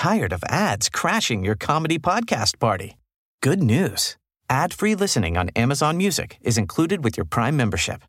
tired of ads crashing your comedy podcast party? Good news. Ad-free listening on Amazon Music is included with your Prime membership.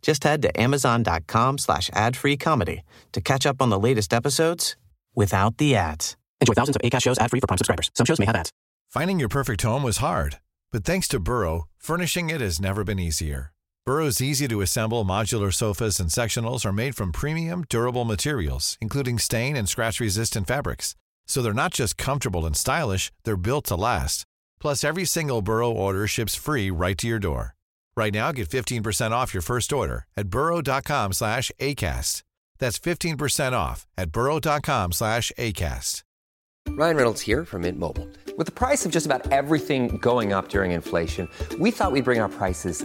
Just head to amazon.com slash ad-free comedy to catch up on the latest episodes without the ads. Enjoy thousands of ACAST shows ad-free for Prime subscribers. Some shows may have ads. Finding your perfect home was hard, but thanks to Burrow, furnishing it has never been easier. Burrow's easy-to-assemble modular sofas and sectionals are made from premium, durable materials, including stain and scratch-resistant fabrics. So they're not just comfortable and stylish, they're built to last. Plus, every single Burrow order ships free right to your door. Right now, get 15% off your first order at burrow.com slash ACAST. That's 15% off at burrow.com slash ACAST. Ryan Reynolds here from Mint Mobile. With the price of just about everything going up during inflation, we thought we'd bring our prices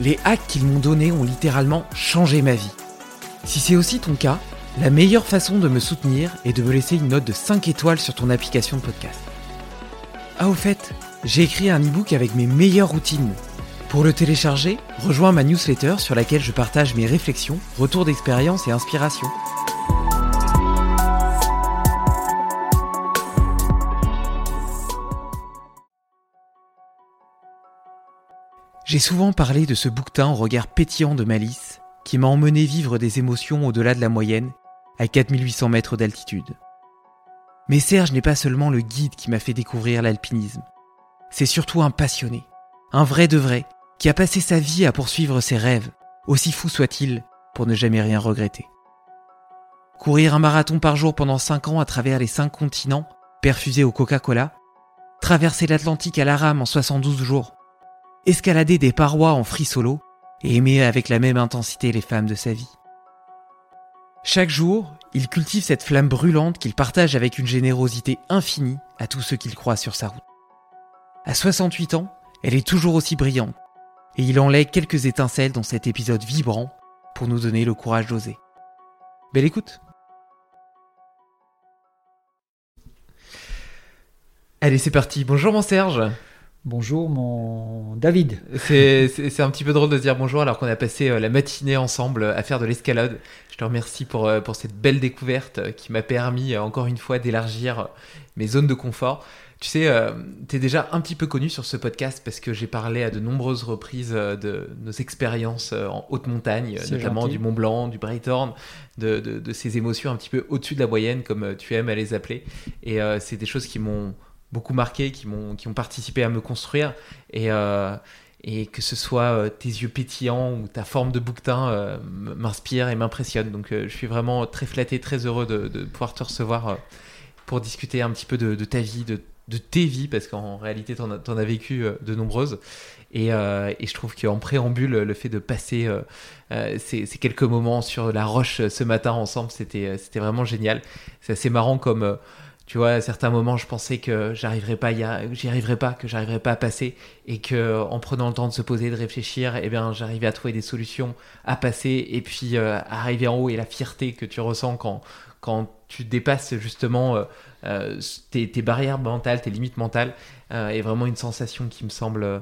Les hacks qu'ils m'ont donnés ont littéralement changé ma vie. Si c'est aussi ton cas, la meilleure façon de me soutenir est de me laisser une note de 5 étoiles sur ton application de podcast. Ah au fait, j'ai écrit un e-book avec mes meilleures routines. Pour le télécharger, rejoins ma newsletter sur laquelle je partage mes réflexions, retours d'expérience et inspiration. J'ai souvent parlé de ce bouquetin au regard pétillant de malice qui m'a emmené vivre des émotions au-delà de la moyenne, à 4800 mètres d'altitude. Mais Serge n'est pas seulement le guide qui m'a fait découvrir l'alpinisme. C'est surtout un passionné, un vrai de vrai, qui a passé sa vie à poursuivre ses rêves, aussi fous soit-il, pour ne jamais rien regretter. Courir un marathon par jour pendant 5 ans à travers les 5 continents, perfusé au Coca-Cola, traverser l'Atlantique à la rame en 72 jours, escalader des parois en free et aimer avec la même intensité les femmes de sa vie. Chaque jour, il cultive cette flamme brûlante qu'il partage avec une générosité infinie à tous ceux qu'il croise sur sa route. À 68 ans, elle est toujours aussi brillante, et il en lègue quelques étincelles dans cet épisode vibrant pour nous donner le courage d'oser. Belle écoute Allez, c'est parti. Bonjour mon Serge Bonjour mon David. C'est un petit peu drôle de se dire bonjour alors qu'on a passé euh, la matinée ensemble à faire de l'escalade. Je te remercie pour, euh, pour cette belle découverte euh, qui m'a permis encore une fois d'élargir mes zones de confort. Tu sais, tu es déjà un petit peu connu sur ce podcast parce que j'ai parlé à de nombreuses reprises de nos expériences en haute montagne, notamment gentil. du Mont Blanc, du Brighthorn, de, de, de ces émotions un petit peu au-dessus de la moyenne, comme tu aimes à les appeler. Et euh, c'est des choses qui m'ont beaucoup marqué, qui m'ont qui ont participé à me construire. Et, euh, et que ce soit euh, tes yeux pétillants ou ta forme de bouquetin euh, m'inspire et m'impressionne. Donc je suis vraiment très flatté, très heureux de, pouvoir te recevoir pour discuter un petit peu de, ta vie, de, de tes vies, parce qu'en réalité, tu en, as vécu de nombreuses. Et, et je trouve qu'en préambule, le fait de passer euh, ces, quelques moments sur la roche ce matin ensemble, c'était vraiment génial. C'est assez marrant comme, tu vois, à certains moments, je pensais que j'arriverais pas, j'y arriverais pas, que j'arriverais pas à passer, et que en prenant le temps de se poser, de réfléchir, eh bien, j'arrivais à trouver des solutions à passer, et puis euh, arriver en haut et la fierté que tu ressens quand quand tu dépasses justement euh, euh, tes, tes barrières mentales, tes limites mentales, euh, est vraiment une sensation qui me semble euh,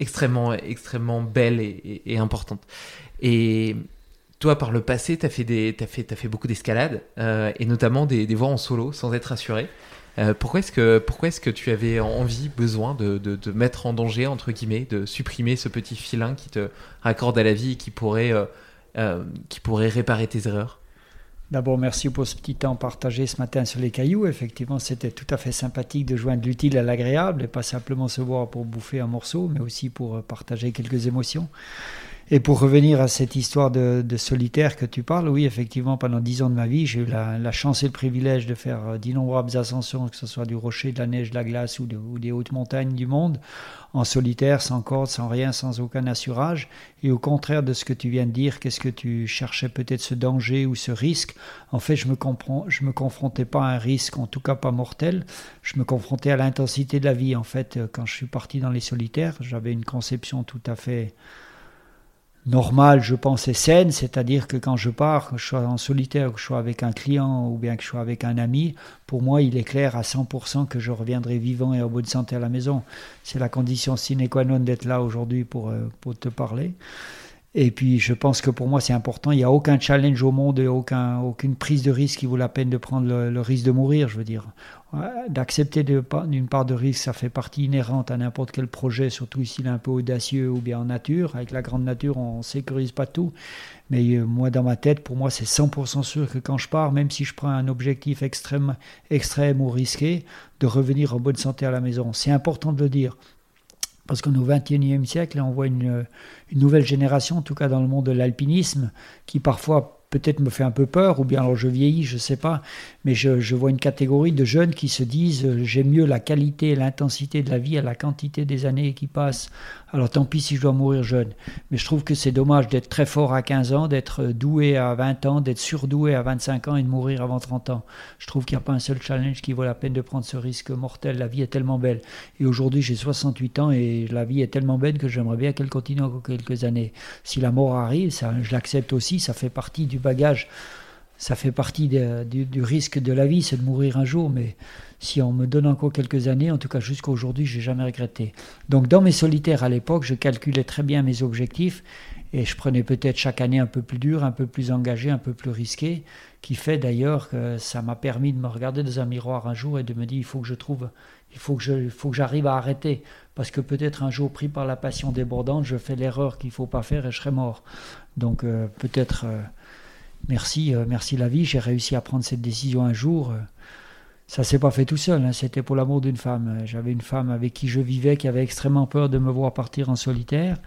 extrêmement, extrêmement belle et, et- et importante. Et toi, par le passé, tu as fait, des, fait, fait beaucoup d'escalade, euh, et notamment des, des voies en solo, sans être assuré. Euh, pourquoi est-ce que, est-ce que tu avais envie, besoin de, de, mettre en danger, entre guillemets, de supprimer ce petit filin qui te raccorde à la vie et qui pourrait, euh, qui pourrait réparer tes erreurs? D'abord, merci pour ce petit temps partagé ce matin sur les cailloux. Effectivement, c'était tout à fait sympathique de joindre l'utile à l'agréable et pas simplement se voir pour bouffer un morceau, mais aussi pour partager quelques émotions. Et pour revenir à cette histoire de, solitaire que tu parles, oui, effectivement, pendant dix ans de ma vie, j'ai eu la, chance et le privilège de faire euh, d'innombrables ascensions, que ce soit du rocher, de la neige, de la glace ou, des hautes montagnes du monde, en solitaire, sans corde, sans rien, sans aucun assurage. Et au contraire de ce que tu viens de dire, qu'est-ce que tu cherchais peut-être ce danger ou ce risque? En fait, je me comprends, je me confrontais pas à un risque, en tout cas pas mortel. Je me confrontais à l'intensité de la vie. En fait, euh, quand je suis parti dans les solitaires, j'avais une conception tout à fait normal, je pense, et saine, c'est-à-dire que quand je pars, que je sois en solitaire, que je sois avec un client ou bien que je sois avec un ami, pour moi, il est clair à 100% que je reviendrai vivant et en bonne santé à la maison. C'est la condition sine qua non d'être là aujourd'hui pour, euh, pour te parler. Et puis, je pense que pour moi, c'est important. Il n'y a aucun challenge au monde et aucun, aucune prise de risque qui vaut la peine de prendre le, risque de mourir, je veux dire. D'accepter d'une part de risque, ça fait partie inhérente à n'importe quel projet, surtout s'il est un peu audacieux ou bien en nature. Avec la grande nature, on ne sécurise pas tout. Mais euh, moi, dans ma tête, pour moi, c'est 100% sûr que quand je pars, même si je prends un objectif extrême, extrême ou risqué, de revenir en bonne santé à la maison. C'est important de le dire. Parce qu'on est au XXIe siècle on voit une, une, nouvelle génération, en tout cas dans le monde de l'alpinisme, qui parfois peut-être me fait un peu peur, ou bien alors je vieillis, je ne sais pas, mais je, vois une catégorie de jeunes qui se disent euh, j'aime mieux la qualité et l'intensité de la vie à la quantité des années qui passent. Alors tant pis si je dois mourir jeune. Mais je trouve que c'est dommage d'être très fort à 15 ans, d'être doué à 20 ans, d'être surdoué à 25 ans et de mourir avant 30 ans. Je trouve qu'il n'y a pas un seul challenge qui vaut la peine de prendre ce risque mortel. La vie est tellement belle. Et aujourd'hui j'ai 68 ans et la vie est tellement belle que j'aimerais bien qu'elle continue encore quelques années. Si la mort arrive, je l'accepte aussi, ça fait partie du bagage ça fait partie du, risque de la vie, c'est de mourir un jour, mais si on me donne encore quelques années, en tout cas jusqu'à aujourd'hui, je n'ai jamais regretté. Donc dans mes solitaires à l'époque, je calculais très bien mes objectifs et je prenais peut-être chaque année un peu plus dur, un peu plus engagé, un peu plus risqué, qui fait d'ailleurs que ça m'a permis de me regarder dans un miroir un jour et de me dire il faut que je trouve, il faut que je, faut que j'arrive à arrêter, parce que peut-être un jour pris par la passion débordante, je fais l'erreur qu'il faut pas faire et je serai mort. Donc euh, peut-être euh, merci, euh, merci la vie, j'ai réussi à prendre cette décision un jour. Euh, ça s'est pas fait tout seul, hein, c'était pour l'amour d'une femme. Euh, j'avais une femme avec qui je vivais qui avait extrêmement peur de me voir partir en solitaire.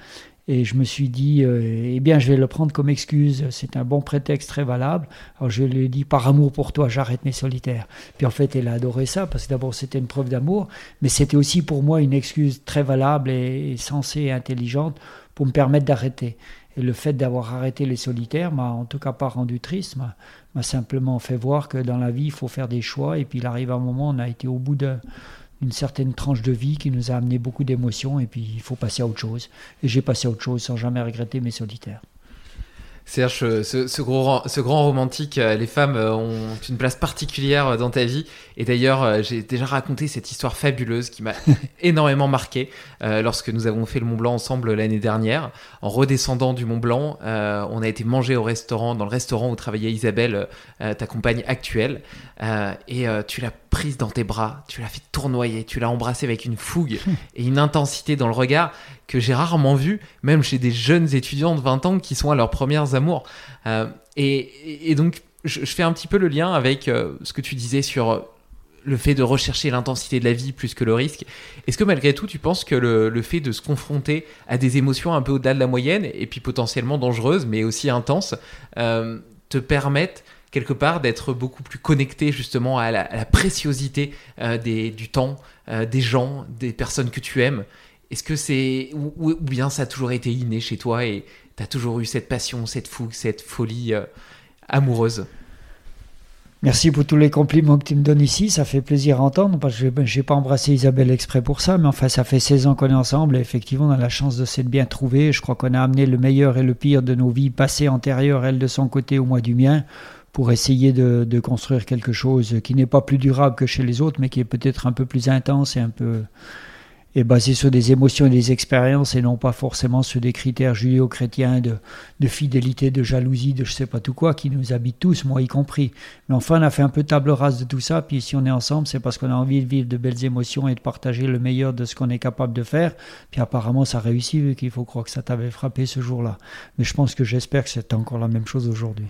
Et je me suis dit, eh bien, je vais le prendre comme excuse. C'est un bon prétexte très valable. Alors je lui ai dit, par amour pour toi, j'arrête mes solitaires. Puis en fait, elle a adoré ça parce que d'abord c'était une preuve d'amour, mais c'était aussi pour moi une excuse très valable et sensée et intelligente pour me permettre d'arrêter. Et le fait d'avoir arrêté les solitaires m'a en tout cas pas rendu triste, m'a simplement fait voir que dans la vie, il faut faire des choix. Et puis il arrive un moment, on a été au bout d'une certaine tranche de vie qui nous a amené beaucoup d'émotions. Et puis il faut passer à autre chose. Et j'ai passé à autre chose sans jamais regretter mes solitaires. Serge, ce, ce, gros, ce grand romantique, euh, les femmes euh, ont une place particulière euh, dans ta vie. Et d'ailleurs, j'ai déjà raconté cette histoire fabuleuse qui m'a énormément marqué lorsque nous avons fait le Mont Blanc ensemble l'année dernière. En redescendant du Mont Blanc, on a été manger au restaurant, dans le restaurant où travaillait Isabelle, ta compagne actuelle. et tu l'as prise dans tes bras, tu l'as fait tournoyer, tu l'as embrassée avec une fougue et une intensité dans le regard que j'ai rarement vu, même chez des jeunes étudiants de 20 ans qui sont à leurs premières amours. Euh, et, donc, je, fais un petit peu le lien avec euh, ce que tu disais sur le fait de rechercher l'intensité de la vie plus que le risque. Est-ce que malgré tout, tu penses que le, fait de se confronter à des émotions un peu au-delà de la moyenne, et puis potentiellement dangereuses, mais aussi intenses, euh, te permettent quelque part d'être beaucoup plus connecté justement à la, préciosité des, du temps, des gens, des personnes que tu aimes est-ce que c'est. Ou, bien ça a toujours été inné chez toi et tu as toujours eu cette passion, cette fougue, cette folie euh, amoureuse? Merci pour tous les compliments que tu me donnes ici, ça fait plaisir à entendre, parce que je n'ai pas embrassé Isabelle exprès pour ça, mais enfin ça fait 16 ans qu'on est ensemble, et effectivement on a la chance de s'être bien trouvé. je crois qu'on a amené le meilleur et le pire de nos vies passées antérieures, elle de son côté ou moi du mien, pour essayer de, de construire quelque chose qui n'est pas plus durable que chez les autres, mais qui est peut-être un peu plus intense et un peu est basé sur des émotions et des expériences et non pas forcément sur des critères judéo-chrétiens de, de, fidélité, de jalousie, de je sais pas tout quoi qui nous habitent tous, moi y compris. Mais enfin, on a fait un peu table rase de tout ça, puis si on est ensemble, c'est parce qu'on a envie de vivre de belles émotions et de partager le meilleur de ce qu'on est capable de faire. Puis apparemment, ça réussit vu qu'il faut croire que ça t'avait frappé ce jour-là. Mais je pense que j'espère que c'est encore la même chose aujourd'hui.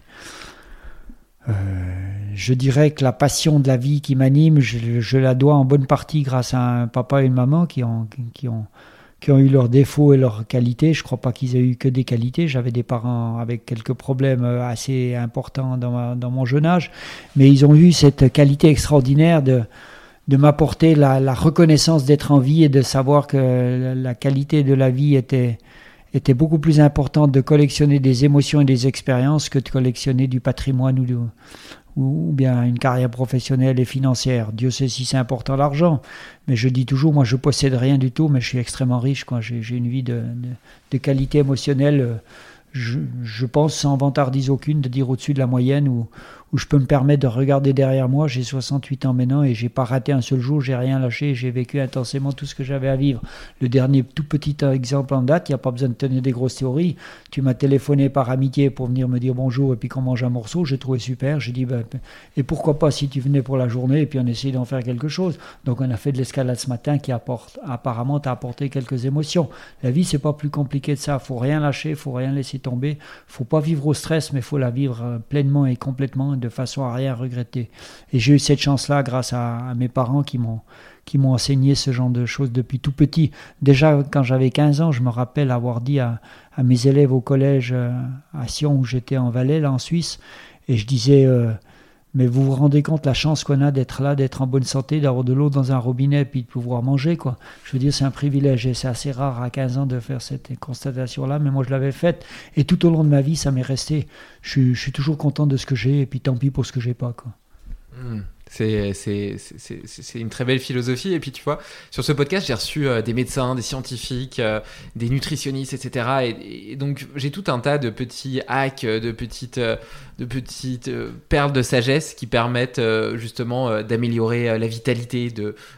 Je dirais que la passion de la vie qui m'anime, je, la dois en bonne partie grâce à un papa et une maman qui ont, qui ont, qui ont eu leurs défauts et leurs qualités. Je ne crois pas qu'ils aient eu que des qualités. J'avais des parents avec quelques problèmes assez importants dans, mon jeune âge, mais ils ont eu cette qualité extraordinaire de, de m'apporter la, reconnaissance d'être en vie et de savoir que la qualité de la vie était, était beaucoup plus importante de collectionner des émotions et des expériences que de collectionner du patrimoine ou, bien une carrière professionnelle et financière. Dieu sait si c'est important l'argent, mais je dis toujours, moi je possède rien du tout, mais je suis extrêmement riche. J'ai une vie de qualité émotionnelle, euh, je, je, pense sans vantardise aucune, de dire au-dessus de la moyenne, ou, où je peux me permettre de regarder derrière moi. J'ai 68 ans maintenant et j'ai pas raté un seul jour, j'ai rien lâché, j'ai vécu intensément tout ce que j'avais à vivre. Le dernier tout petit exemple en date, il n'y a pas besoin de tenir des grosses théories. Tu m'as téléphoné par amitié pour venir me dire bonjour et puis qu'on mange un morceau, j'ai trouvé super. J'ai dit, ben, et pourquoi pas si tu venais pour la journée et puis on essayait d'en faire quelque chose. Donc on a fait de l'escalade ce matin qui apporte, apparemment t'a apporté quelques émotions. La vie, c'est pas plus compliqué de ça. Faut rien lâcher, faut rien laisser tomber. Faut pas vivre au stress, mais faut la vivre euh, pleinement et complètement de façon à rien regretter. Et j'ai eu cette chance-là grâce à, mes parents qui m'ont qui m'ont enseigné ce genre de choses depuis tout petit. Déjà, quand j'avais 15 ans, je me rappelle avoir dit à, mes élèves au collège euh, à Sion, où j'étais en Valais, là en Suisse, et je disais, euh, mais vous vous rendez compte la chance qu'on a d'être là, d'être en bonne santé, d'avoir de l'eau dans un robinet, puis de pouvoir manger, quoi. Je veux dire, c'est un privilège et c'est assez rare à 15 ans de faire cette constatation-là, mais moi je l'avais faite et tout au long de ma vie, ça m'est resté. Je, suis toujours content de ce que j'ai et puis tant pis pour ce que j'ai pas, quoi. Hmm. C'est une très belle philosophie. Et puis, tu vois, sur ce podcast, j'ai reçu euh, des médecins, des scientifiques, euh, des nutritionnistes, etc. Et, donc, j'ai tout un tas de petits hacks, de petites, euh, de petites perles de sagesse qui permettent justement d'améliorer la vitalité,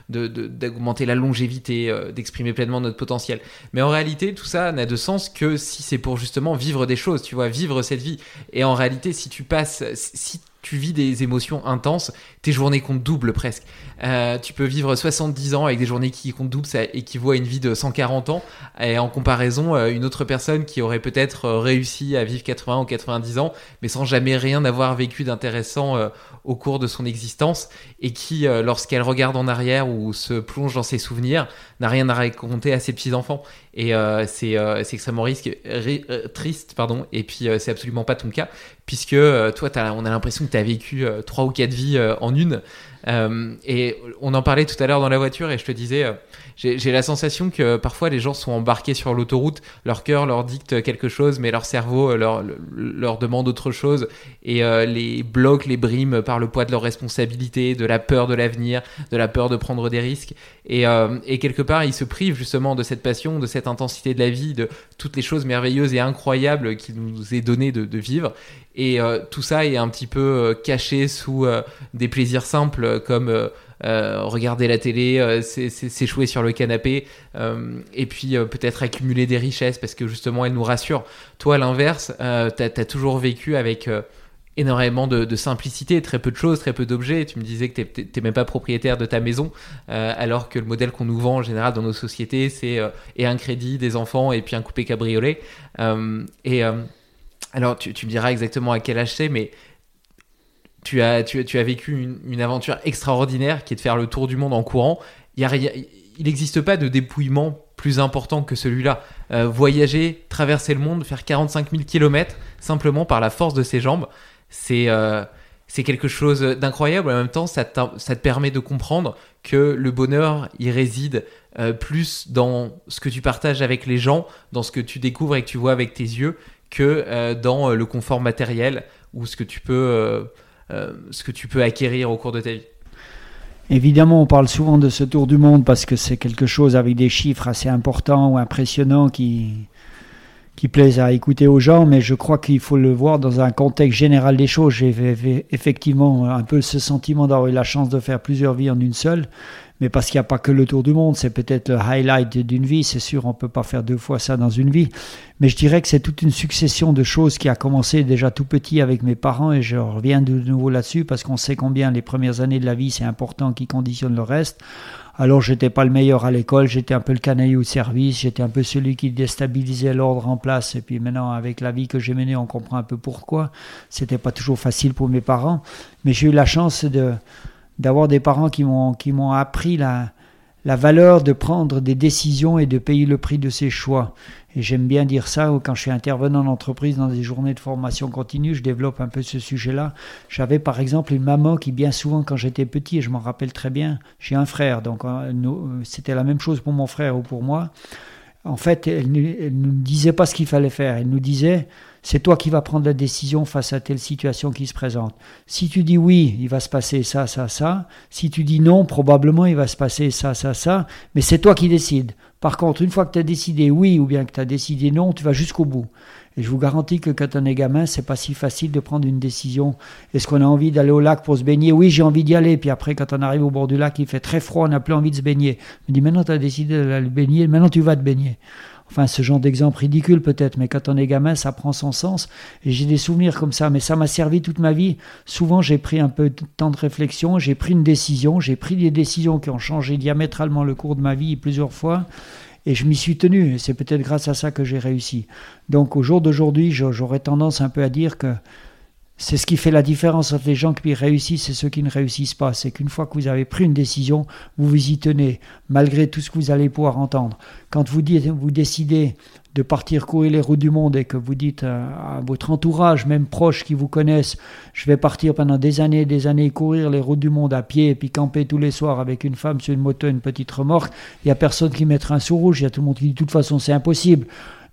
d'augmenter de, la longévité, d'exprimer pleinement notre potentiel. Mais en réalité, tout ça n'a de sens que si c'est pour justement vivre des choses, tu vois, vivre cette vie. Et en réalité, si tu passes, si tu vis des émotions intenses, tes journées comptent double presque. Euh, tu peux vivre 70 ans avec des journées qui comptent double, ça équivaut à une vie de 140 ans. Et en comparaison, euh, une autre personne qui aurait peut-être euh, réussi à vivre 80 ou 90 ans, mais sans jamais rien avoir vécu d'intéressant au cours de son existence, et qui, lorsqu'elle regarde en arrière ou se plonge dans ses souvenirs, n'a rien à raconter à ses petits-enfants. Et c'est extrêmement risque, triste, pardon, et puis c'est absolument pas ton cas, puisque toi, on a l'impression que tu as vécu trois ou quatre vies en une. Euh, et on en parlait tout à l'heure dans la voiture et je te disais, euh, j'ai la sensation que parfois les gens sont embarqués sur l'autoroute, leur cœur leur dicte quelque chose, mais leur cerveau euh, leur, leur demande autre chose et les bloque, les brime par le poids de leurs responsabilités, de la peur de l'avenir, de la peur de prendre des risques. Et, quelque part, ils se privent justement de cette passion, de cette intensité de la vie, de toutes les choses merveilleuses et incroyables qu'il nous est donné de, vivre. Et tout ça est un petit peu caché sous des plaisirs simples comme regarder la télé, s'échouer sur le canapé, et puis peut-être accumuler des richesses parce que justement elles nous rassurent. Toi, à l'inverse, tu as, toujours vécu avec énormément de, simplicité, très peu de choses, très peu d'objets. Tu me disais que tu n'es même pas propriétaire de ta maison, alors que le modèle qu'on nous vend en général dans nos sociétés, c'est et un crédit, des enfants et puis un coupé cabriolet. et alors, tu, me diras exactement à quel âge c'est, mais tu as, tu, as vécu une, aventure extraordinaire qui est de faire le tour du monde en courant. Il n'existe pas de dépouillement plus important que celui-là. Euh, voyager, traverser le monde, faire 45 000 km simplement par la force de ses jambes, c'est euh, quelque chose d'incroyable. En même temps, ça, te permet de comprendre que le bonheur, il réside euh, plus dans ce que tu partages avec les gens, dans ce que tu découvres et que tu vois avec tes yeux, que dans le confort matériel ou ce que tu peux, ce que tu peux acquérir au cours de ta vie. Évidemment, on parle souvent de ce tour du monde parce que c'est quelque chose avec des chiffres assez importants ou impressionnants qui, qui plaisent à écouter aux gens, mais je crois qu'il faut le voir dans un contexte général des choses. J'ai effectivement un peu ce sentiment d'avoir eu la chance de faire plusieurs vies en une seule mais parce qu'il n'y a pas que le tour du monde, c'est peut-être le highlight d'une vie, c'est sûr, on ne peut pas faire deux fois ça dans une vie, mais je dirais que c'est toute une succession de choses qui a commencé déjà tout petit avec mes parents, et je reviens de nouveau là-dessus, parce qu'on sait combien les premières années de la vie, c'est important, qui conditionne le reste. Alors j'étais pas le meilleur à l'école, j'étais un peu le canaillou de service, j'étais un peu celui qui déstabilisait l'ordre en place. Et puis maintenant, avec la vie que j'ai menée, on comprend un peu pourquoi. C'était pas toujours facile pour mes parents, mais j'ai eu la chance de d'avoir des parents qui m'ont qui m'ont appris la la valeur de prendre des décisions et de payer le prix de ses choix. Et j'aime bien dire ça quand je suis intervenant en entreprise dans des journées de formation continue, je développe un peu ce sujet-là. J'avais par exemple une maman qui bien souvent quand j'étais petit, et je m'en rappelle très bien, j'ai un frère, donc euh, c'était la même chose pour mon frère ou pour moi. En fait, elle ne nous disait pas ce qu'il fallait faire, elle nous disait c'est toi qui vas prendre la décision face à telle situation qui se présente. Si tu dis oui, il va se passer ça, ça, ça. Si tu dis non, probablement il va se passer ça, ça, ça. Mais c'est toi qui décides. Par contre, une fois que tu as décidé oui ou bien que tu as décidé non, tu vas jusqu'au bout. Et je vous garantis que quand on est gamin, c'est pas si facile de prendre une décision. Est-ce qu'on a envie d'aller au lac pour se baigner? Oui, j'ai envie d'y aller. Puis après, quand on arrive au bord du lac, il fait très froid, on n'a plus envie de se baigner. On me dit maintenant tu as décidé d'aller baigner, maintenant tu vas te baigner. Enfin, ce genre d'exemple ridicule peut-être, mais quand on est gamin, ça prend son sens. Et j'ai des souvenirs comme ça, mais ça m'a servi toute ma vie. Souvent, j'ai pris un peu de temps de réflexion, j'ai pris une décision, j'ai pris des décisions qui ont changé diamétralement le cours de ma vie plusieurs fois. Et je m'y suis tenu. C'est peut-être grâce à ça que j'ai réussi. Donc, au jour d'aujourd'hui, j'aurais tendance un peu à dire que c'est ce qui fait la différence entre les gens qui réussissent et ceux qui ne réussissent pas. C'est qu'une fois que vous avez pris une décision, vous vous y tenez, malgré tout ce que vous allez pouvoir entendre. Quand vous, vous décidez de partir courir les routes du monde et que vous dites à, votre entourage, même proche qui vous connaissent, je vais partir pendant des années et des années courir les routes du monde à pied et puis camper tous les soirs avec une femme sur une moto une petite remorque, il n'y a personne qui mettra un sous rouge, il y a tout le monde qui dit de toute façon c'est impossible.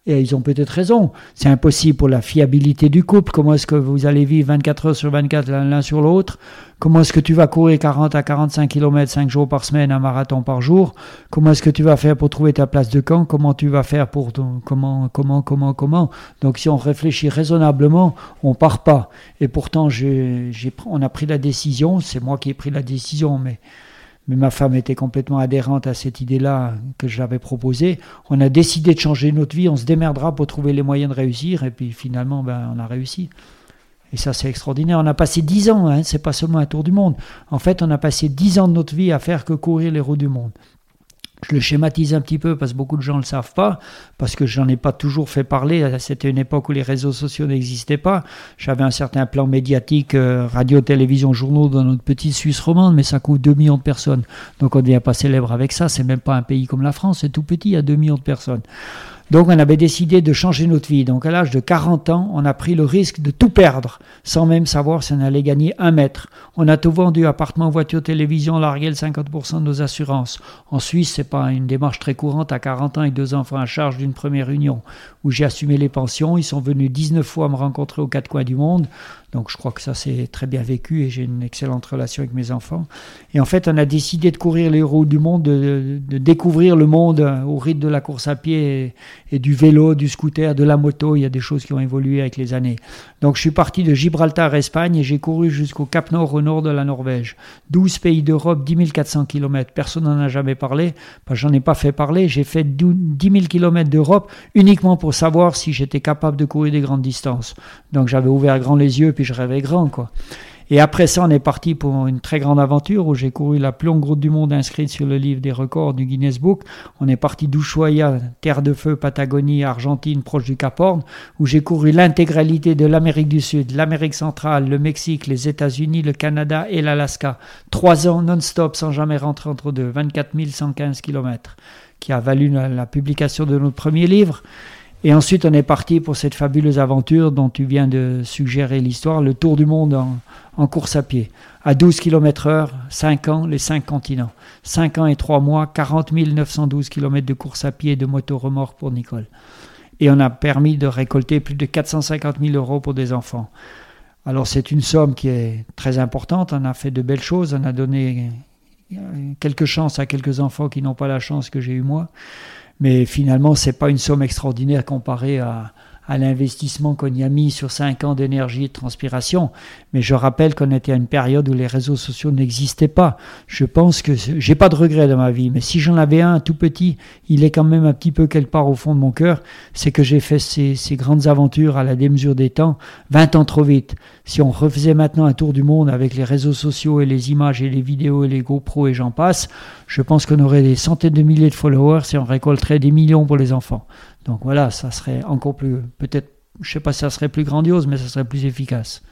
Et ils ont peut-être raison. C'est impossible pour la fiabilité du couple. Comment est-ce que vous allez vivre 24 heures sur 24 l'un sur l'autre? Comment est-ce que tu vas courir 40 à 45 km 5 jours par semaine, un marathon par jour? Comment est-ce que tu vas faire pour trouver ta place de camp? Comment tu vas faire pour ton... comment comment comment comment? Donc si on réfléchit raisonnablement, on part pas. Et pourtant, j'ai, on a pris la décision. C'est moi qui ai pris la décision, mais mais ma femme était complètement adhérente à cette idée-là que j'avais proposée. On a décidé de changer notre vie, on se démerdera pour trouver les moyens de réussir, et puis finalement, ben, on a réussi. Et ça, c'est extraordinaire. On a passé dix ans, hein, c'est pas seulement un tour du monde. En fait, on a passé dix ans de notre vie à faire que courir les routes du monde. Je le schématise un petit peu parce que beaucoup de gens ne le savent pas, parce que j'en ai pas toujours fait parler. C'était une époque où les réseaux sociaux n'existaient pas. J'avais un certain plan médiatique, euh, radio, télévision, journaux dans notre petite Suisse romande, mais ça coûte 2 millions de personnes. Donc on ne devient pas célèbre avec ça. C'est même pas un pays comme la France, c'est tout petit, il y a 2 millions de personnes. Donc on avait décidé de changer notre vie. Donc à l'âge de 40 ans, on a pris le risque de tout perdre, sans même savoir si on allait gagner un mètre. On a tout vendu, appartement, voiture, télévision, largué le 50% de nos assurances. En Suisse, c'est pas une démarche très courante à 40 ans et deux enfants à charge d'une première union, où j'ai assumé les pensions. Ils sont venus 19 fois me rencontrer aux quatre coins du monde. Donc je crois que ça c'est très bien vécu et j'ai une excellente relation avec mes enfants. Et en fait, on a décidé de courir les routes du monde, de, découvrir le monde au rythme de la course à pied et, du vélo, du scooter, de la moto. Il y a des choses qui ont évolué avec les années. Donc je suis parti de Gibraltar, Espagne, et j'ai couru jusqu'au Cap Nord, au nord de la Norvège. 12 pays d'Europe, 10 400 km. Personne n'en a jamais parlé. J'en ai pas fait parler. J'ai fait 10 000 km d'Europe uniquement pour savoir si j'étais capable de courir des grandes distances. Donc j'avais ouvert grand les yeux je rêvais grand, quoi. Et après ça, on est parti pour une très grande aventure où j'ai couru la plus longue route du monde inscrite sur le livre des records du Guinness Book. On est parti d'Ushuaia, Terre de Feu, Patagonie, Argentine, proche du Cap Horn, où j'ai couru l'intégralité de l'Amérique du Sud, l'Amérique centrale, le Mexique, les États-Unis, le Canada et l'Alaska. Trois ans non-stop sans jamais rentrer entre deux, 24 115 km, qui a valu la publication de notre premier livre. Et ensuite, on est parti pour cette fabuleuse aventure dont tu viens de suggérer l'histoire, le tour du monde en, course à pied. À 12 km heure, 5 ans, les 5 continents. 5 ans et 3 mois, 40 912 km de course à pied et de moto-remorque pour Nicole. Et on a permis de récolter plus de 450 000 euros pour des enfants. Alors c'est une somme qui est très importante, on a fait de belles choses, on a donné quelques chances à quelques enfants qui n'ont pas la chance que j'ai eu moi. Mais finalement, ce n'est pas une somme extraordinaire comparée à, à l'investissement qu'on y a mis sur 5 ans d'énergie et de transpiration. Mais je rappelle qu'on était à une période où les réseaux sociaux n'existaient pas. Je pense que j'ai pas de regrets dans ma vie, mais si j'en avais un tout petit, il est quand même un petit peu quelque part au fond de mon cœur, c'est que j'ai fait ces, grandes aventures à la démesure des temps 20 ans trop vite. Si on refaisait maintenant un tour du monde avec les réseaux sociaux et les images et les vidéos et les GoPro et j'en passe, je pense qu'on aurait des centaines de milliers de followers et on récolterait des millions pour les enfants. Donc voilà, ça serait encore plus, peut-être, je sais pas si ça serait plus grandiose, mais ça serait plus efficace.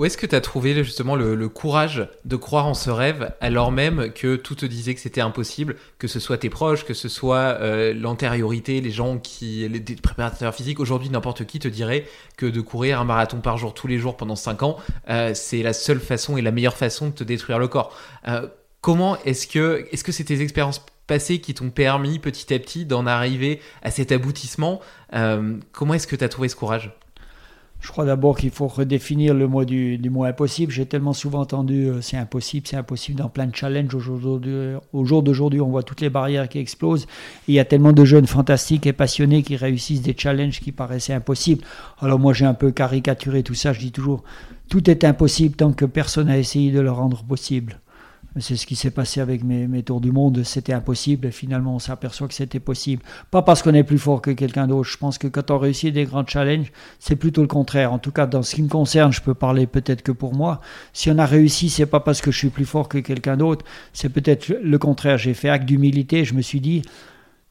Où est-ce que tu as trouvé justement le, courage de croire en ce rêve alors même que tout te disait que c'était impossible, que ce soit tes proches, que ce soit euh, l'antériorité, les gens qui, les, préparateurs physiques, aujourd'hui n'importe qui te dirait que de courir un marathon par jour tous les jours pendant 5 ans, euh, c'est la seule façon et la meilleure façon de te détruire le corps. Euh, comment est-ce que, est-ce que c'est tes expériences qui t'ont permis petit à petit d'en arriver à cet aboutissement Comment est-ce que tu as trouvé ce courage? Je crois d'abord qu'il faut redéfinir le mot du, du mot impossible. J'ai tellement souvent entendu euh, c'est impossible, c'est impossible dans plein de challenges. Au jour d'aujourd'hui, on voit toutes les barrières qui explosent. il y a tellement de jeunes fantastiques et passionnés qui réussissent des challenges qui paraissaient impossibles. Alors moi, j'ai un peu caricaturé tout ça. Je dis toujours, tout est impossible tant que personne n'a essayé de le rendre possible. C'est ce qui s'est passé avec mes, tours du monde. C'était impossible et finalement on s'aperçoit que c'était possible. Pas parce qu'on est plus fort que quelqu'un d'autre. Je pense que quand on réussit des grands challenges, c'est plutôt le contraire. En tout cas, dans ce qui me concerne, je peux parler peut-être que pour moi. Si on a réussi, c'est pas parce que je suis plus fort que quelqu'un d'autre. C'est peut-être le contraire. J'ai fait acte d'humilité. Je me suis dit,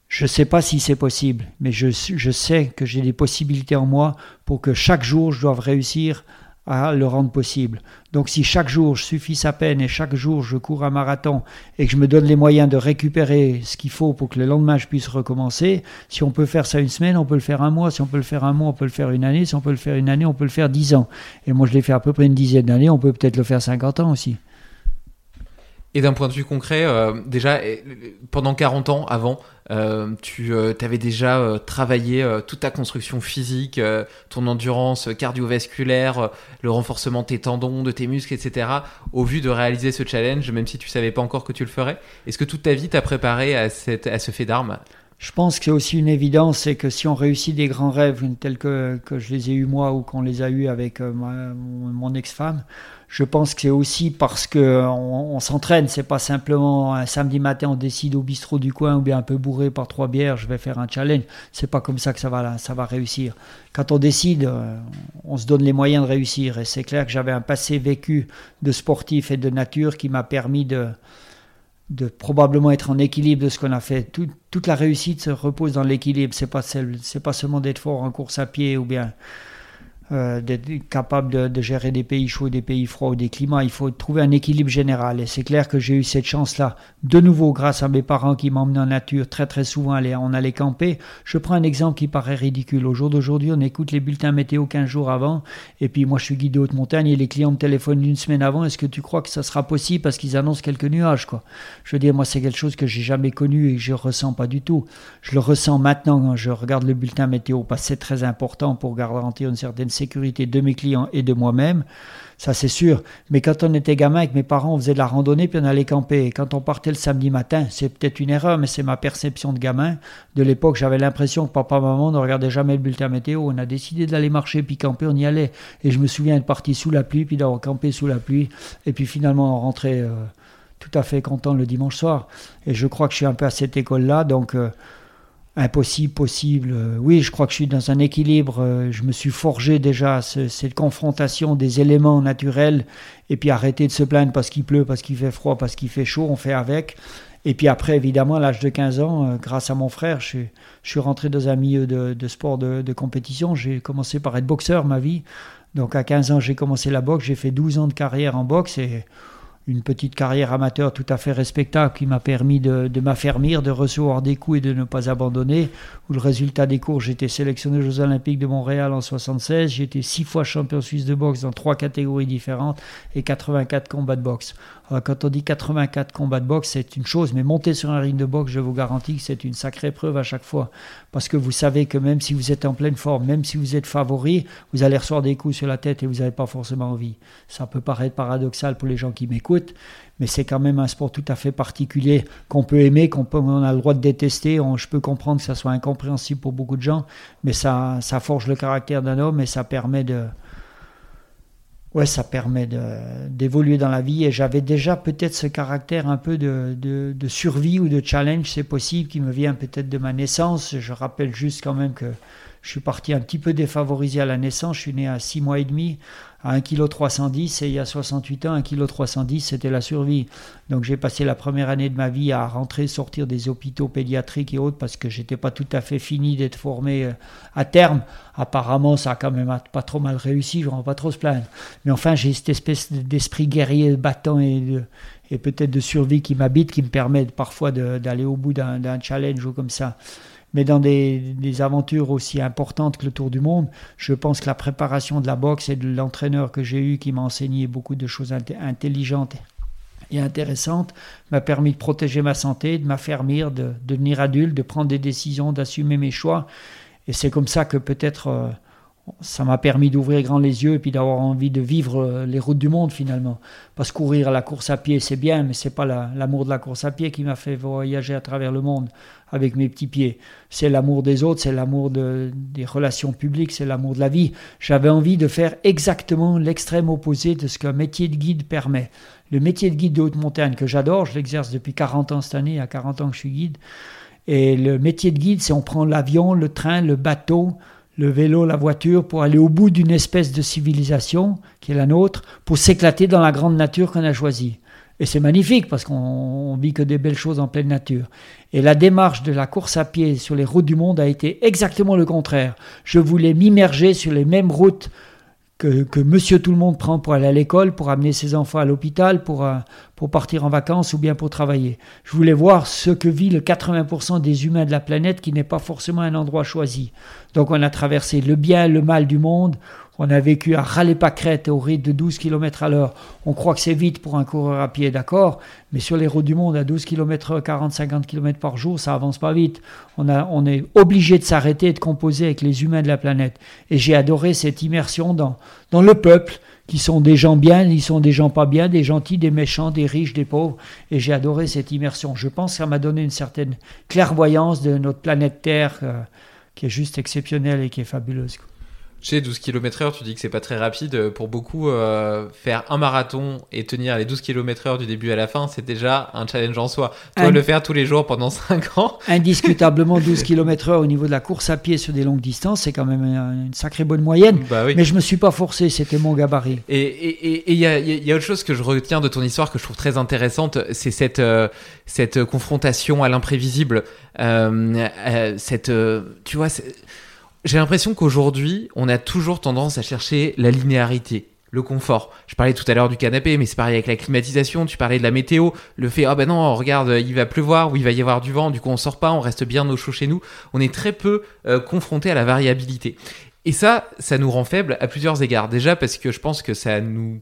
je ne sais pas si c'est possible, mais je, je sais que j'ai des possibilités en moi pour que chaque jour je doive réussir à le rendre possible. Donc si chaque jour je suffis sa peine et chaque jour je cours un marathon et que je me donne les moyens de récupérer ce qu'il faut pour que le lendemain je puisse recommencer, si on peut faire ça une semaine, on peut le faire un mois, si on peut le faire un mois, on peut le faire une année, si on peut le faire une année, on peut le faire dix ans. Et moi je l'ai fait à peu près une dizaine d'années, on peut peut-être le faire 50 ans aussi. Et d'un point de vue concret, euh, déjà, pendant 40 ans avant, euh, tu euh, avais déjà travaillé toute ta construction physique, ton endurance cardiovasculaire, le renforcement de tes tendons, de tes muscles, etc. Au vu de réaliser ce challenge, même si tu savais pas encore que tu le ferais. Est-ce que toute ta vie t'a préparé à, ce fait d'armes? Je pense que c'est aussi une évidence, c'est que si on réussit des grands rêves tels que, que je les ai eus moi ou qu'on les a eus avec mon ex-femme, je pense que c'est aussi parce qu'on on, s'entraîne. C'est pas simplement un samedi matin on décide au bistrot du coin ou bien un peu bourré par trois bières, je vais faire un challenge. C'est pas comme ça que ça va, ça va réussir. Quand on décide, euh, on se donne les moyens de réussir. Et c'est clair que j'avais un passé vécu de sportif et de nature qui m'a permis de, de probablement être en équilibre de ce qu'on a fait. toute la réussite se repose dans l'équilibre. C'est pas, c'est pas seulement d'être fort en course à pied ou bien euh, d'être capable de, gérer des pays chauds, des pays froids ou des climats. Il faut trouver un équilibre général. Et c'est clair que j'ai eu cette chance-là, de nouveau grâce à mes parents qui m'emmenaient en nature très très souvent. On allait camper. Je prends un exemple qui paraît ridicule. Au jour d'aujourd'hui, on écoute les bulletins météo 15 jours avant. Et puis moi, je suis guide de haute montagne et les clients me téléphonent une semaine avant. Est-ce que tu crois que ça sera possible parce qu'ils annoncent quelques nuages Je veux dire, moi, c'est quelque chose que j'ai jamais connu et que je ressens pas du tout. Je le ressens maintenant quand je regarde le bulletin météo parce que c'est très important pour garantir une certaine sécurité de mes clients et de moi-même, ça c'est sûr. Mais quand on était gamin avec mes parents, on faisait de la randonnée puis on allait camper. Et quand on partait le samedi matin, c'est peut-être une erreur, mais c'est ma perception de gamin. De l'époque, j'avais l'impression que papa, maman ne regardaient jamais le bulletin météo. On a décidé d'aller marcher puis camper, on y allait. Et je me souviens être parti sous la pluie puis d'avoir campé sous la pluie. Et puis finalement, on rentrait euh, tout à fait content le dimanche soir. Et je crois que je suis un peu à cette école-là. Donc. Euh, impossible, possible. Euh, oui, je crois que je suis dans un équilibre. Euh, je me suis forgé déjà cette confrontation des éléments naturels et puis arrêter de se plaindre parce qu'il pleut, parce qu'il fait froid, parce qu'il fait chaud, on fait avec. Et puis après, évidemment, à l'âge de 15 ans, euh, grâce à mon frère, je, suis rentré dans un milieu de, sport de, de compétition. J'ai commencé par être boxeur ma vie. Donc à 15 ans, j'ai commencé la boxe. J'ai fait 12 ans de carrière en boxe et une petite carrière amateur tout à fait respectable qui m'a permis de, m'affermir, de recevoir des coups et de ne pas abandonner. Où le résultat des cours, j'étais sélectionné aux Jeux Olympiques de Montréal en 76. J'ai été six fois champion suisse de boxe dans trois catégories différentes et 84 combats de boxe. Euh, quand on dit 84 combats de boxe, c'est une chose, mais monter sur un ring de boxe, je vous garantis que c'est une sacrée preuve à chaque fois. Parce que vous savez que même si vous êtes en pleine forme, même si vous êtes favori, vous allez recevoir des coups sur la tête et vous n'avez pas forcément envie. Ça peut paraître paradoxal pour les gens qui m'écoutent mais c'est quand même un sport tout à fait particulier qu'on peut aimer, qu'on on a le droit de détester. je peux comprendre que ça soit incompréhensible pour beaucoup de gens, mais ça forge le caractère d'un homme et ça permet de, ouais, ça permet d'évoluer dans la vie. Et j'avais déjà peut-être ce caractère un peu de, de, survie ou de challenge, c'est possible, qui me vient peut-être de ma naissance. Je rappelle juste quand même que je suis parti un petit peu défavorisé à la naissance. Je suis né à 6 mois et demi à 1,310 kg et il y a 68 ans, 1,310 kg c'était la survie. Donc j'ai passé la première année de ma vie à rentrer, sortir des hôpitaux pédiatriques et autres parce que j'étais pas tout à fait fini d'être formé euh, à terme. Apparemment, ça a quand même pas trop mal réussi, je ne pas trop se plaindre. Mais enfin, j'ai cette espèce d'esprit guerrier, battant et, et peut-être de survie qui m'habite, qui me permet parfois d'aller au bout d'un challenge ou comme ça mais dans des, aventures aussi importantes que le Tour du Monde, je pense que la préparation de la boxe et de l'entraîneur que j'ai eu qui m'a enseigné beaucoup de choses intelligentes et intéressantes m'a permis de protéger ma santé, de m'affermir, de, devenir adulte, de prendre des décisions, d'assumer mes choix. Et c'est comme ça que peut-être euh, ça m'a permis d'ouvrir grand les yeux et puis d'avoir envie de vivre euh, les routes du monde finalement. Parce courir à la course à pied, c'est bien, mais c'est pas l'amour de la course à pied qui m'a fait voyager à travers le monde avec mes petits pieds. C'est l'amour des autres, c'est l'amour de, des relations publiques, c'est l'amour de la vie. J'avais envie de faire exactement l'extrême opposé de ce qu'un métier de guide permet. Le métier de guide de haute montagne que j'adore, je l'exerce depuis 40 ans cette année, à 40 ans que je suis guide. Et le métier de guide, c'est on prend l'avion, le train, le bateau, le vélo, la voiture, pour aller au bout d'une espèce de civilisation qui est la nôtre, pour s'éclater dans la grande nature qu'on a choisie. Et c'est magnifique parce qu'on vit que des belles choses en pleine nature. Et la démarche de la course à pied sur les routes du monde a été exactement le contraire. Je voulais m'immerger sur les mêmes routes que, que, monsieur tout le monde prend pour aller à l'école, pour amener ses enfants à l'hôpital, pour, euh, pour partir en vacances ou bien pour travailler. Je voulais voir ce que vit le 80% des humains de la planète qui n'est pas forcément un endroit choisi. Donc on a traversé le bien le mal du monde, on a vécu à râler-pâquerette au rythme de 12 km à l'heure. On croit que c'est vite pour un coureur à pied, d'accord, mais sur les routes du monde, à 12 km 40-50 km par jour, ça avance pas vite. On, est obligé de s'arrêter et de composer avec les humains de la planète. Et j'ai adoré cette immersion dans, dans le peuple, qui sont des gens bien, ils sont des gens pas bien, des gentils, des méchants, des riches, des pauvres. Et j'ai adoré cette immersion. Je pense que ça m'a donné une certaine clairvoyance de notre planète Terre, euh, qui est juste exceptionnelle et qui est fabuleuse. Tu sais, 12 km heure, tu dis que c'est pas très rapide. Pour beaucoup, euh, faire un marathon et tenir les 12 km heure du début à la fin, c'est déjà un challenge en soi. Toi, le faire tous les jours pendant 5 ans. Indiscutablement, 12 km heure au niveau de la course à pied sur des longues distances, c'est quand même une sacrée bonne moyenne. Bah Mais je me suis pas forcé, c'était mon gabarit. Et il y, a, y, a, autre chose que je retiens de ton histoire que je trouve très intéressante, c'est cette, euh, cette confrontation à l'imprévisible. Euh, cette, tu vois, j'ai l'impression qu'aujourd'hui, on a toujours tendance à chercher la linéarité, le confort. Je parlais tout à l'heure du canapé, mais c'est pareil avec la climatisation. Tu parlais de la météo, le fait ah ben non, regarde, il va pleuvoir ou il va y avoir du vent, du coup on sort pas, on reste bien au chaud chez nous. On est très peu euh, confronté à la variabilité. Et ça, ça nous rend faibles à plusieurs égards. Déjà parce que je pense que ça nous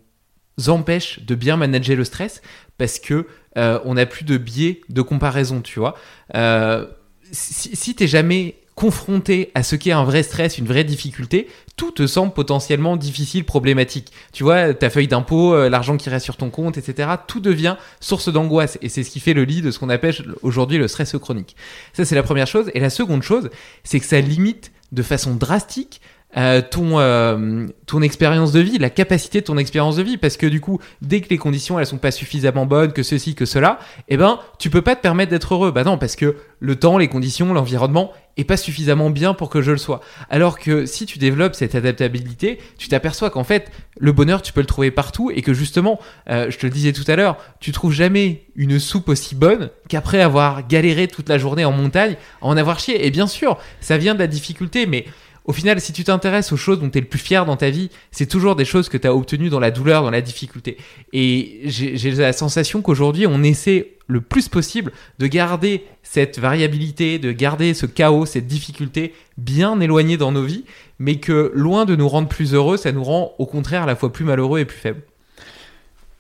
empêche de bien manager le stress parce que euh, on n'a plus de biais de comparaison, tu vois. Euh, si, si t'es jamais confronté à ce qu'est un vrai stress, une vraie difficulté, tout te semble potentiellement difficile, problématique. Tu vois, ta feuille d'impôt, euh, l'argent qui reste sur ton compte, etc., tout devient source d'angoisse. Et c'est ce qui fait le lit de ce qu'on appelle aujourd'hui le stress chronique. Ça, c'est la première chose. Et la seconde chose, c'est que ça limite de façon drastique euh, ton, euh, ton expérience de vie, la capacité de ton expérience de vie, parce que du coup, dès que les conditions elles sont pas suffisamment bonnes, que ceci, que cela, eh ben, tu peux pas te permettre d'être heureux. Bah non, parce que le temps, les conditions, l'environnement est pas suffisamment bien pour que je le sois. Alors que si tu développes cette adaptabilité, tu t'aperçois qu'en fait, le bonheur, tu peux le trouver partout et que justement, euh, je te le disais tout à l'heure, tu trouves jamais une soupe aussi bonne qu'après avoir galéré toute la journée en montagne, en avoir chié. Et bien sûr, ça vient de la difficulté, mais au final, si tu t'intéresses aux choses dont tu es le plus fier dans ta vie, c'est toujours des choses que tu as obtenues dans la douleur, dans la difficulté. Et j'ai la sensation qu'aujourd'hui, on essaie le plus possible de garder cette variabilité, de garder ce chaos, cette difficulté bien éloignée dans nos vies, mais que loin de nous rendre plus heureux, ça nous rend au contraire à la fois plus malheureux et plus faibles.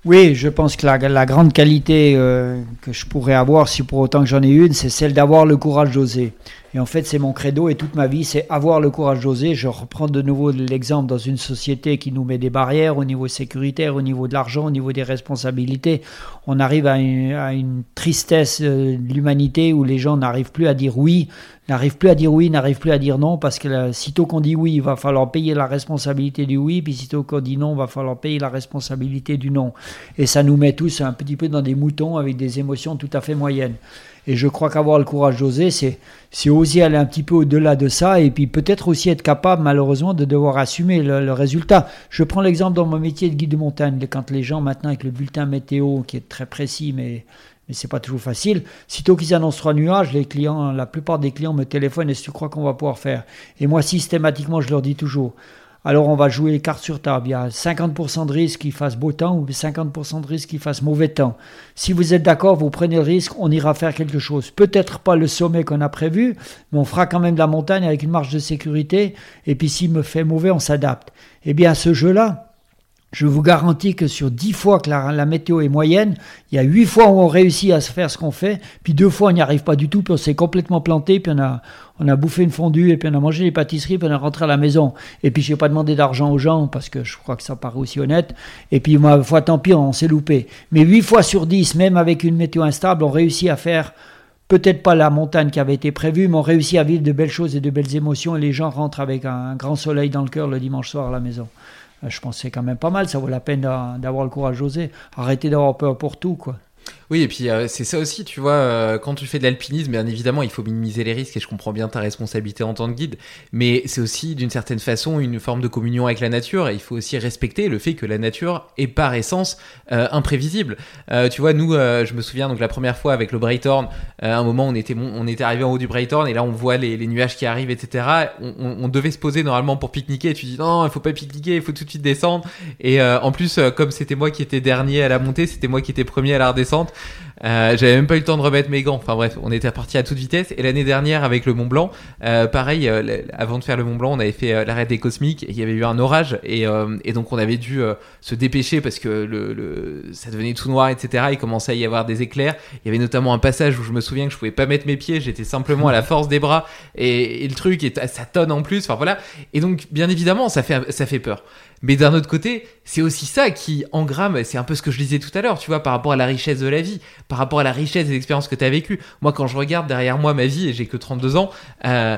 Oui, je pense que la, grande qualité euh, que je pourrais avoir, si pour autant que j'en ai une, c'est celle d'avoir le courage d'oser. Et en fait, c'est mon credo et toute ma vie, c'est avoir le courage d'oser. Je reprends de nouveau l'exemple dans une société qui nous met des barrières au niveau sécuritaire, au niveau de l'argent, au niveau des responsabilités. On arrive à une, tristesse euh, de l'humanité où les gens n'arrivent plus à dire oui, n'arrivent plus à dire oui, n'arrivent plus à dire non, parce que sitôt qu'on dit oui, il va falloir payer la responsabilité du oui, puis sitôt qu'on dit non, il va falloir payer la responsabilité du non. Et ça nous met tous un petit peu dans des moutons avec des émotions tout à fait moyennes. Et je crois qu'avoir le courage d'oser, c'est, oser aller un petit peu au-delà de ça et puis peut-être aussi être capable, malheureusement, de devoir assumer le, résultat. Je prends l'exemple dans mon métier de guide de montagne, quand les gens maintenant avec le bulletin météo qui est très précis, mais mais c'est pas toujours facile. Sitôt qu'ils annoncent trois nuages, les clients, la plupart des clients me téléphonent est-ce que tu crois qu'on va pouvoir faire? Et moi, systématiquement, je leur dis toujours alors on va jouer les cartes sur table. Il y a 50% de risque qu'il fasse beau temps ou 50% de risque qu'il fasse mauvais temps. Si vous êtes d'accord, vous prenez le risque, on ira faire quelque chose. Peut-être pas le sommet qu'on a prévu, mais on fera quand même de la montagne avec une marge de sécurité. Et puis s'il me fait mauvais, on s'adapte. Eh bien, ce jeu-là, je vous garantis que sur 10 fois que la, météo est moyenne, il y a 8 fois où on réussit à se faire ce qu'on fait, puis 2 fois on n'y arrive pas du tout, puis on s'est complètement planté, puis on a, on a bouffé une fondue, et puis on a mangé des pâtisseries, puis on est rentré à la maison. Et puis je n'ai pas demandé d'argent aux gens, parce que je crois que ça paraît aussi honnête. Et puis ma foi, tant pis, on s'est loupé. Mais 8 fois sur 10, même avec une météo instable, on réussit à faire peut-être pas la montagne qui avait été prévue, mais on réussit à vivre de belles choses et de belles émotions, et les gens rentrent avec un grand soleil dans le cœur le dimanche soir à la maison. Euh, je pense que c'est quand même pas mal, ça vaut la peine d'avoir le courage d'oser. Arrêtez d'avoir peur pour tout, quoi. Oui, et puis euh, c'est ça aussi, tu vois, euh, quand tu fais de l'alpinisme, bien évidemment, il faut minimiser les risques et je comprends bien ta responsabilité en tant que guide, mais c'est aussi d'une certaine façon une forme de communion avec la nature et il faut aussi respecter le fait que la nature est par essence euh, imprévisible. tu vois, nous, je me souviens donc la première fois avec le Braytorn, à un moment on était, on était arrivé en haut du Braytorn et là on voit les, nuages qui arrivent, etc. On, on, devait se poser normalement pour pique-niquer et tu dis non, il faut pas pique-niquer, il faut tout de suite descendre. Et en plus, comme c'était moi qui étais dernier à la montée, c'était moi qui étais premier à la redescente. Euh, j'avais même pas eu le temps de remettre mes gants. Enfin bref, on était parti à toute vitesse. Et l'année dernière, avec le Mont Blanc, euh, pareil, euh, avant de faire le Mont Blanc, on avait fait l'arrêt des Cosmiques. Il y avait eu un orage. Et, donc on avait dû se dépêcher parce que ça devenait tout noir, etc. Il commençait à y avoir des éclairs. Il y avait notamment un passage où je me souviens que je pouvais pas mettre mes pieds. J'étais simplement à la force des bras. Et, et le truc, ça tonne en plus. Enfin voilà. Et donc, bien évidemment, ça fait, ça fait peur. Mais d'un autre côté, c'est aussi ça qui engramme, c'est un peu ce que je disais tout à l'heure, tu vois, par rapport à la richesse de la vie, par rapport à la richesse des expériences que tu as vécues. Moi, quand je regarde derrière moi ma vie, et j'ai que 32 ans, euh,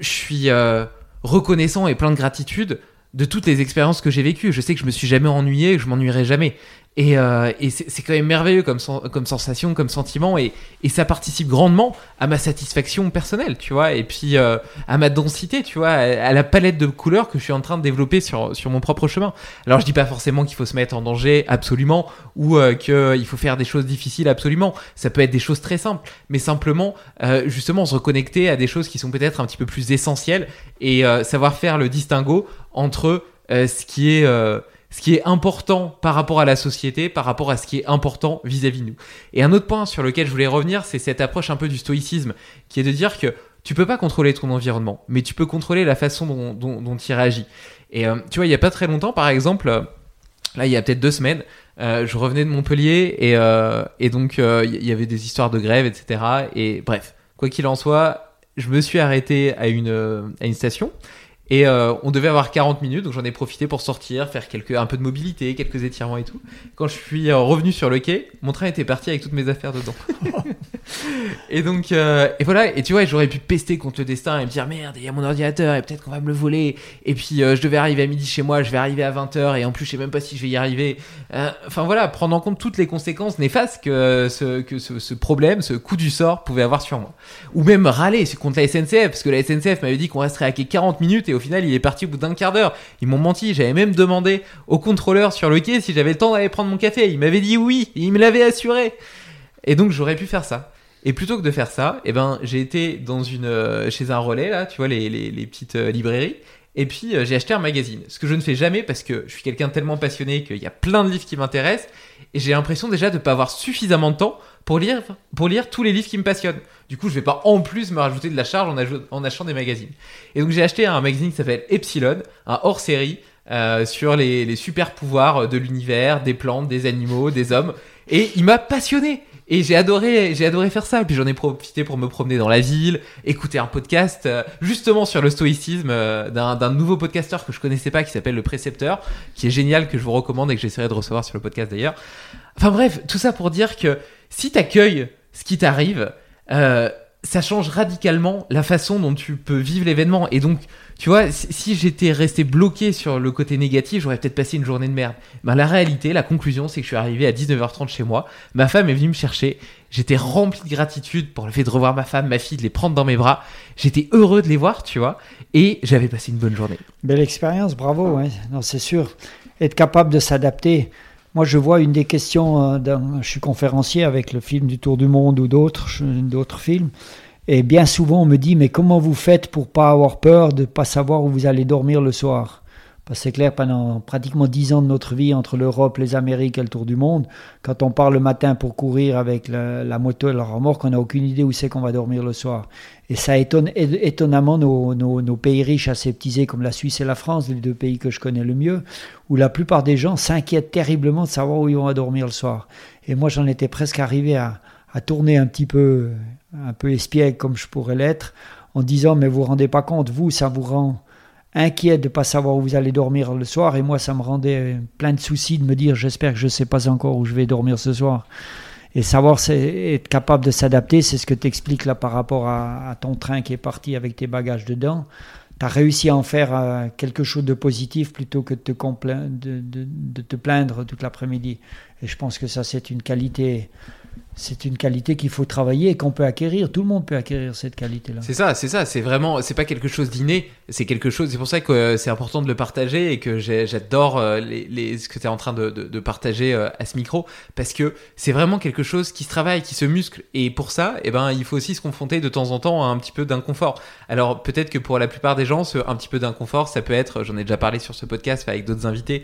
je suis euh, reconnaissant et plein de gratitude de toutes les expériences que j'ai vécues. Je sais que je me suis jamais ennuyé, que je m'ennuierai jamais. Et, euh, et c'est quand même merveilleux comme, comme sensation, comme sentiment, et, et, ça participe grandement à ma satisfaction personnelle, tu vois, et puis euh, à ma densité, tu vois, à, la palette de couleurs que je suis en train de développer sur, sur mon propre chemin. Alors je dis pas forcément qu'il faut se mettre en danger absolument, ou euh, qu'il faut faire des choses difficiles absolument. Ça peut être des choses très simples, mais simplement euh, justement se reconnecter à des choses qui sont peut-être un petit peu plus essentielles et euh, savoir faire le distinguo entre ce qui est ce qui est important par rapport à la société, par rapport à ce qui est important vis-à-vis de nous. Et un autre point sur lequel je voulais revenir, c'est cette approche un peu du stoïcisme, qui est de dire que tu peux pas contrôler ton environnement, mais tu peux contrôler la façon dont, dont, il réagit. Et euh, tu vois, il y a pas très longtemps, par exemple, euh, là, il y a peut-être deux semaines, euh, je revenais de Montpellier et, donc il y avait des histoires de grève, etc. Et bref, quoi qu'il en soit, je me suis arrêté à une station et euh, on devait avoir 40 minutes, donc j'en ai profité pour sortir, faire quelques, un peu de mobilité, quelques étirements et tout. Quand je suis euh, revenu sur le quai, mon train était parti avec toutes mes affaires dedans. et donc, euh, et voilà, et tu vois, j'aurais pu pester contre le destin et me dire merde, il y a mon ordinateur et peut-être qu'on va me le voler. Et puis, je devais arriver à midi chez moi, je vais arriver à 20h et en plus, je sais même pas si je vais y arriver. Enfin voilà, prendre en compte toutes les conséquences néfastes que, ce, que ce, problème, ce coup du sort pouvait avoir sur moi. Ou même râler contre la SNCF, parce que la SNCF m'avait dit qu'on resterait à quai 40 minutes final, il est parti au bout d'un quart d'heure. Ils m'ont menti. J'avais même demandé au contrôleur sur le quai si j'avais le temps d'aller prendre mon café. Il m'avait dit oui. il me l'avait assuré. Et donc, j'aurais pu faire ça. Et plutôt que de faire ça, eh ben, j'ai été dans une, euh, chez un relais, là, tu vois, les, petites euh, librairies. Et puis, euh, j'ai acheté un magazine. Ce que je ne fais jamais parce que je suis quelqu'un tellement passionné qu'il y a plein de livres qui m'intéressent. Et j'ai l'impression déjà de ne pas avoir suffisamment de temps pour lire, pour lire tous les livres qui me passionnent. Du coup, je vais pas en plus me rajouter de la charge en, achetant des magazines. Et donc, j'ai acheté un magazine qui s'appelle Epsilon, un hors-série euh, sur les, super pouvoirs de l'univers, des plantes, des animaux, des hommes. Et il m'a passionné. Et j'ai adoré, j'ai adoré faire ça. Puis j'en ai profité pour me promener dans la ville, écouter un podcast euh, justement sur le stoïcisme euh, d'un nouveau podcasteur que je connaissais pas qui s'appelle Le Précepteur, qui est génial, que je vous recommande et que j'essaierai de recevoir sur le podcast d'ailleurs. Enfin bref, tout ça pour dire que si t'accueilles ce qui t'arrive, euh, ça change radicalement la façon dont tu peux vivre l'événement. Et donc, tu vois, si, j'étais resté bloqué sur le côté négatif, j'aurais peut-être passé une journée de merde. Ben, la réalité, la conclusion, c'est que je suis arrivé à 19h30 chez moi. Ma femme est venue me chercher. J'étais rempli de gratitude pour le fait de revoir ma femme, ma fille, de les prendre dans mes bras. J'étais heureux de les voir, tu vois. Et j'avais passé une bonne journée. Belle expérience, bravo. ouais. Non, c'est sûr. Être capable de s'adapter. Moi, je vois une des questions. euh, je suis conférencier avec le film du Tour du Monde ou d'autres films. Et bien souvent, on me dit Mais comment vous faites pour pas avoir peur de pas savoir où vous allez dormir le soir? Parce que c'est clair, pendant pratiquement dix ans de notre vie, entre l'Europe, les Amériques et le Tour du Monde, quand on part le matin pour courir avec la, moto et la remorque, on n'a aucune idée où c'est qu'on va dormir le soir. Et ça étonne étonnamment nos, pays riches aseptisés comme la Suisse et la France, les deux pays que je connais le mieux, où la plupart des gens s'inquiètent terriblement de savoir où ils vont dormir le soir. Et moi, j'en étais presque arrivé à tourner un petit peu, un peu espiègle comme je pourrais l'être, en disant mais vous vous rendez pas compte, vous, ça vous rend inquiet de pas savoir où vous allez dormir le soir, et moi, ça me rendait plein de soucis de me dire j'espère que je ne sais pas encore où je vais dormir ce soir. Et savoir être capable de s'adapter, c'est ce que tu expliques là par rapport à, ton train qui est parti avec tes bagages dedans. Tu as réussi à en faire euh, quelque chose de positif plutôt que de te, de te plaindre toute l'après-midi. Et je pense que ça, c'est une qualité, c'est une qualité qu'il faut travailler et qu'on peut acquérir. Tout le monde peut acquérir cette qualité-là. C'est ça, c'est ça. C'est vraiment, c'est pas quelque chose d'inné. C'est quelque chose. C'est pour ça que euh, c'est important de le partager et que j'adore euh, ce que tu es en train de, partager euh, à ce micro parce que c'est vraiment quelque chose qui se travaille, qui se muscle. Et pour ça, eh ben, il faut aussi se confronter de temps en temps à un petit peu d'inconfort. Alors peut-être que pour la plupart des gens, ce un petit peu d'inconfort, ça peut être, j'en ai déjà parlé sur ce podcast avec d'autres invités,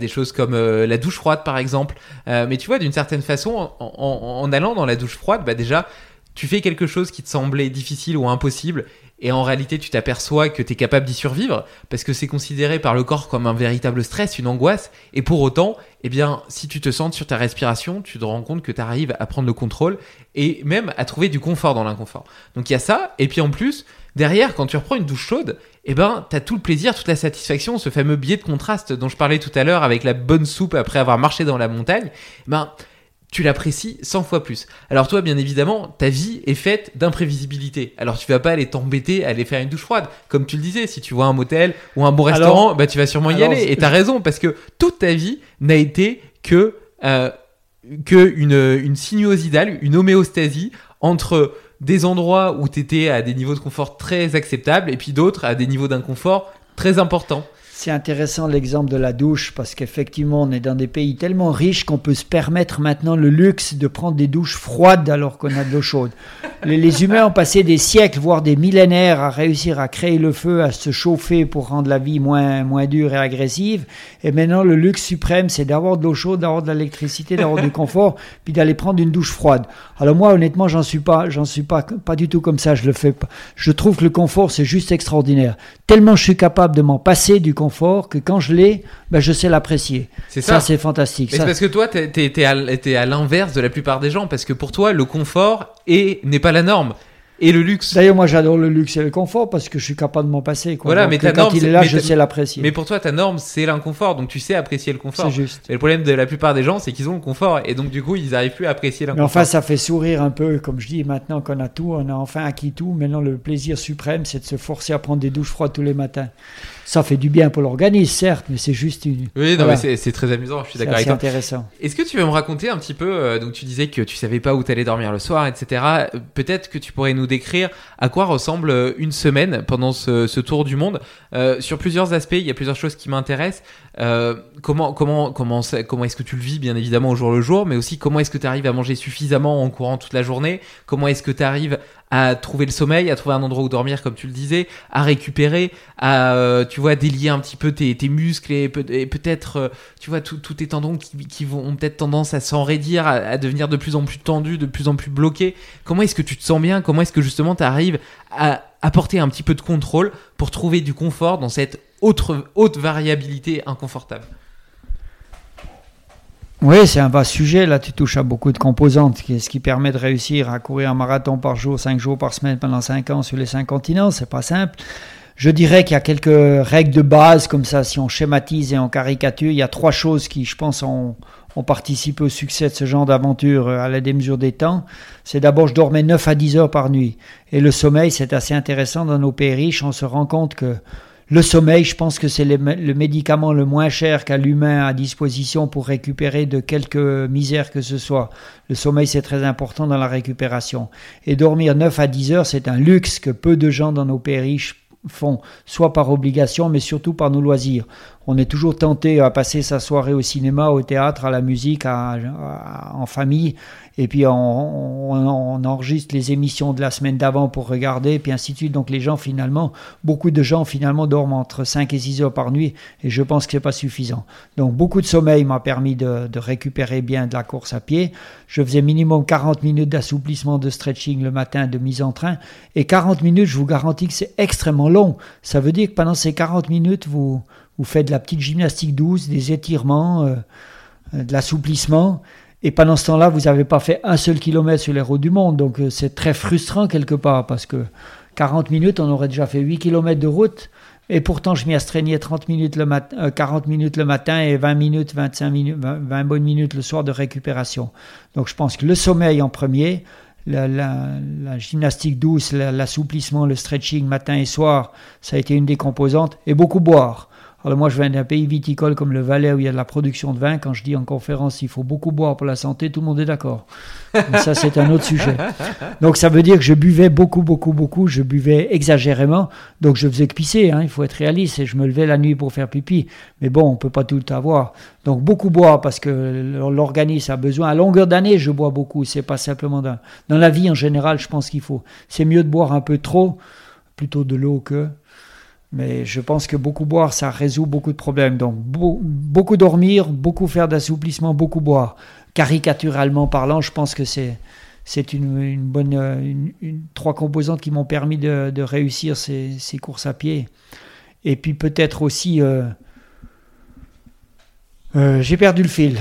des choses comme la douche froide par exemple. Mais tu vois, d'une certaine façon, en, en- en allant dans la douche froide, bah déjà, tu fais quelque chose qui te semblait difficile ou impossible, et en réalité, tu t'aperçois que tu es capable d'y survivre, parce que c'est considéré par le corps comme un véritable stress, une angoisse, et pour autant, eh bien, si tu te sens sur ta respiration, tu te rends compte que tu arrives à prendre le contrôle, et même à trouver du confort dans l'inconfort. Donc il y a ça, et puis en plus, derrière, quand tu reprends une douche chaude, eh ben, t'as tout le plaisir, toute la satisfaction, ce fameux biais de contraste dont je parlais tout à l'heure avec la bonne soupe après avoir marché dans la montagne, eh ben, tu l'apprécies 100 fois plus. Alors toi, bien évidemment, ta vie est faite d'imprévisibilité. Alors tu vas pas aller t'embêter à aller faire une douche froide. Comme tu le disais, si tu vois un motel ou un bon Alors- restaurant, bah tu vas sûrement y alors, aller. Et t'as raison, parce que toute ta vie n'a été que, euh, que une, une sinuosidale, une homéostasie entre des endroits où tu étais à des niveaux de confort très acceptables et puis d'autres à des niveaux d'inconfort très importants. C'est intéressant l'exemple de la douche parce qu'effectivement on est dans des pays tellement riches qu'on peut se permettre maintenant le luxe de prendre des douches froides alors qu'on a de l'eau chaude. Les, humains ont passé des siècles, voire des millénaires à réussir à créer le feu, à se chauffer pour rendre la vie moins, moins dure et agressive. Et maintenant le luxe suprême c'est d'avoir de l'eau chaude, d'avoir de l'électricité, d'avoir du confort, puis d'aller prendre une douche froide. Alors moi honnêtement j'en suis pas, j'en suis pas, pas du tout comme ça, je le fais pas. Je trouve que le confort c'est juste extraordinaire. Tellement je suis capable de m'en passer du confort que quand je l'ai, ben, je sais l'apprécier. C'est Ça, ça. c'est fantastique. Mais Ça, c'est parce que toi, t'es- t'es à, l'inverse de la plupart des gens, parce que pour toi, le confort est, n'est pas la norme. Et le luxe. D'ailleurs, moi, j'adore le luxe et le confort parce que je suis capable de m'en passer. Quoi. Voilà, Donc, mais ta quand norme, il c'est- est là, mais je sais l'apprécier. Mais pour toi, ta norme, c'est l'inconfort, donc tu sais apprécier le confort. C'est juste. Et le problème de la plupart des gens, c'est qu'ils ont le confort, et donc du coup, ils n'arrivent plus à apprécier Mais l'inconfort. enfin, ça fait sourire un peu, comme je dis, maintenant qu'on a tout, on a enfin acquis tout. Maintenant, le plaisir suprême, c'est de se forcer à prendre des douches froides tous les matins. Ça fait du bien pour l'organisme, certes, mais c'est juste une. Oui, non, Voilà. mais c'est, c'est très amusant, je suis C'est d'accord avec toi. intéressant. Est-ce que tu veux me raconter un petit peu, euh, donc tu disais que tu savais pas où t'allais dormir le soir, etc. Euh, Peut-être que tu pourrais nous décrire à quoi ressemble euh, une semaine pendant ce, tour du monde. Euh, sur plusieurs aspects, il y a plusieurs choses qui m'intéressent. Euh, comment comment comment comment est-ce que tu le vis bien évidemment au jour le jour, mais aussi comment est-ce que tu arrives à manger suffisamment en courant toute la journée? Comment est-ce que tu arrives à trouver le sommeil, à trouver un endroit où dormir comme tu le disais, à récupérer, à euh, tu vois délier un petit peu tes, muscles et, peut- et peut-être euh, tu vois tous tous tes tendons qui, qui vont ont peut-être tendance à s'enraidir, à, à devenir de plus en plus tendus, de plus en plus bloqués. Comment est-ce que tu te sens bien? Comment est-ce que justement tu arrives à apporter un petit peu de contrôle pour trouver du confort dans cette autre haute variabilité inconfortable? Oui, c'est un vaste sujet. Là, tu touches à beaucoup de composantes. Ce qui permet de réussir à courir un marathon par jour, 5 jours par semaine pendant 5 ans sur les 5 continents. C'est pas simple. Je dirais qu'il y a quelques règles de base, comme ça, si on schématise et on caricature. Il y a trois choses qui, je pense, ont, ont participé au succès de ce genre d'aventure euh, à la démesure des temps. C'est d'abord, je dormais 9 à 10 heures par nuit. Et le sommeil, c'est assez intéressant dans nos pays riches. On se rend compte que le sommeil, je pense que c'est le, médicament le moins cher qu'a l'humain à disposition pour récupérer de quelque misère que ce soit. Le sommeil, c'est très important dans la récupération. Et dormir 9 à 10 heures, c'est un luxe que peu de gens dans nos pays riches font, soit par obligation, mais surtout par nos loisirs. On est toujours tenté à passer sa soirée au cinéma, au théâtre, à la musique, en famille, et puis on, enregistre les émissions de la semaine d'avant pour regarder, et puis ainsi de suite. Donc les gens finalement, beaucoup de gens finalement dorment entre 5 et 6 heures par nuit, et je pense que c'est pas suffisant. Donc beaucoup de sommeil m'a permis de, récupérer bien de la course à pied. Je faisais minimum 40 minutes d'assouplissement, de stretching le matin, de mise en train, et 40 minutes, je vous garantis que c'est extrêmement long. Ça veut dire que pendant ces 40 minutes, vous, vous faites de la petite gymnastique douce, des étirements, euh, de l'assouplissement, et pendant ce temps-là, vous n'avez pas fait un seul kilomètre sur les routes du monde. Donc euh, c'est très frustrant quelque part parce que 40 minutes, on aurait déjà fait 8 kilomètres de route. Et pourtant, je m'y astreignais 30 minutes le 40 euh, minutes le matin et 20 minutes, 25 minutes, 20, bonnes minutes le soir de récupération. Donc je pense que le sommeil en premier, la gymnastique douce, l'assouplissement, le stretching matin et soir, ça a été une des composantes. Et beaucoup boire. Moi, je viens d'un pays viticole comme le Valais où il y a de la production de vin. Quand je dis en conférence il faut beaucoup boire pour la santé, tout le monde est d'accord. Mais ça, c'est un autre sujet. Donc ça veut dire que je buvais beaucoup, beaucoup, beaucoup. Je buvais exagérément. Donc je faisais que pisser. Hein, il faut être réaliste. Et je me levais la nuit pour faire pipi. Mais bon, on peut pas tout avoir. Donc beaucoup boire parce que l'organisme a besoin. À longueur d'année, je bois beaucoup. C'est pas simplement dans la vie en général. Je pense qu'il faut. C'est mieux de boire un peu trop, plutôt de l'eau que mais je pense que beaucoup boire, ça résout beaucoup de problèmes. Donc beaucoup dormir, beaucoup faire d'assouplissement, beaucoup boire. Caricaturalement parlant, je pense que c'est c'est une, bonne trois composantes qui m'ont permis de, réussir ces, ces, courses à pied. Et puis peut-être aussi, euh, euh, j'ai perdu le fil.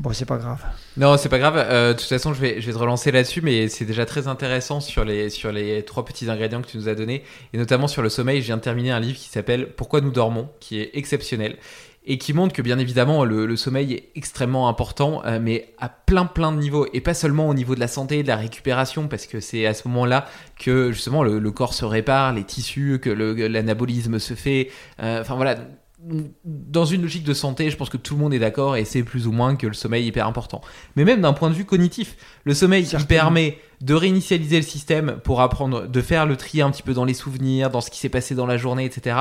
Bon, c'est pas grave. Non, c'est pas grave. Euh, de toute façon, je vais, je vais te relancer là-dessus, mais c'est déjà très intéressant sur les, sur les trois petits ingrédients que tu nous as donnés, et notamment sur le sommeil. Je viens de terminer un livre qui s'appelle Pourquoi nous dormons, qui est exceptionnel et qui montre que bien évidemment le, sommeil est extrêmement important, euh, mais à plein plein de niveaux, et pas seulement au niveau de la santé, de la récupération, parce que c'est à ce moment-là que justement le, corps se répare, les tissus, que l'anabolisme se fait. Euh, enfin voilà dans une logique de santé, je pense que tout le monde est d'accord et c'est plus ou moins que le sommeil est hyper important. Mais même d'un point de vue cognitif, le sommeil qui permet de réinitialiser le système pour apprendre, de faire le tri un petit peu dans les souvenirs, dans ce qui s'est passé dans la journée, etc.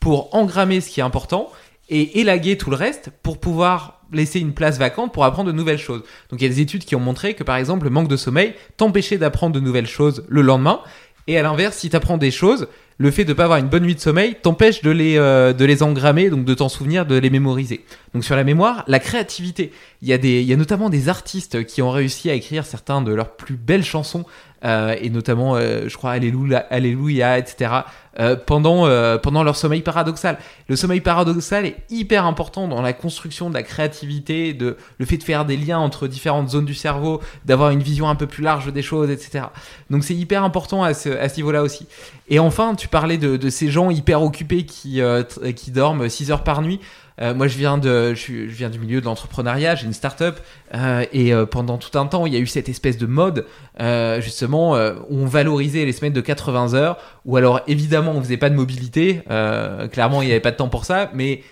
Pour engrammer ce qui est important et élaguer tout le reste pour pouvoir laisser une place vacante pour apprendre de nouvelles choses. Donc il y a des études qui ont montré que par exemple le manque de sommeil t'empêchait d'apprendre de nouvelles choses le lendemain. Et à l'inverse, si tu apprends des choses, le fait de ne pas avoir une bonne nuit de sommeil t'empêche de les, euh, de les engrammer, donc de t'en souvenir, de les mémoriser. Donc sur la mémoire, la créativité. Il y, a des, il y a notamment des artistes qui ont réussi à écrire certains de leurs plus belles chansons euh, et notamment, euh, je crois, Alléluia, etc., euh, pendant, pendant leur sommeil paradoxal. Le sommeil paradoxal est hyper important dans la construction de la créativité, de, le fait de faire des liens entre différentes zones du cerveau, d'avoir une vision un peu plus large des choses, etc. Donc c'est hyper important à ce, à ce niveau-là aussi. Et enfin, tu parlais de, de ces gens hyper occupés qui, qui dorment 6 heures par nuit. Euh, moi, je viens, de, je, viens du milieu de l'entrepreneuriat, j'ai une start-up, euh, et euh, pendant tout un temps, il y a eu cette espèce de mode, justement, où on valorisait les semaines de 80 heures, ou alors évidemment, on faisait pas de mobilité, clairement, il n'y avait pas de temps pour ça, mais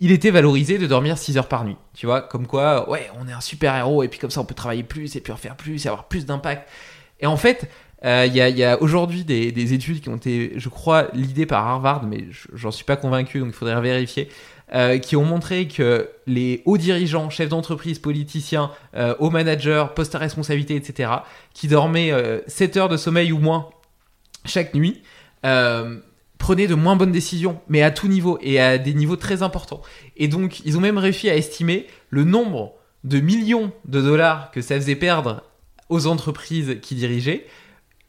il était valorisé de dormir 6 heures par nuit. Tu vois, comme quoi, ouais, on est un super héros, et puis comme ça, on peut travailler plus, et puis en faire plus, et avoir plus d'impact. Et en fait, il y a, aujourd'hui des, des, études qui ont été, je crois, l'idée par Harvard, mais j'en suis pas convaincu, donc il faudrait vérifier, euh, qui ont montré que les hauts dirigeants, chefs d'entreprise, politiciens, euh, hauts managers, postes à responsabilité, etc., qui dormaient 7 euh, heures de sommeil ou moins chaque nuit, prenaient de moins bonnes décisions, mais à tout niveau et à des niveaux très importants. Et donc, ils ont même réussi à estimer le nombre de millions de dollars que ça faisait perdre aux entreprises qui dirigeaient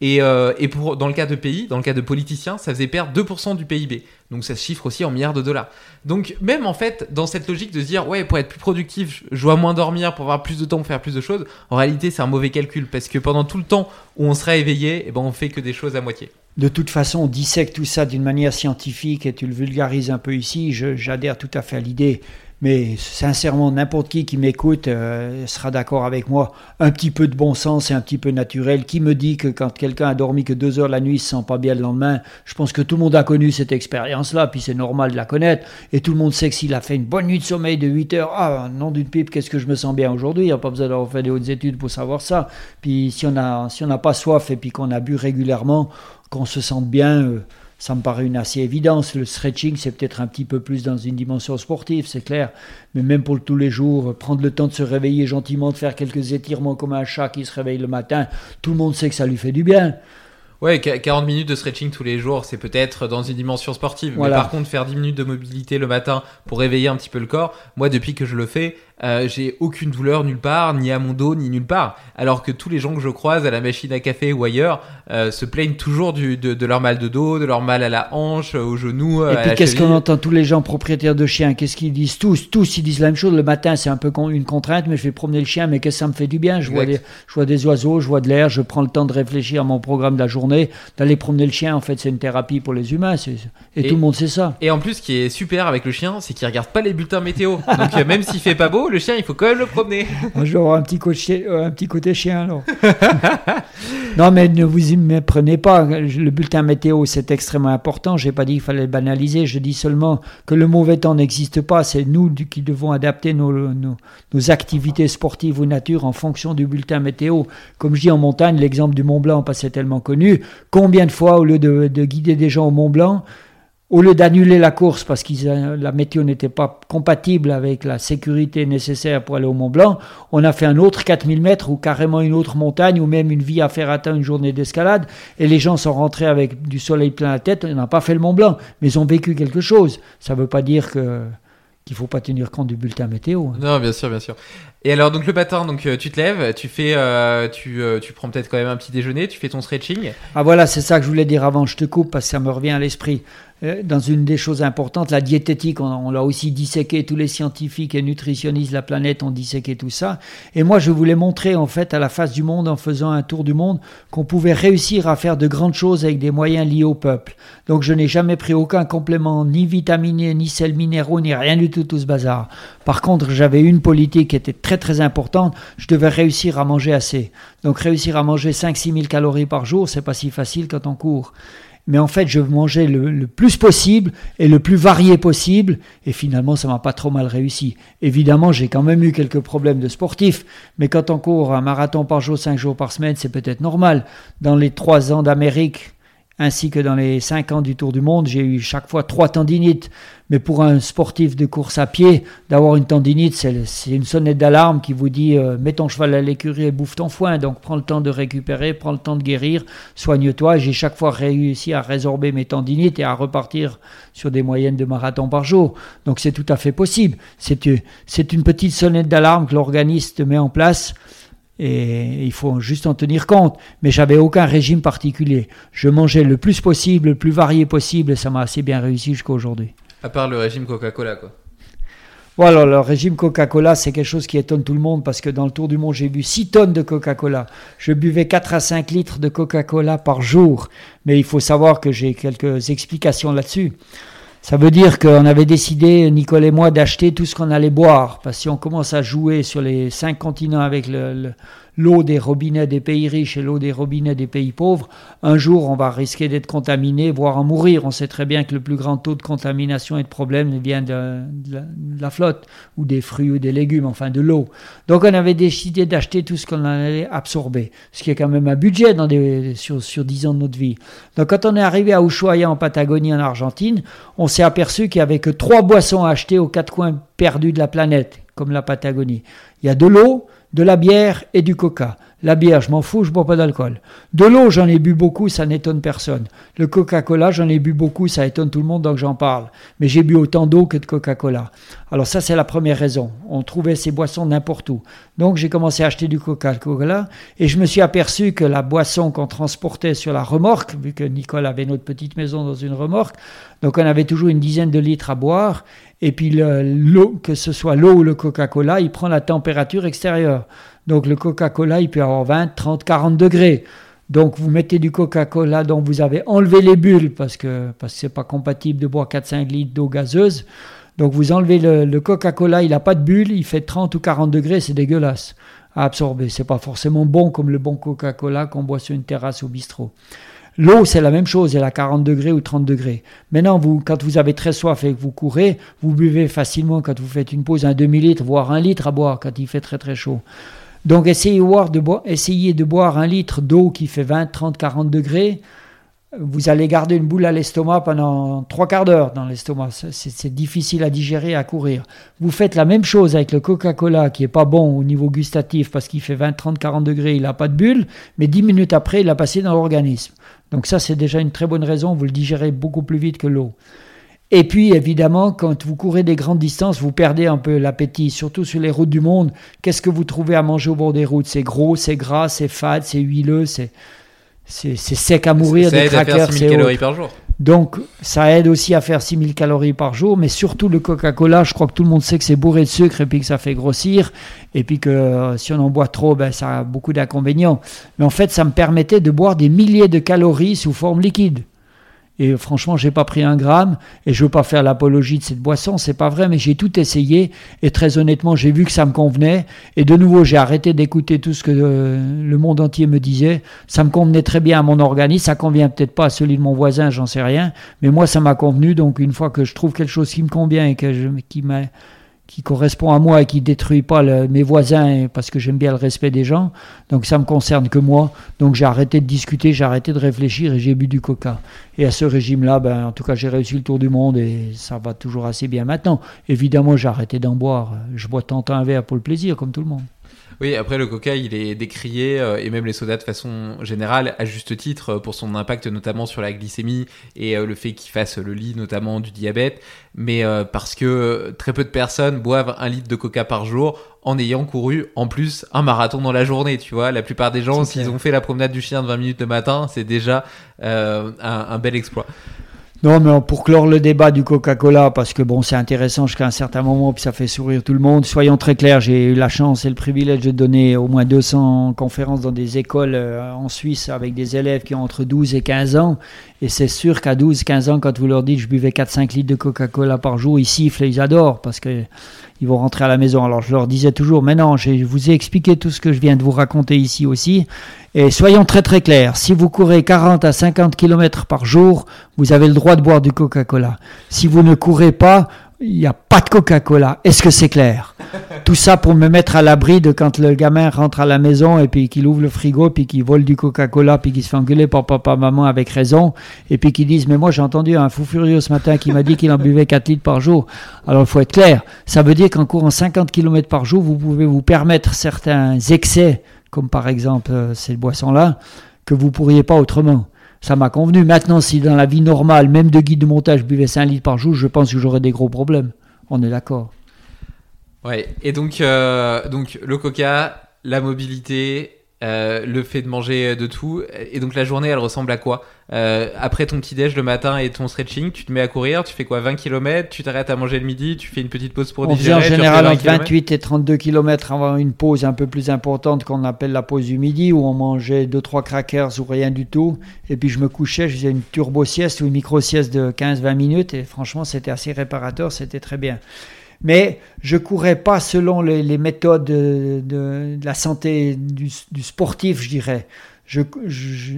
Et, euh, et pour, dans le cas de pays, dans le cas de politiciens, ça faisait perdre 2% du PIB. Donc ça se chiffre aussi en milliards de dollars. Donc même en fait, dans cette logique de se dire, ouais, pour être plus productif, je dois moins dormir pour avoir plus de temps pour faire plus de choses, en réalité c'est un mauvais calcul parce que pendant tout le temps où on serait éveillé, eh ben, on fait que des choses à moitié. De toute façon, on dissèque tout ça d'une manière scientifique et tu le vulgarises un peu ici. J'adhère tout à fait à l'idée. Mais sincèrement, n'importe qui qui m'écoute euh, sera d'accord avec moi. Un petit peu de bon sens et un petit peu naturel. Qui me dit que quand quelqu'un a dormi que deux heures la nuit, il se sent pas bien le lendemain? Je pense que tout le monde a connu cette expérience-là, puis c'est normal de la connaître. Et tout le monde sait que s'il a fait une bonne nuit de sommeil de 8 heures, ah, nom d'une pipe, qu'est-ce que je me sens bien aujourd'hui? Il n'y a pas besoin d'avoir fait des hautes études pour savoir ça. Puis si on si n'a pas soif et puis qu'on a bu régulièrement, qu'on se sente bien, euh, ça me paraît une assez évidence. Le stretching, c'est peut-être un petit peu plus dans une dimension sportive, c'est clair. Mais même pour le tous les jours, prendre le temps de se réveiller gentiment, de faire quelques étirements comme un chat qui se réveille le matin, tout le monde sait que ça lui fait du bien. Ouais, qu- 40 minutes de stretching tous les jours, c'est peut-être dans une dimension sportive. Voilà. Mais par contre, faire 10 minutes de mobilité le matin pour réveiller un petit peu le corps, moi, depuis que je le fais, euh, j'ai aucune douleur nulle part, ni à mon dos, ni nulle part. Alors que tous les gens que je croise à la machine à café ou ailleurs euh, se plaignent toujours du, de, de leur mal de dos, de leur mal à la hanche, au genou, euh, Et puis qu'est-ce qu'on entend tous les gens propriétaires de chiens? Qu'est-ce qu'ils disent? Tous Tous, ils disent la même chose. Le matin, c'est un peu con- une contrainte, mais je vais promener le chien, mais qu'est-ce que ça me fait du bien je vois, des, je vois des oiseaux, je vois de l'air, je prends le temps de réfléchir à mon programme de la journée. D'aller promener le chien, en fait, c'est une thérapie pour les humains. Et, Et- tout le monde sait ça. Et en plus, ce qui est super avec le chien, c'est qu'il regarde pas les bulletins météo. Donc euh, même s'il fait pas beau, le chien, il faut quand même le promener. Moi, je un petit, côté, euh, chien, alors. non, mais ne vous y méprenez pas. Le bulletin météo, c'est extrêmement important. Je n'ai pas dit qu'il fallait le banaliser. Je dis seulement que le mauvais temps n'existe pas. C'est nous qui devons adapter nos, activités sportives ou nature en fonction du bulletin météo. Comme je dis en montagne, l'exemple du Mont Blanc, que c'est tellement connu. Combien de fois, au lieu de guider des gens au Mont Blanc, au lieu d'annuler la course parce que la météo n'était pas compatible avec la sécurité nécessaire pour aller au Mont Blanc, on a fait un autre 4000 mètres ou carrément une autre montagne ou même une vie à faire atteindre une journée d'escalade et les gens sont rentrés avec du soleil plein la tête, on n'a pas fait le Mont Blanc, mais ils ont vécu quelque chose. Ça ne veut pas dire que qu'il faut pas tenir compte du bulletin météo. Non, bien sûr, bien sûr. Et alors, donc le matin, donc euh, tu te lèves, tu fais, euh, tu, euh, tu prends peut-être quand même un petit déjeuner, tu fais ton stretching. Ah voilà, c'est ça que je voulais dire avant, je te coupe parce que ça me revient à l'esprit. Euh, Dans une des choses importantes, la diététique, on, on l'a aussi disséqué, tous les scientifiques et nutritionnistes de la planète ont disséqué tout ça. Et moi, je voulais montrer en fait à la face du monde, en faisant un tour du monde, qu'on pouvait réussir à faire de grandes choses avec des moyens liés au peuple. Donc je n'ai jamais pris aucun complément, ni vitaminé, ni sels minéraux, ni rien du tout, tout ce bazar. Par contre, j'avais une politique qui était très très importante, je devais réussir à manger assez. Donc réussir à manger 5-6 000 calories par jour, c'est pas si facile quand on court. Mais en fait, je mangeais le, plus possible et le plus varié possible, et finalement, ça m'a pas trop mal réussi. Évidemment, j'ai quand même eu quelques problèmes de sportif, mais quand on court un marathon par jour, 5 jours par semaine, c'est peut-être normal. Dans les 3 ans d'Amérique, ainsi que dans les 5 ans du Tour du Monde, j'ai eu chaque fois trois tendinites. Mais pour un sportif de course à pied, d'avoir une tendinite, c'est une sonnette d'alarme qui vous dit euh, mets ton cheval à l'écurie et bouffe ton foin. Donc prends le temps de récupérer, prends le temps de guérir, soigne-toi. J'ai chaque fois réussi à résorber mes tendinites et à repartir sur des moyennes de marathon par jour. Donc c'est tout à fait possible. C'est une- c'est une petite sonnette d'alarme que l'organisme met en place et il faut juste en tenir compte. Mais j'avais aucun régime particulier. Je mangeais le plus possible, le plus varié possible, et ça m'a assez bien réussi jusqu'à aujourd'hui. À part le régime Coca-Cola, quoi. Voilà, le régime Coca-Cola, c'est quelque chose qui étonne tout le monde parce que dans le Tour du Monde, j'ai bu 6 tonnes de Coca-Cola. Je buvais 4 à 5 litres de Coca-Cola par jour. Mais il faut savoir que j'ai quelques explications là-dessus. Ça veut dire qu'on avait décidé, Nicole et moi, d'acheter tout ce qu'on allait boire. Parce que si on commence à jouer sur les cinq continents avec le- le- l'eau des robinets des pays riches et l'eau des robinets des pays pauvres, un jour on va risquer d'être contaminé, voire en mourir. On sait très bien que le plus grand taux de contamination et de problème vient de, la, flotte, ou des fruits ou des légumes, enfin de l'eau. Donc on avait décidé d'acheter tout ce qu'on allait absorber, ce qui est quand même un budget sur, sur 10 ans de notre vie. Donc quand on est arrivé à Ushuaia en Patagonie en Argentine, on s'est aperçu qu'il n'y avait que trois boissons à acheter aux quatre coins perdus de la planète, comme la Patagonie. Il y a de l'eau, de la bière et du coca. La bière, je m'en fous, je bois pas d'alcool. De l'eau, j'en ai bu beaucoup, ça n'étonne personne. Le Coca-Cola, j'en ai bu beaucoup, ça étonne tout le monde, donc j'en parle. Mais j'ai bu autant d'eau que de Coca-Cola. Alors ça, c'est la première raison. On trouvait ces boissons n'importe où. Donc j'ai commencé à acheter du Coca-Cola et je me suis aperçu que la boisson qu'on transportait sur la remorque, vu que Nicole avait notre petite maison dans une remorque, donc on avait toujours une dizaine de litres à boire. Et puis l'eau, que ce soit l'eau ou le Coca-Cola, il prend la température extérieure. Donc le Coca-Cola, il peut avoir 20, 30, 40 degrés. Donc vous mettez du Coca-Cola dont vous avez enlevé les bulles parce que parce que c'est pas compatible de boire 4-5 litres d'eau gazeuse. Donc vous enlevez le, Coca-Cola, il n'a pas de bulles, il fait 30 ou 40 degrés, c'est dégueulasse à absorber. C'est pas forcément bon comme le bon Coca-Cola qu'on boit sur une terrasse au bistrot. L'eau, c'est la même chose, elle a 40 degrés ou 30 degrés. Maintenant, quand vous avez très soif et que vous courez, vous buvez facilement quand vous faites une pause un demi-litre, voire un litre à boire quand il fait très très chaud. Donc essayez, de boire, essayez de boire un litre d'eau qui fait 20, 30, 40 degrés. Vous allez garder une boule à l'estomac pendant trois quarts d'heure dans l'estomac. C'est difficile à digérer, à courir. Vous faites la même chose avec le Coca-Cola qui est pas bon au niveau gustatif parce qu'il fait 20, 30, 40 degrés, il n'a pas de bulle, mais 10 minutes après, il a passé dans l'organisme. Donc ça, c'est déjà une très bonne raison, vous le digérez beaucoup plus vite que l'eau. Et puis, évidemment, quand vous courez des grandes distances, vous perdez un peu l'appétit, surtout sur les routes du monde. Qu'est-ce que vous trouvez à manger au bord des routes? C'est gros, c'est gras, c'est fade, c'est huileux, c'est, c'est, sec à mourir. Des faire 6000 calories par jour. Donc, ça aide aussi à faire 6000 calories par jour, mais surtout le Coca-Cola, je crois que tout le monde sait que c'est bourré de sucre et puis que ça fait grossir, et puis que euh, si on en boit trop, ben, ça a beaucoup d'inconvénients. Mais en fait, ça me permettait de boire des milliers de calories sous forme liquide. Et franchement, j'ai pas pris un gramme. Et je veux pas faire l'apologie de cette boisson, c'est pas vrai, mais j'ai tout essayé. Et très honnêtement, j'ai vu que ça me convenait. Et de nouveau, j'ai arrêté d'écouter tout ce que euh, le monde entier me disait. Ça me convenait très bien à mon organisme. Ça convient peut-être pas à celui de mon voisin, j'en sais rien. Mais moi, ça m'a convenu. Donc, une fois que je trouve quelque chose qui me convient et que je, qui m'a qui correspond à moi et qui détruit pas mes voisins parce que j'aime bien le respect des gens. Donc ça me concerne que moi. Donc j'ai arrêté de discuter, j'ai arrêté de réfléchir et j'ai bu du coca. Et à ce régime-là, ben, en tout cas, j'ai réussi le tour du monde et ça va toujours assez bien maintenant. Évidemment, j'ai arrêté d'en boire. Je bois tant un verre pour le plaisir, comme tout le monde. Oui, après le coca, il est décrié, euh, et même les sodas de façon générale, à juste titre, euh, pour son impact notamment sur la glycémie et euh, le fait qu'il fasse le lit notamment du diabète, mais parce que très peu de personnes boivent un litre de coca par jour en ayant couru en plus un marathon dans la journée, tu vois. La plupart des gens, s'ils ont fait la promenade du chien de 20 minutes le matin, c'est déjà un bel exploit. Non, mais pour clore le débat du Coca-Cola, parce que bon, c'est intéressant jusqu'à un certain moment, puis ça fait sourire tout le monde. Soyons très clairs, j'ai eu la chance et le privilège de donner au moins 200 conférences dans des écoles euh, en Suisse avec des élèves qui ont entre 12 et 15 ans. Et c'est sûr qu'à 12, 15 ans, quand vous leur dites je buvais 4-5 litres de Coca-Cola par jour, ils sifflent et ils adorent parce que ils vont rentrer à la maison. Alors je leur disais toujours, mais non, je vous ai expliqué tout ce que je viens de vous raconter ici aussi. Et soyons très très clairs, si vous courez 40 à 50 km par jour, vous avez le droit de boire du Coca-Cola. Si vous ne courez pas, il n'y a pas de Coca-Cola. Est-ce que c'est clair? Tout ça pour me mettre à l'abri de quand le gamin rentre à la maison et puis qu'il ouvre le frigo, puis qu'il vole du Coca-Cola, puis qu'il se fait engueuler par papa, maman avec raison, et puis qu'il dise, mais moi j'ai entendu un fou furieux ce matin qui m'a dit qu'il en buvait 4 litres par jour. Alors il faut être clair. Ça veut dire qu'en courant 50 km par jour, vous pouvez vous permettre certains excès, comme par exemple euh, cette boisson-là, que vous pourriez pas autrement ça m'a convenu. Maintenant, si dans la vie normale, même de guide de montage, je buvais 5 litres par jour, je pense que j'aurais des gros problèmes. On est d'accord. Ouais, et donc, euh, donc le coca, la mobilité, euh, le fait de manger de tout. Et donc la journée, elle ressemble à quoi? Euh, Après ton petit déj le matin et ton stretching, tu te mets à courir, tu fais quoi? 20 km, tu t'arrêtes à manger le midi, tu fais une petite pause pour On digérer. en général entre 28 et 32 km avant une pause un peu plus importante qu'on appelle la pause du midi où on mangeait 2-3 crackers ou rien du tout. Et puis je me couchais, je faisais une turbo sieste ou une micro sieste de 15-20 minutes et franchement c'était assez réparateur, c'était très bien mais je courais pas selon les, méthodes de, la santé du, sportif, je dirais. Je, je,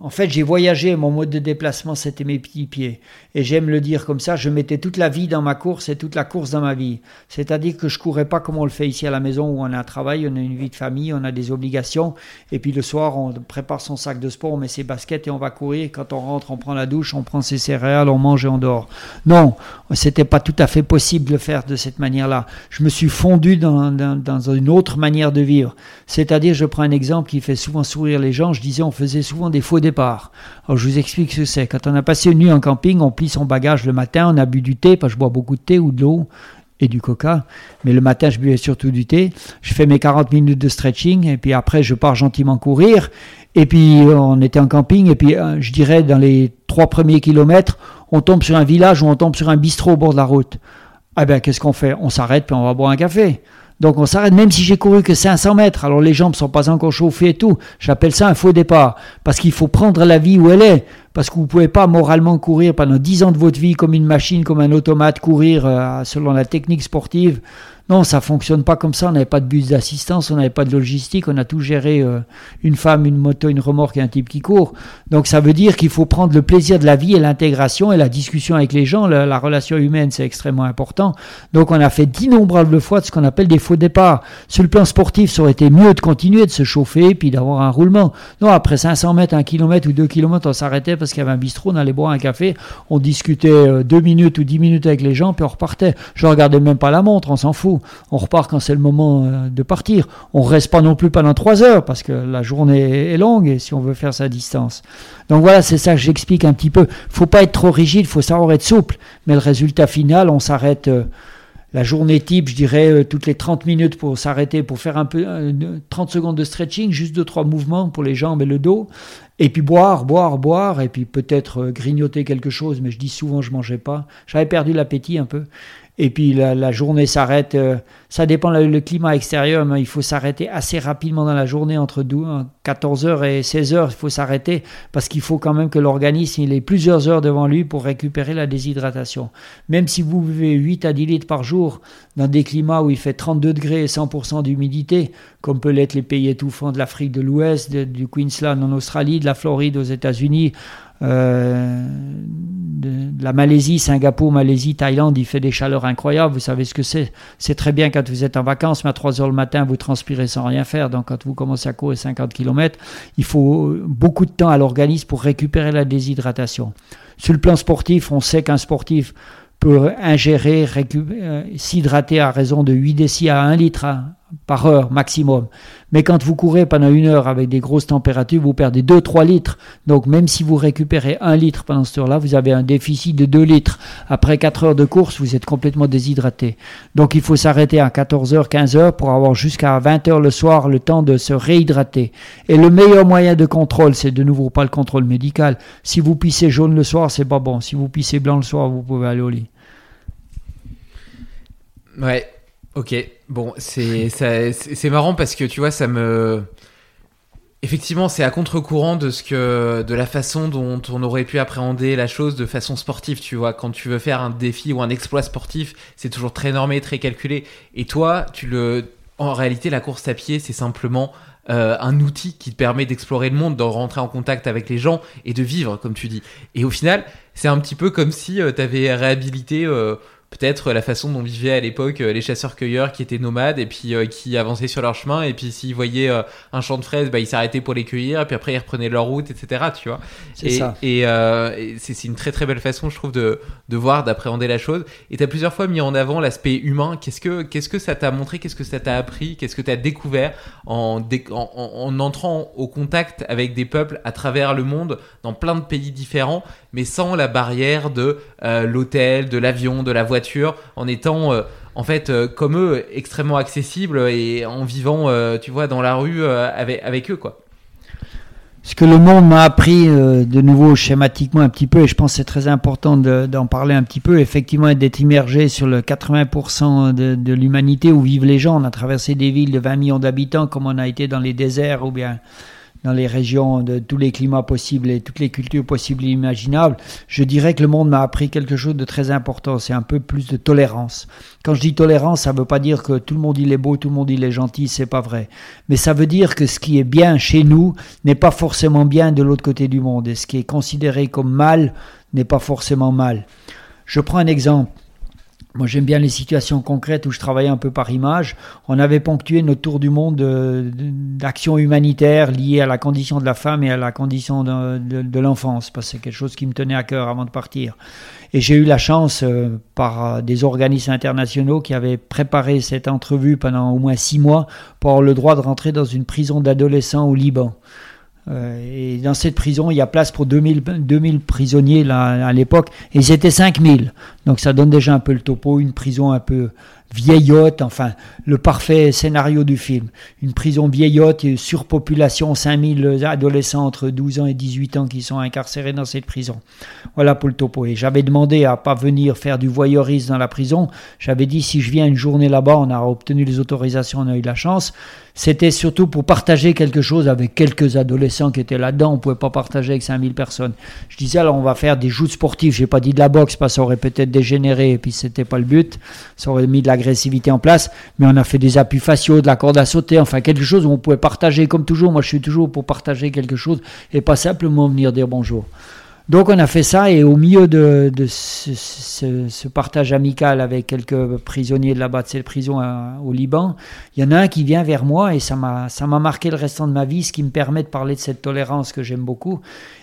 en fait, j'ai voyagé, mon mode de déplacement, c'était mes petits pieds. Et j'aime le dire comme ça, je mettais toute la vie dans ma course et toute la course dans ma vie. C'est-à-dire que je courais pas comme on le fait ici à la maison où on a un travail, on a une vie de famille, on a des obligations. Et puis le soir, on prépare son sac de sport, on met ses baskets et on va courir. Quand on rentre, on prend la douche, on prend ses céréales, on mange et on dort. Non, c'était pas tout à fait possible de le faire de cette manière-là. Je me suis fondu dans, une autre manière de vivre. C'est-à-dire, je prends un exemple qui fait souvent sourire les gens. Je disais, on faisait souvent des faux départs. Alors, je vous explique ce que c'est. Quand on a passé une nuit en camping, on plie son bagage le matin, on a bu du thé, parce que je bois beaucoup de thé ou de l'eau et du coca. Mais le matin, je buvais surtout du thé. Je fais mes 40 minutes de stretching et puis après, je pars gentiment courir. Et puis, on était en camping et puis, euh, je dirais, dans les trois premiers kilomètres, on tombe sur un village ou on tombe sur un bistrot au bord de la route. Ah ben, qu'est-ce qu'on fait? On s'arrête puis on va boire un café. Donc on s'arrête, même si j'ai couru que 500 mètres, alors les jambes sont pas encore chauffées et tout, j'appelle ça un faux départ, parce qu'il faut prendre la vie où elle est, parce que vous pouvez pas moralement courir pendant 10 ans de votre vie comme une machine, comme un automate, courir euh, selon la technique sportive. Non, ça fonctionne pas comme ça. On n'avait pas de bus d'assistance, on n'avait pas de logistique, on a tout géré euh, une femme, une moto, une remorque et un type qui court. Donc ça veut dire qu'il faut prendre le plaisir de la vie et l'intégration et la discussion avec les gens. La, la relation humaine, c'est extrêmement important. Donc on a fait d'innombrables fois de ce qu'on appelle des faux départs. Sur le plan sportif, ça aurait été mieux de continuer de se chauffer puis d'avoir un roulement. Non, après 500 mètres, un kilomètre ou deux kilomètres, on s'arrêtait parce qu'il y avait un bistrot, on allait boire un café, on discutait euh, deux minutes ou dix minutes avec les gens puis on repartait. Je regardais même pas la montre, on s'en fout. On repart quand c'est le moment euh, de partir. On reste pas non plus pendant trois heures parce que la journée est longue et si on veut faire sa distance. Donc voilà, c'est ça que j'explique un petit peu. Faut pas être trop rigide, faut savoir être souple. Mais le résultat final, on s'arrête. euh, la journée type, je dirais, euh, toutes les 30 minutes pour s'arrêter, pour faire un peu euh, 30 secondes de stretching, juste deux, trois mouvements pour les jambes et le dos. Et puis boire, boire, boire, et puis peut-être grignoter quelque chose, mais je dis souvent je mangeais pas. J'avais perdu l'appétit un peu. Et puis la, journée s'arrête, euh, ça dépend le, climat extérieur, mais il faut s'arrêter assez rapidement dans la journée, entre 12, 14h et 16h, il faut s'arrêter, parce qu'il faut quand même que l'organisme il ait plusieurs heures devant lui pour récupérer la déshydratation. Même si vous buvez 8 à 10 litres par jour, dans des climats où il fait 32 degrés et 100% d'humidité, comme peut l'être les pays étouffants de l'Afrique de l'Ouest, du Queensland en Australie, de la Floride aux États-Unis, euh, la Malaisie, Singapour, Malaisie, Thaïlande, il fait des chaleurs incroyables. Vous savez ce que c'est. C'est très bien quand vous êtes en vacances, mais à 3 heures le matin, vous transpirez sans rien faire. Donc, quand vous commencez à courir 50 km, il faut beaucoup de temps à l'organisme pour récupérer la déshydratation. Sur le plan sportif, on sait qu'un sportif peut ingérer, euh, s'hydrater à raison de 8 décis à 1 litre à- par heure maximum. Mais quand vous courez pendant une heure avec des grosses températures, vous perdez 2-3 litres. Donc même si vous récupérez 1 litre pendant cette heure-là, vous avez un déficit de 2 litres. Après 4 heures de course, vous êtes complètement déshydraté. Donc il faut s'arrêter à 14h, 15h pour avoir jusqu'à 20h le soir le temps de se réhydrater. Et le meilleur moyen de contrôle, c'est de nouveau pas le contrôle médical. Si vous pissez jaune le soir, c'est pas bon. Si vous pissez blanc le soir, vous pouvez aller au lit. Ouais, ok. Bon, c'est c'est marrant parce que tu vois, ça me. Effectivement, c'est à contre-courant de ce que de la façon dont on aurait pu appréhender la chose de façon sportive. Tu vois, quand tu veux faire un défi ou un exploit sportif, c'est toujours très normé, très calculé. Et toi, tu le. En réalité, la course à pied, c'est simplement euh, un outil qui te permet d'explorer le monde, de rentrer en contact avec les gens et de vivre, comme tu dis. Et au final, c'est un petit peu comme si tu avais réhabilité euh, peut-être la façon dont vivaient à l'époque euh, les chasseurs-cueilleurs qui étaient nomades et puis euh, qui avançaient sur leur chemin et puis s'ils voyaient euh, un champ de fraises, bah, ils s'arrêtaient pour les cueillir et puis après ils reprenaient leur route, etc. Tu vois C'est et, ça. Et, euh, et c'est c'est une très très belle façon, je trouve, de, de voir, d'appréhender la chose. Et tu as plusieurs fois mis en avant l'aspect humain. Qu'est-ce que, qu'est-ce que ça t'a montré? Qu'est-ce que ça t'a appris? Qu'est-ce que tu as découvert en, dé- en, en- en entrant au contact avec des peuples à travers le monde, dans plein de pays différents, mais sans la barrière de euh, l'hôtel, de l'avion, de la voiture, en étant... euh, en fait, euh, comme eux, extrêmement accessible et en vivant, tu vois, dans la rue avec, eux, quoi. Ce que le monde m'a appris de nouveau schématiquement un petit peu, et je pense que c'est très important de- d'en parler un petit peu, effectivement d'être immergé sur le 80% de, de l'humanité où vivent les gens. On a traversé des villes de 20 millions d'habitants comme on a été dans les déserts ou bien dans les régions de tous les climats possibles et toutes les cultures possibles et imaginables, je dirais que le monde m'a appris quelque chose de très important, c'est un peu plus de tolérance. Quand je dis tolérance, ça ne veut pas dire que tout le monde il est beau, tout le monde il est gentil, c'est pas vrai. Mais ça veut dire que ce qui est bien chez nous n'est pas forcément bien de l'autre côté du monde, et ce qui est considéré comme mal n'est pas forcément mal. Je prends un exemple. Moi, j'aime bien les situations concrètes où je travaillais un peu par image. On avait ponctué notre tour du monde d'actions humanitaires liées à la condition de la femme et à la condition de, l'enfance, parce que c'est quelque chose qui me tenait à cœur avant de partir. Et j'ai eu la chance, euh, par euh, des organismes internationaux qui avaient préparé cette entrevue pendant au moins six mois, pour avoir le droit de rentrer dans une prison d'adolescents au Liban. Euh, et dans cette prison, il y a place pour 2000, 2000 prisonniers là, à l'époque, et ils étaient 5000. Donc ça donne déjà un peu le topo, une prison un peu vieillotte, enfin le parfait scénario du film. Une prison vieillotte, surpopulation, 5000 adolescents entre 12 ans et 18 ans qui sont incarcérés dans cette prison. Voilà pour le topo. Et j'avais demandé à pas venir faire du voyeurisme dans la prison. J'avais dit si je viens une journée là-bas, on a obtenu les autorisations, on a eu la chance. C'était surtout pour partager quelque chose avec quelques adolescents qui étaient là-dedans. On pouvait pas partager avec 5000 personnes. Je disais alors on va faire des joutes sportifs. J'ai pas dit de la boxe parce que ça aurait peut-être dégénéré et puis c'était pas le but. Ça aurait mis de l'agressivité en place. Mais on a fait des appuis faciaux, de la corde à sauter, enfin quelque chose où on pouvait partager comme toujours. Moi je suis toujours pour partager quelque chose et pas simplement venir dire bonjour. Donc on a fait ça et au milieu de, ce, partage amical avec quelques prisonniers de là-bas de cette prison au Liban, il y en a un qui vient vers moi et ça m'a ça m'a marqué le restant de ma vie, ce qui me permet de parler de cette tolérance que j'aime beaucoup.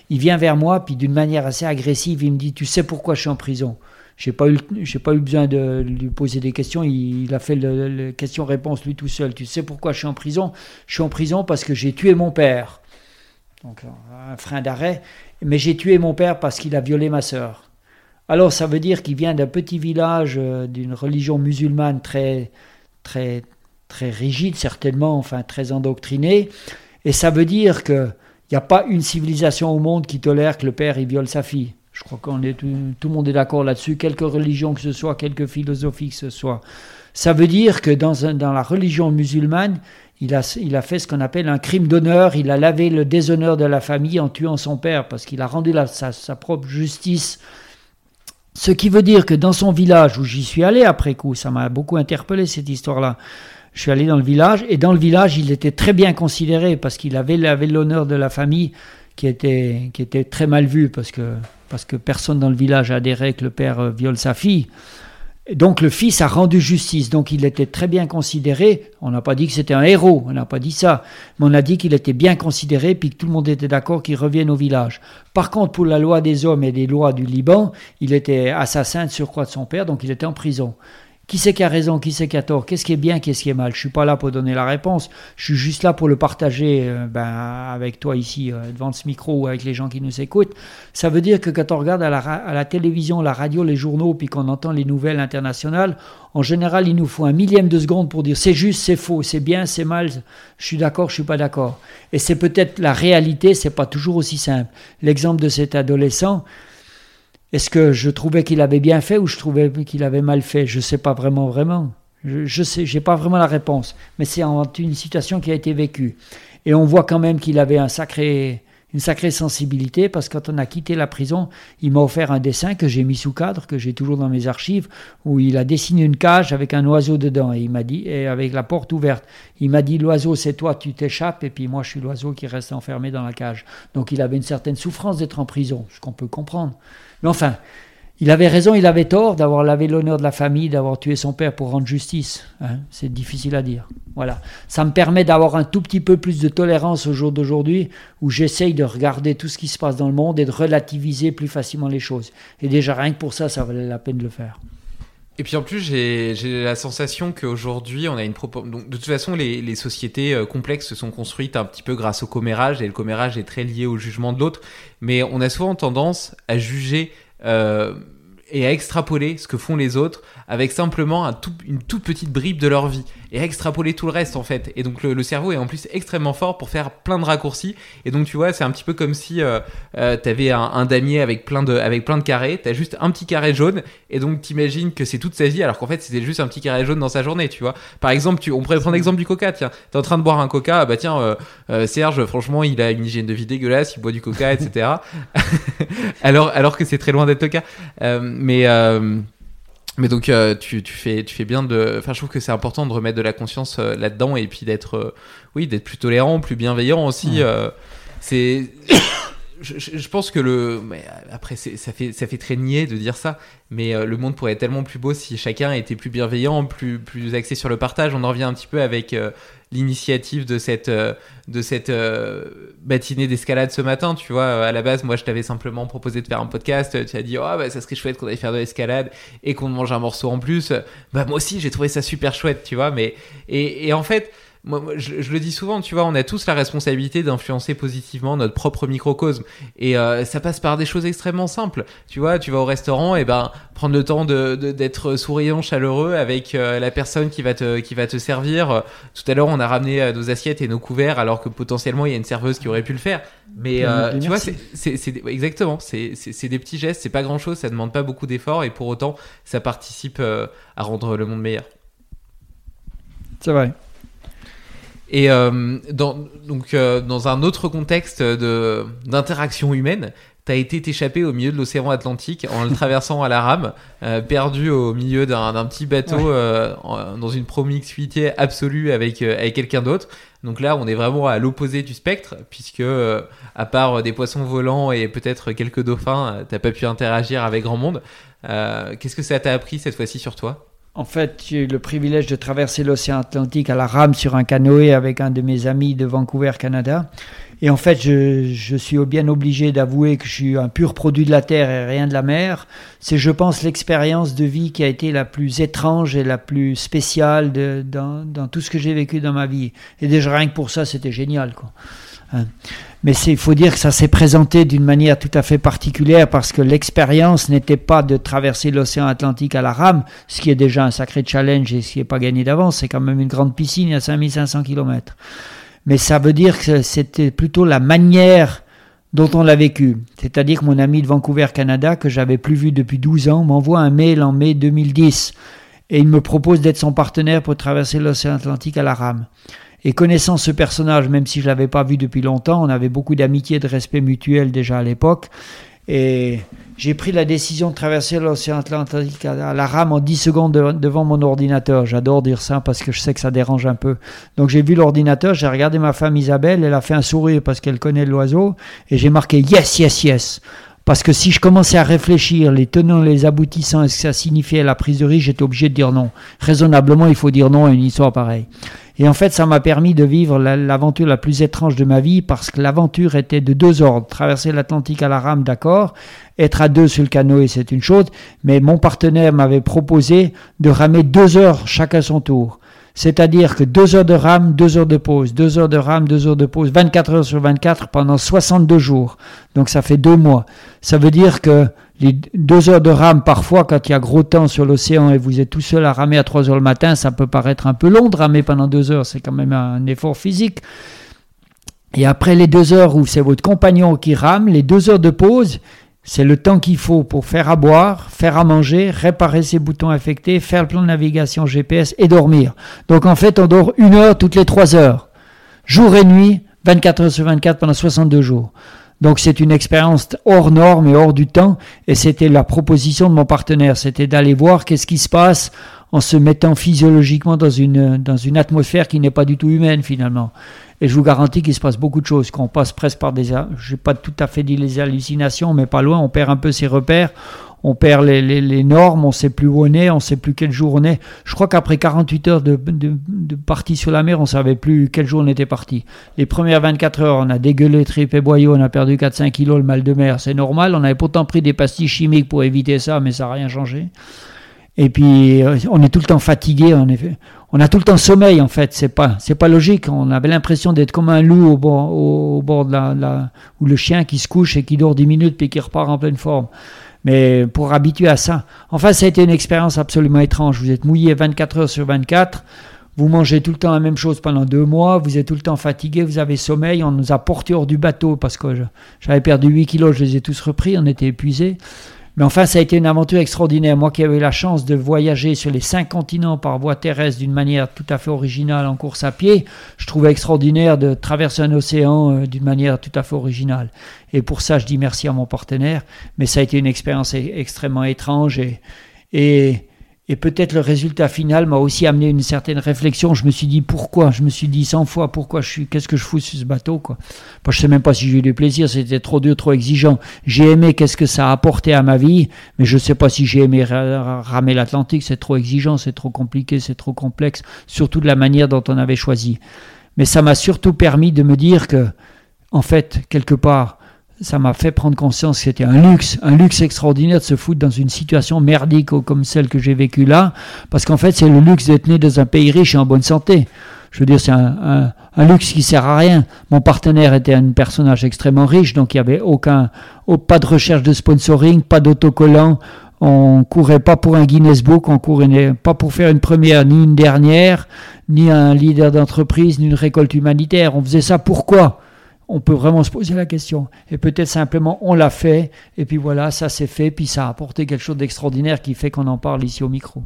Il vient vers moi puis d'une manière assez agressive, il me dit tu sais pourquoi je suis en prison? J'ai pas eu pas eu besoin de lui poser des questions il, a fait le, question-réponse lui tout seul tu sais pourquoi je suis en prison? Je suis en prison parce que j'ai tué mon père donc un frein d'arrêt mais j'ai tué mon père parce qu'il a violé ma sœur. Alors ça veut dire qu'il vient d'un petit village euh, d'une religion musulmane très, très, très rigide, certainement, enfin très endoctrinée. Et ça veut dire qu'il n'y a pas une civilisation au monde qui tolère que le père il viole sa fille. Je crois qu'on est tout, tout, le monde est d'accord là-dessus, quelque religion que ce soit, quelque philosophie que ce soit. Ça veut dire que dans, dans la religion musulmane, il a, il a fait ce qu'on appelle un crime d'honneur, il a lavé le déshonneur de la famille en tuant son père, parce qu'il a rendu la, sa, sa, propre justice. Ce qui veut dire que dans son village, où j'y suis allé après coup, ça m'a beaucoup interpellé cette histoire-là, je suis allé dans le village, et dans le village, il était très bien considéré, parce qu'il avait l'honneur de la famille, qui était, très mal vu, parce que, personne dans le village adhérait que le père euh, viole sa fille. Donc le fils a rendu justice, donc il était très bien considéré. On n'a pas dit que c'était un héros, on n'a pas dit ça, mais on a dit qu'il était bien considéré, puis que tout le monde était d'accord qu'il revienne au village. Par contre, pour la loi des hommes et les lois du Liban, il était assassin de surcroît de son père, donc il était en prison. Qui c'est qui a raison, qui c'est qui a tort, qu'est-ce qui est bien, qu'est-ce qui est mal? Je suis pas là pour donner la réponse, je suis juste là pour le partager euh, ben, avec toi ici euh, devant ce micro ou avec les gens qui nous écoutent. Ça veut dire que quand on regarde à la, à la télévision, la radio, les journaux, puis qu'on entend les nouvelles internationales, en général, il nous faut un millième de seconde pour dire c'est juste, c'est faux, c'est bien, c'est mal, je suis d'accord, je suis pas d'accord. Et c'est peut-être la réalité, c'est pas toujours aussi simple. L'exemple de cet adolescent, est-ce que je trouvais qu'il avait bien fait ou je trouvais qu'il avait mal fait? Je ne sais pas vraiment, vraiment. Je ne pas vraiment la réponse. Mais c'est une situation qui a été vécue. Et on voit quand même qu'il avait un sacré, une sacrée sensibilité parce que quand on a quitté la prison, il m'a offert un dessin que j'ai mis sous cadre, que j'ai toujours dans mes archives, où il a dessiné une cage avec un oiseau dedans et il m'a dit, et avec la porte ouverte. Il m'a dit l'oiseau c'est toi, tu t'échappes et puis moi je suis l'oiseau qui reste enfermé dans la cage. Donc il avait une certaine souffrance d'être en prison, ce qu'on peut comprendre. Mais enfin, il avait raison, il avait tort d'avoir lavé l'honneur de la famille, d'avoir tué son père pour rendre justice. Hein. c'est difficile à dire. Voilà. Ça me permet d'avoir un tout petit peu plus de tolérance au jour d'aujourd'hui, où j'essaye de regarder tout ce qui se passe dans le monde et de relativiser plus facilement les choses. Et déjà, rien que pour ça, ça valait la peine de le faire. Et puis en plus, j'ai la sensation qu'aujourd'hui, on a une proportion. De toute façon, les, sociétés euh, complexes se sont construites un petit peu grâce au commérage, et le commérage est très lié au jugement de l'autre mais on a souvent tendance à juger euh, et à extrapoler ce que font les autres avec simplement une toute petite bribe de leur vie. Et extrapoler tout le reste en fait. Et donc le, cerveau est en plus extrêmement fort pour faire plein de raccourcis. Et donc tu vois, c'est un petit peu comme si euh, euh, tu avais un, damier avec plein de, avec plein de carrés, tu as juste un petit carré jaune, et donc t'imagines que c'est toute sa vie, alors qu'en fait c'était juste un petit carré jaune dans sa journée, tu vois. Par exemple, tu, on pourrait prendre l'exemple du coca, tiens, tu es en train de boire un coca, ah bah tiens, euh, Serge, franchement, il a une hygiène de vie dégueulasse, il boit du coca, etc. alors, alors que c'est très loin d'être le cas. mais mais donc euh, tu, tu, fais tu fais bien de enfin je trouve que c'est important de remettre de la conscience euh, là-dedans et puis d'être euh, oui d'être plus tolérant plus bienveillant aussi c'est je, pense que le mais après ça fait ça fait très niais de dire ça mais le monde pourrait être tellement plus beau si chacun était plus bienveillant plus plus axé sur le partage. On en revient un petit peu avec l'initiative de cette, euh, de cette euh, matinée d'escalade ce matin. Tu vois, à la base, moi, je t'avais simplement proposé de faire un podcast. Tu as dit, oh, bah, ça serait chouette qu'on aille faire de l'escalade et qu'on mange un morceau en plus. Bah, moi aussi, j'ai trouvé ça super chouette, tu vois. Mais, et, et en fait, moi, je, le dis souvent, tu vois, on a tous la responsabilité d'influencer positivement notre propre microcosme. Et euh, ça passe par des choses extrêmement simples. Tu vois, tu vas au restaurant, et ben prendre le temps de, d'être souriant, chaleureux avec euh, la personne qui va te qui va te servir. Tout à l'heure, on a ramené euh, nos assiettes et nos couverts, alors que potentiellement il y a une serveuse qui aurait pu le faire. Mais tu vois, c'est, c'est, exactement, c'est, c'est des petits gestes, c'est pas grand chose, ça demande pas beaucoup d'efforts, et pour autant, ça participe à rendre le monde meilleur. C'est vrai. Et euh, dans, donc, euh, dans un autre contexte d'interaction humaine, tu as été échappé au milieu de l'océan Atlantique en le traversant à la rame, euh, perdu au milieu d'un petit bateau dans une promiscuité absolue avec, avec quelqu'un d'autre. Donc là, on est vraiment à l'opposé du spectre, puisque à part des poissons volants et peut-être quelques dauphins, t'as pas pu interagir avec grand monde. Qu'est-ce que ça t'a appris cette fois-ci sur toi? En fait, j'ai eu le privilège de traverser l'océan Atlantique à la rame sur un canoë avec un de mes amis de Vancouver, Canada. Et en fait, je, suis bien obligé d'avouer que je suis un pur produit de la terre et rien de la mer. C'est, je pense, l'expérience de vie qui a été la plus étrange et la plus spéciale dans, dans, tout ce que j'ai vécu dans ma vie. Et déjà, rien que pour ça, c'était génial. Quoi. Mais il faut dire que ça s'est présenté d'une manière tout à fait particulière parce que l'expérience n'était pas de traverser l'océan Atlantique à la rame, ce qui est déjà un sacré challenge et ce qui n'est pas gagné d'avance. C'est quand même une grande piscine à 5500 km. Mais ça veut dire que c'était plutôt la manière dont on l'a vécu. C'est-à-dire que mon ami de Vancouver, Canada, que j'avais plus vu depuis 12 ans, m'envoie un mail en mai 2010 et il me propose d'être son partenaire pour traverser l'océan Atlantique à la rame. Et connaissant ce personnage, même si je ne l'avais pas vu depuis longtemps, on avait beaucoup d'amitié et de respect mutuel déjà à l'époque. Et j'ai pris la décision de traverser l'océan Atlantique à la rame en 10 secondes devant mon ordinateur. J'adore dire ça parce que je sais que ça dérange un peu. Donc j'ai vu l'ordinateur, j'ai regardé ma femme Isabelle, elle a fait un sourire parce qu'elle connaît l'oiseau, et j'ai marqué yes, yes, yes. Parce que si je commençais à réfléchir, les tenants, les aboutissants, est-ce que ça signifiait la prise de risque, j'étais obligé de dire non. Raisonnablement, il faut dire non à une histoire pareille. Et en fait, ça m'a permis de vivre l'aventure la plus étrange de ma vie parce que l'aventure était de deux ordres. Traverser l'Atlantique à la rame, d'accord. Être à deux sur le canoë, c'est une chose. Mais mon partenaire m'avait proposé de ramer deux heures chacun son tour. C'est-à-dire que deux heures de rame, deux heures de pause, deux heures de rame, deux heures de pause, 24 heures sur 24 pendant 62 jours. Donc ça fait deux mois. Ça veut dire que les deux heures de rame, parfois, quand il y a gros temps sur l'océan et vous êtes tout seul à ramer à 3 heures le matin, ça peut paraître un peu long de ramer pendant deux heures. C'est quand même un effort physique. Et après les deux heures où c'est votre compagnon qui rame, les deux heures de pause, c'est le temps qu'il faut pour faire à boire, faire à manger, réparer ses boutons affectés, faire le plan de navigation GPS et dormir. Donc en fait, on dort une heure toutes les trois heures. Jour et nuit, 24 heures sur 24 pendant 62 jours. Donc c'est une expérience hors norme et hors du temps. Et c'était la proposition de mon partenaire, c'était d'aller voir qu'est-ce qui se passe en se mettant physiologiquement dans une, dans une atmosphère qui n'est pas du tout humaine finalement. Et je vous garantis qu'il se passe beaucoup de choses, qu'on passe presque par des... Je n'ai pas tout à fait dit les hallucinations, mais pas loin, on perd un peu ses repères, on perd les, normes, on ne sait plus où on est, on ne sait plus quel jour on est. Je crois qu'après 48 heures de, de, partie sur la mer, on ne savait plus quel jour on était parti. Les premières 24 heures, on a dégueulé, trip et boyau, on a perdu 4-5 kilos le mal de mer, c'est normal. On avait pourtant pris des pastilles chimiques pour éviter ça, mais ça n'a rien changé. Et puis, euh, on est tout le temps fatigué, en effet. On a tout le temps sommeil, en fait. C'est pas, pas logique. On avait l'impression d'être comme un loup au bord, de la, ou le chien qui se couche et qui dort 10 minutes puis qui repart en pleine forme mais pour habituer à ça. Enfin, ça a été une expérience absolument étrange. Vous êtes mouillé 24 heures sur 24. Vous mangez tout le temps la même chose pendant deux mois, vous êtes tout le temps fatigué, vous avez sommeil. On nous a portés hors du bateau parce que j'avais perdu 8 kilos, je les ai tous repris, on était épuisés. Mais enfin, ça a été une aventure extraordinaire. Moi qui avais la chance de voyager sur les cinq continents par voie terrestre d'une manière tout à fait originale en course à pied, je trouvais extraordinaire de traverser un océan euh, d'une manière tout à fait originale. Et pour ça, je dis merci à mon partenaire. Mais ça a été une expérience e-, extrêmement étrange et, et et peut-être le résultat final m'a aussi amené une certaine réflexion. Je me suis dit pourquoi? Je me suis dit 100 fois pourquoi je suis, qu'est-ce que je fous sur ce bateau quoi? Moi, je sais même pas si j'ai eu du plaisir, c'était trop dur, trop exigeant. J'ai aimé qu'est-ce que ça a apporté à ma vie, mais je sais pas si j'ai aimé ramer l'Atlantique, c'est trop exigeant, c'est trop compliqué, c'est trop complexe, surtout de la manière dont on avait choisi. Mais ça m'a surtout permis de me dire que, en fait, quelque part, ça m'a fait prendre conscience que c'était un luxe, un luxe extraordinaire de se foutre dans une situation merdique comme celle que j'ai vécue là, parce qu'en fait c'est le luxe d'être né dans un pays riche et en bonne santé. Je veux dire, c'est un, luxe qui sert à rien. Mon partenaire était un personnage extrêmement riche, donc il n'y avait aucun, pas de recherche de sponsoring, pas d'autocollant. On courait pas pour un Guinness Book, on courait pas pour faire une première ni une dernière, ni un leader d'entreprise, ni une récolte humanitaire. On faisait ça pourquoi on peut vraiment se poser la question. Et peut-être simplement on l'a fait, et puis voilà, ça s'est fait, puis ça a apporté quelque chose d'extraordinaire qui fait qu'on en parle ici au micro.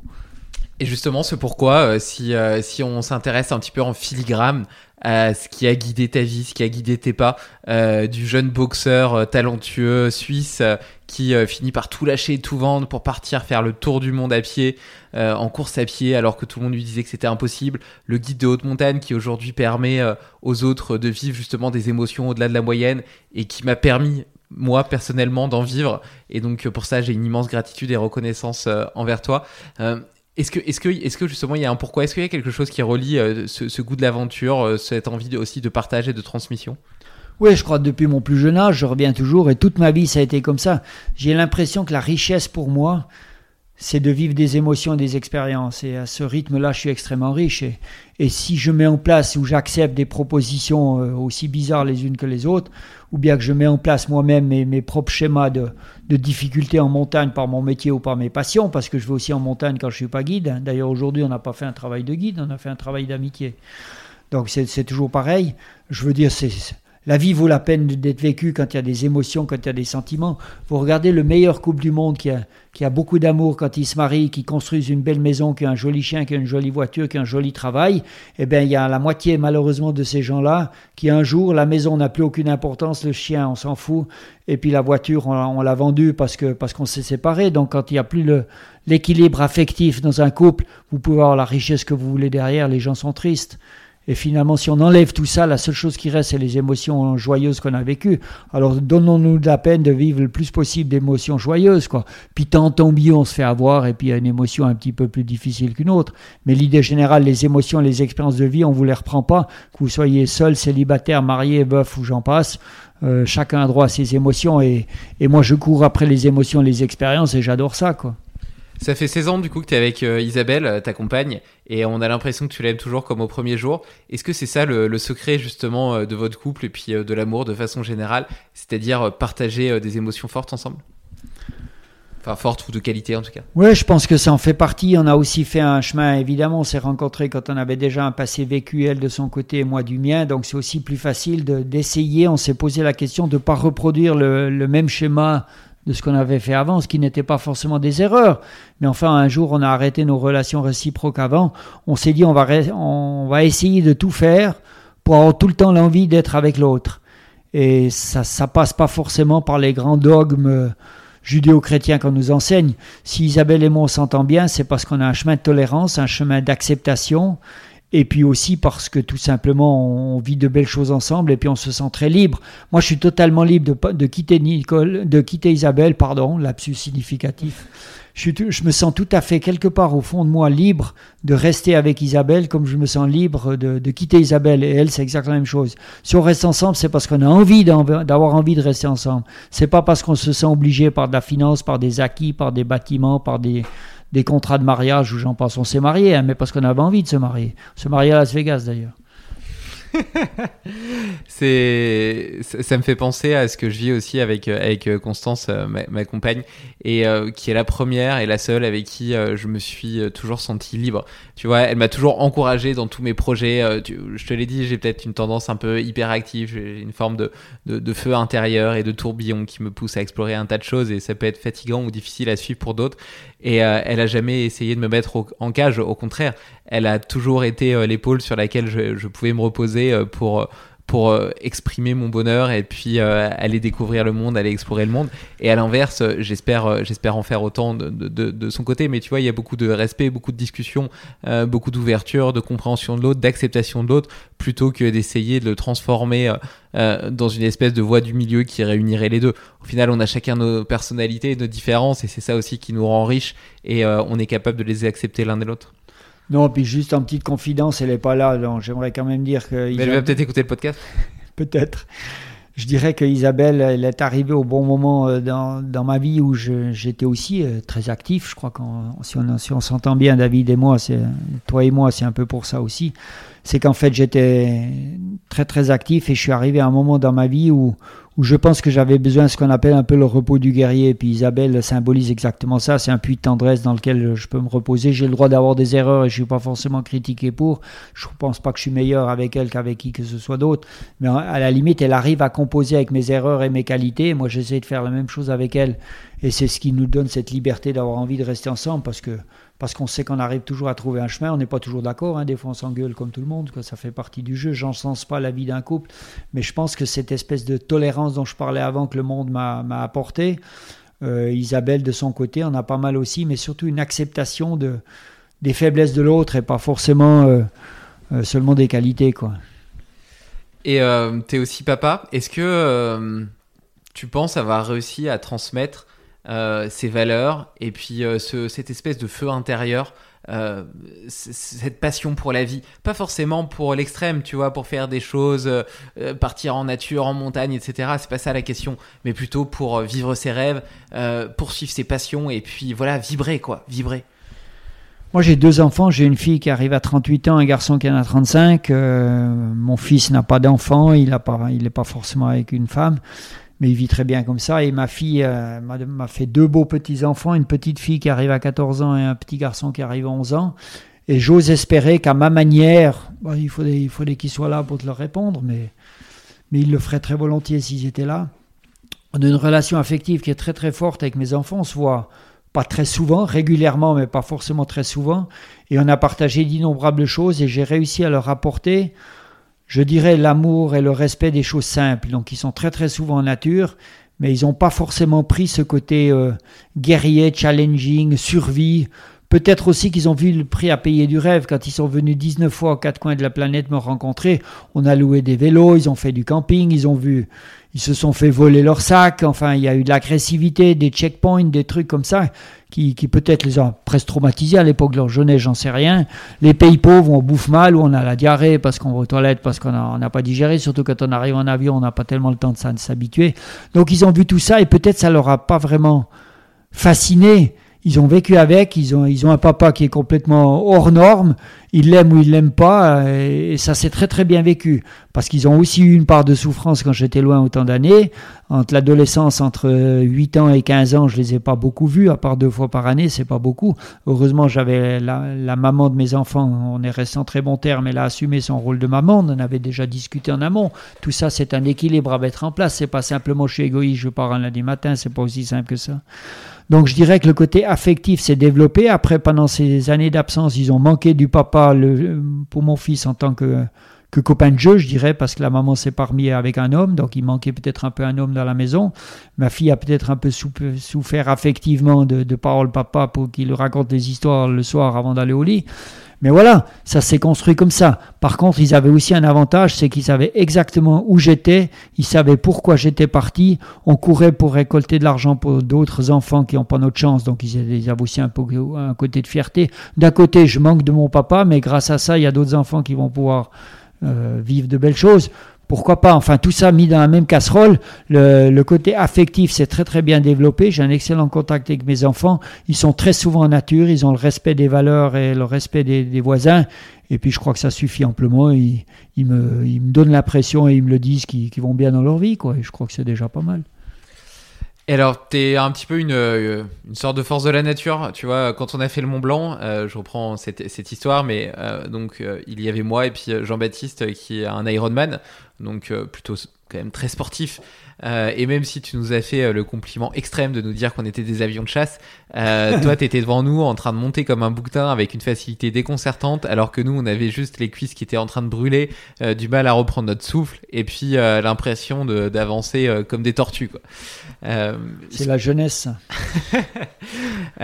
Et justement, c'est pourquoi, euh, si, euh, si on s'intéresse un petit peu en filigrane à ce qui a guidé ta vie, ce qui a guidé tes pas, euh, du jeune boxeur talentueux suisse qui finit par tout lâcher, tout vendre pour partir faire le tour du monde à pied, en course à pied, alors que tout le monde lui disait que c'était impossible, le guide de haute montagne qui aujourd'hui permet aux autres de vivre justement des émotions au-delà de la moyenne et qui m'a permis moi personnellement d'en vivre. Et donc pour ça j'ai une immense gratitude et reconnaissance envers toi. Est-ce que, est-ce que, est-ce que justement il y a un pourquoi? Est-ce qu'il y a quelque chose qui relie euh, ce, goût de l'aventure, euh, cette envie aussi de partage et de transmission? Oui, je crois que depuis mon plus jeune âge, je reviens toujours, et toute ma vie, ça a été comme ça. J'ai l'impression que la richesse pour moi, c'est de vivre des émotions des expériences. Et à ce rythme-là, je suis extrêmement riche. Et, et, si je mets en place ou j'accepte des propositions euh, aussi bizarres les unes que les autres, ou bien que je mets en place moi-même mes, mes, propres schémas de, de difficultés en montagne par mon métier ou par mes passions, parce que je vais aussi en montagne quand je ne suis pas guide. D'ailleurs, aujourd'hui, on n'a pas fait un travail de guide, on a fait un travail d'amitié. Donc c'est toujours pareil. Je veux dire, c'est la vie vaut la peine d'être vécue quand il y a des émotions, quand il y a des sentiments. Vous regardez le meilleur couple du monde qui a, beaucoup d'amour quand ils se marient, qui construisent une belle maison, qui a un joli chien, qui a une jolie voiture, qui a un joli travail. Eh bien, il y a la moitié, malheureusement, de ces gens-là qui, un jour, la maison n'a plus aucune importance, le chien, on s'en fout, et puis la voiture, on, l'a vendue parce parce qu'on s'est séparés. Donc, quand il n'y a plus l'équilibre affectif dans un couple, vous pouvez avoir la richesse que vous voulez derrière, les gens sont tristes. Et finalement, si on enlève tout ça, la seule chose qui reste, c'est les émotions joyeuses qu'on a vécues. Alors donnons-nous la peine de vivre le plus possible d'émotions joyeuses. Quoi. Puis tant mieux, on se fait avoir, et puis il y a une émotion un petit peu plus difficile qu'une autre. Mais l'idée générale, les émotions, les expériences de vie, on vous les reprend pas. Que vous soyez seul, célibataire, marié, veuf ou j'en passe. Euh, chacun a droit à ses émotions et, et moi je cours après les émotions, les expériences et j'adore ça quoi. Ça fait 16 ans du coup que tu es avec euh, Isabelle, euh, ta compagne, et on a l'impression que tu l'aimes toujours comme au premier jour. Est-ce que c'est ça le, secret justement euh, de votre couple et puis de l'amour de façon générale, c'est-à-dire partager des émotions fortes ensemble? Enfin, fortes ou de qualité en tout cas. Oui, je pense que ça en fait partie. On a aussi fait un chemin, évidemment. On s'est rencontrés quand on avait déjà un passé vécu, elle de son côté et moi du mien. Donc c'est aussi plus facile d'essayer. on s'est posé la question de ne pas reproduire le, le même schéma de ce qu'on avait fait avant, ce qui n'était pas forcément des erreurs. Mais enfin, un jour, on a arrêté nos relations réciproques avant. On s'est dit, on va, on va essayer de tout faire pour avoir tout le temps l'envie d'être avec l'autre. Et ça ne passe pas forcément par les grands dogmes judéo-chrétiens qu'on nous enseigne. Si Isabelle et moi on s'entend bien, c'est parce qu'on a un chemin de tolérance, un chemin d'acceptation, et puis aussi parce que tout simplement on vit de belles choses ensemble et puis on se sent très libre. Moi je suis totalement libre de, quitter Nicole, de quitter Isabelle, pardon, lapsus significatif. Je, je, me sens tout à fait quelque part au fond de moi libre de rester avec Isabelle comme je me sens libre de, de quitter Isabelle et elle c'est exactement la même chose. Si on reste ensemble c'est parce qu'on a envie d'avoir envie de rester ensemble. C'est pas parce qu'on se sent obligé par de la finance, par des acquis, par des bâtiments, par des des contrats de mariage où j'en pense, on s'est marié, hein, mais parce qu'on avait envie de se marier. Se marier à Las Vegas d'ailleurs. c'est ça me fait penser à ce que je vis aussi avec avec Constance ma, compagne et qui est la première et la seule avec qui je me suis toujours senti libre tu vois elle m'a toujours encouragé dans tous mes projets je te l'ai dit j'ai peut-être une tendance un peu hyperactive j'ai une forme de, de, de feu intérieur et de tourbillon qui me pousse à explorer un tas de choses et ça peut être fatigant ou difficile à suivre pour d'autres et euh, elle a jamais essayé de me mettre en cage. Au contraire, elle a toujours été euh, l'épaule sur laquelle je, pouvais me reposer euh, pour pour exprimer mon bonheur et puis aller découvrir le monde, aller explorer le monde. Et à l'inverse, j'espère, j'espère en faire autant de, de, son côté. Mais tu vois, il y a beaucoup de respect, beaucoup de discussion, beaucoup d'ouverture, de compréhension de l'autre, d'acceptation de l'autre, plutôt que d'essayer de le transformer euh, dans une espèce de voie du milieu qui réunirait les deux. Au final, on a chacun nos personnalités, nos différences, et c'est ça aussi qui nous rend riches, et euh, on est capable de les accepter l'un et l'autre. Non, puis juste en petite confidence, elle n'est pas là, donc j'aimerais quand même dire que... Mais elle va peut-être écouter le podcast Peut-être. Je dirais que Isabelle, elle est arrivée au bon moment euh, dans, dans ma vie où j'étais aussi très actif. Je crois que si on, si on s'entend bien, David et moi, toi et moi, c'est un peu pour ça aussi c'est qu'en fait j'étais très très actif et je suis arrivé à un moment dans ma vie où, où je pense que j'avais besoin de ce qu'on appelle un peu le repos du guerrier. Puis Isabelle symbolise exactement ça. C'est un puits de tendresse dans lequel je peux me reposer. J'ai le droit d'avoir des erreurs et je suis pas forcément critiqué pour. Je ne pense pas que je suis meilleur avec elle qu'avec qui que ce soit d'autre. Mais à la limite, elle arrive à composer avec mes erreurs et mes qualités. Moi, j'essaie de faire la même chose avec elle. Et c'est ce qui nous donne cette liberté d'avoir envie de rester ensemble parce que parce qu'on sait qu'on arrive toujours à trouver un chemin. On n'est pas toujours d'accord, hein. des fois on s'engueule comme tout le monde, ça fait partie du jeu. J'en sens pas la vie d'un couple, mais je pense que cette espèce de tolérance dont je parlais avant que le monde m'a apporté, euh, Isabelle de son côté en a pas mal aussi, mais surtout une acceptation de, des faiblesses de l'autre et pas forcément euh, euh, seulement des qualités. Quoi. Et tu es aussi papa. Est-ce que tu penses avoir réussi à transmettre euh, ces valeurs et puis euh, cette espèce de feu intérieur, euh, cette passion pour la vie. Pas forcément pour l'extrême, tu vois, pour faire des choses, partir en nature, en montagne, etc. C'est pas ça la question, mais plutôt pour vivre ses rêves, poursuivre ses passions et puis voilà, vibrer quoi, vibrer. Moi, j'ai deux enfants. J'ai une fille qui arrive à 38 ans, un garçon qui en a 35. mon fils n'a pas d'enfant, il n'est pas, il pas forcément avec une femme mais il vit très bien comme ça. Et ma fille euh, m'a fait deux beaux petits-enfants, une petite fille qui arrive à 14 ans et un petit garçon qui arrive à 11 ans. Et j'ose espérer qu'à ma manière, il fallait, il qu'ils soient là pour te leur répondre, mais, mais ils le feraient très volontiers s'ils étaient là. On a une relation affective qui est très très forte avec mes enfants. On se voit pas très souvent, régulièrement, mais pas forcément très souvent. Et on a partagé d'innombrables choses et j'ai réussi à leur apporter je dirais, l'amour et le respect des choses simples. Donc, ils sont très très souvent en nature, mais ils n'ont pas forcément pris ce côté euh, guerrier, challenging, survie. Peut-être aussi qu'ils ont vu le prix à payer du rêve quand ils sont venus 19 fois aux quatre coins de la planète me rencontrer. On a loué des vélos, ils ont fait du camping, ils ont vu, ils se sont fait voler leurs sacs. Enfin, il y a eu de l'agressivité, des checkpoints, des trucs comme ça qui, peut-être les a presque traumatisés à l'époque de leur jeunesse, j'en sais rien. Les pays pauvres, on bouffe mal ou on a la diarrhée parce qu'on va aux toilettes, parce qu'on n'a pas digéré, surtout quand on arrive en avion, on n'a pas tellement le temps de s'habituer. Donc ils ont vu tout ça et peut-être ça leur a pas vraiment fasciné ils ont vécu avec, ils ont, ils ont un papa qui est complètement hors norme, ils l'aiment ou ils l'aiment pas, et, ça s'est très très bien vécu. Parce qu'ils ont aussi eu une part de souffrance quand j'étais loin autant d'années. Entre l'adolescence, entre 8 ans et 15 ans, je les ai pas beaucoup vus, à part deux fois par année, c'est pas beaucoup. Heureusement, j'avais la, maman de mes enfants, on est resté en très bon terme, elle a assumé son rôle de maman, on en avait déjà discuté en amont. Tout ça, c'est un équilibre à mettre en place, c'est pas simplement je suis égoïste, je pars un lundi matin, c'est pas aussi simple que ça. Donc je dirais que le côté affectif s'est développé. Après, pendant ces années d'absence, ils ont manqué du papa pour mon fils en tant que, que copain de jeu, je dirais, parce que la maman s'est parmi avec un homme, donc il manquait peut-être un peu un homme dans la maison. Ma fille a peut-être un peu souffert affectivement de, de parole papa pour qu'il raconte des histoires le soir avant d'aller au lit. Mais voilà, ça s'est construit comme ça. Par contre, ils avaient aussi un avantage, c'est qu'ils savaient exactement où j'étais, ils savaient pourquoi j'étais parti. On courait pour récolter de l'argent pour d'autres enfants qui n'ont pas notre chance, donc ils avaient aussi un, peu, un côté de fierté. D'un côté, je manque de mon papa, mais grâce à ça, il y a d'autres enfants qui vont pouvoir euh, vivre de belles choses pourquoi pas Enfin, tout ça mis dans la même casserole. Le, côté affectif, c'est très très bien développé. J'ai un excellent contact avec mes enfants. Ils sont très souvent en nature, ils ont le respect des valeurs et le respect des, voisins. Et puis je crois que ça suffit amplement. Ils, ils me, ils me donnent l'impression et ils me le disent qu'ils qu'ils vont bien dans leur vie. Quoi. Et je crois que c'est déjà pas mal. Et alors, t'es un petit peu une, euh, une sorte de force de la nature. Tu vois, quand on a fait le Mont Blanc, euh, je reprends cette, histoire, mais euh, donc il y avait moi et puis Jean-Baptiste qui est un Ironman, donc plutôt quand même très sportif. Euh, et même si tu nous as fait euh, le compliment extrême de nous dire qu'on était des avions de chasse, euh, toi t'étais devant nous en train de monter comme un bouquetin avec une facilité déconcertante, alors que nous on avait juste les cuisses qui étaient en train de brûler, euh, du mal à reprendre notre souffle, et puis l'impression de- d'avancer comme des tortues. Quoi. C'est la jeunesse.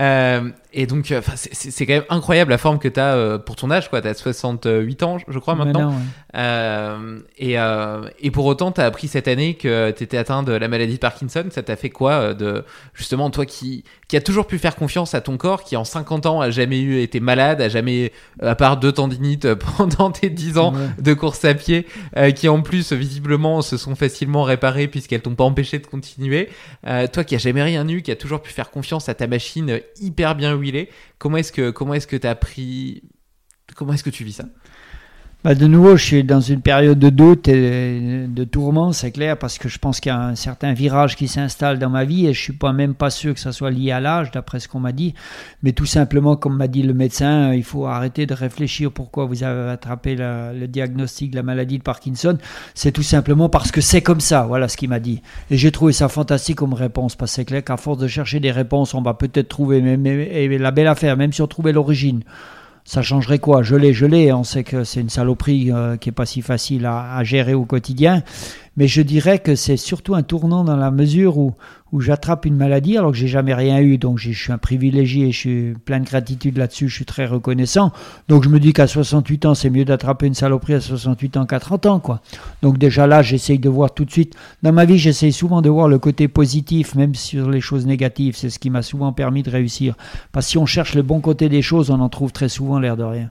euh, et donc, euh, c'est- quand même incroyable la forme que tu as pour ton âge. Tu as 68 ans, je crois, maintenant. Maintenant, ouais. Euh, et, euh, et pour autant, tu as appris cette année que tu étais atteint de la maladie de Parkinson. Ça t'a fait quoi euh, de justement toi qui, qui a toujours pu faire confiance à ton corps, qui en 50 ans a jamais eu été malade, a jamais, à part deux tendinites euh, pendant tes 10 ans Ouais. de course à pied, euh, qui en plus visiblement se sont facilement réparées puisqu'elles t'ont pas empêché de continuer. Euh, toi qui a jamais rien eu, qui a toujours pu faire confiance à ta machine euh, hyper bien huilée, comment est-ce que comment est-ce que t'as pris Comment est-ce que tu vis ça? Bah, de nouveau, je suis dans une période de doute et de tourment, c'est clair, parce que je pense qu'il y a un certain virage qui s'installe dans ma vie et je suis pas même pas sûr que ça soit lié à l'âge, d'après ce qu'on m'a dit. Mais tout simplement, comme m'a dit le médecin, il faut arrêter de réfléchir pourquoi vous avez attrapé le diagnostic de la maladie de Parkinson. C'est tout simplement parce que c'est comme ça. Voilà ce qu'il m'a dit. Et j'ai trouvé ça fantastique comme réponse, parce que c'est clair qu'à force de chercher des réponses, on va peut-être trouver, mais, la belle affaire, même si on trouvait l'origine, ça changerait quoi? Je l'ai, je l'ai. On sait que c'est une saloperie euh, qui est pas si facile à gérer au quotidien. Mais je dirais que c'est surtout un tournant dans la mesure où, où j'attrape une maladie alors que j'ai jamais rien eu. Donc je suis un privilégié, je suis plein de gratitude là-dessus, je suis très reconnaissant. Donc je me dis qu'à 68 ans, c'est mieux d'attraper une saloperie à 68 ans qu'à 30 ans. Quoi. Donc déjà là, j'essaye de voir tout de suite. Dans ma vie, j'essaye souvent de voir le côté positif, même sur les choses négatives. C'est ce qui m'a souvent permis de réussir. Parce que si on cherche le bon côté des choses, on en trouve très souvent l'air de rien.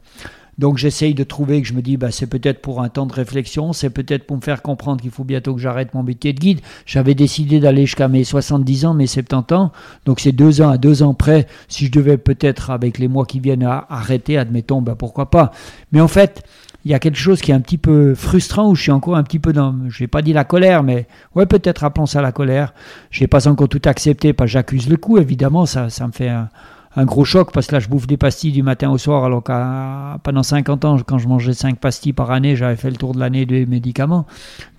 Donc j'essaye de trouver que je me dis, bah, c'est peut-être pour un temps de réflexion, c'est peut-être pour me faire comprendre qu'il faut bientôt que j'arrête mon métier de guide. J'avais décidé d'aller jusqu'à mes 70 ans, mes 70 ans. Donc c'est deux ans à deux ans près. Si je devais peut-être, avec les mois qui viennent, arrêter, admettons, bah, pourquoi pas. Mais en fait, il y a quelque chose qui est un petit peu frustrant où je suis encore un petit peu dans, je n'ai pas dit la colère, mais ouais, peut-être appelons ça la colère. Je n'ai pas encore tout accepté, que j'accuse le coup, évidemment, ça, ça me fait un, un gros choc parce que là je bouffe des pastilles du matin au soir alors qu'à pendant 50 ans quand je mangeais 5 pastilles par année j'avais fait le tour de l'année des médicaments.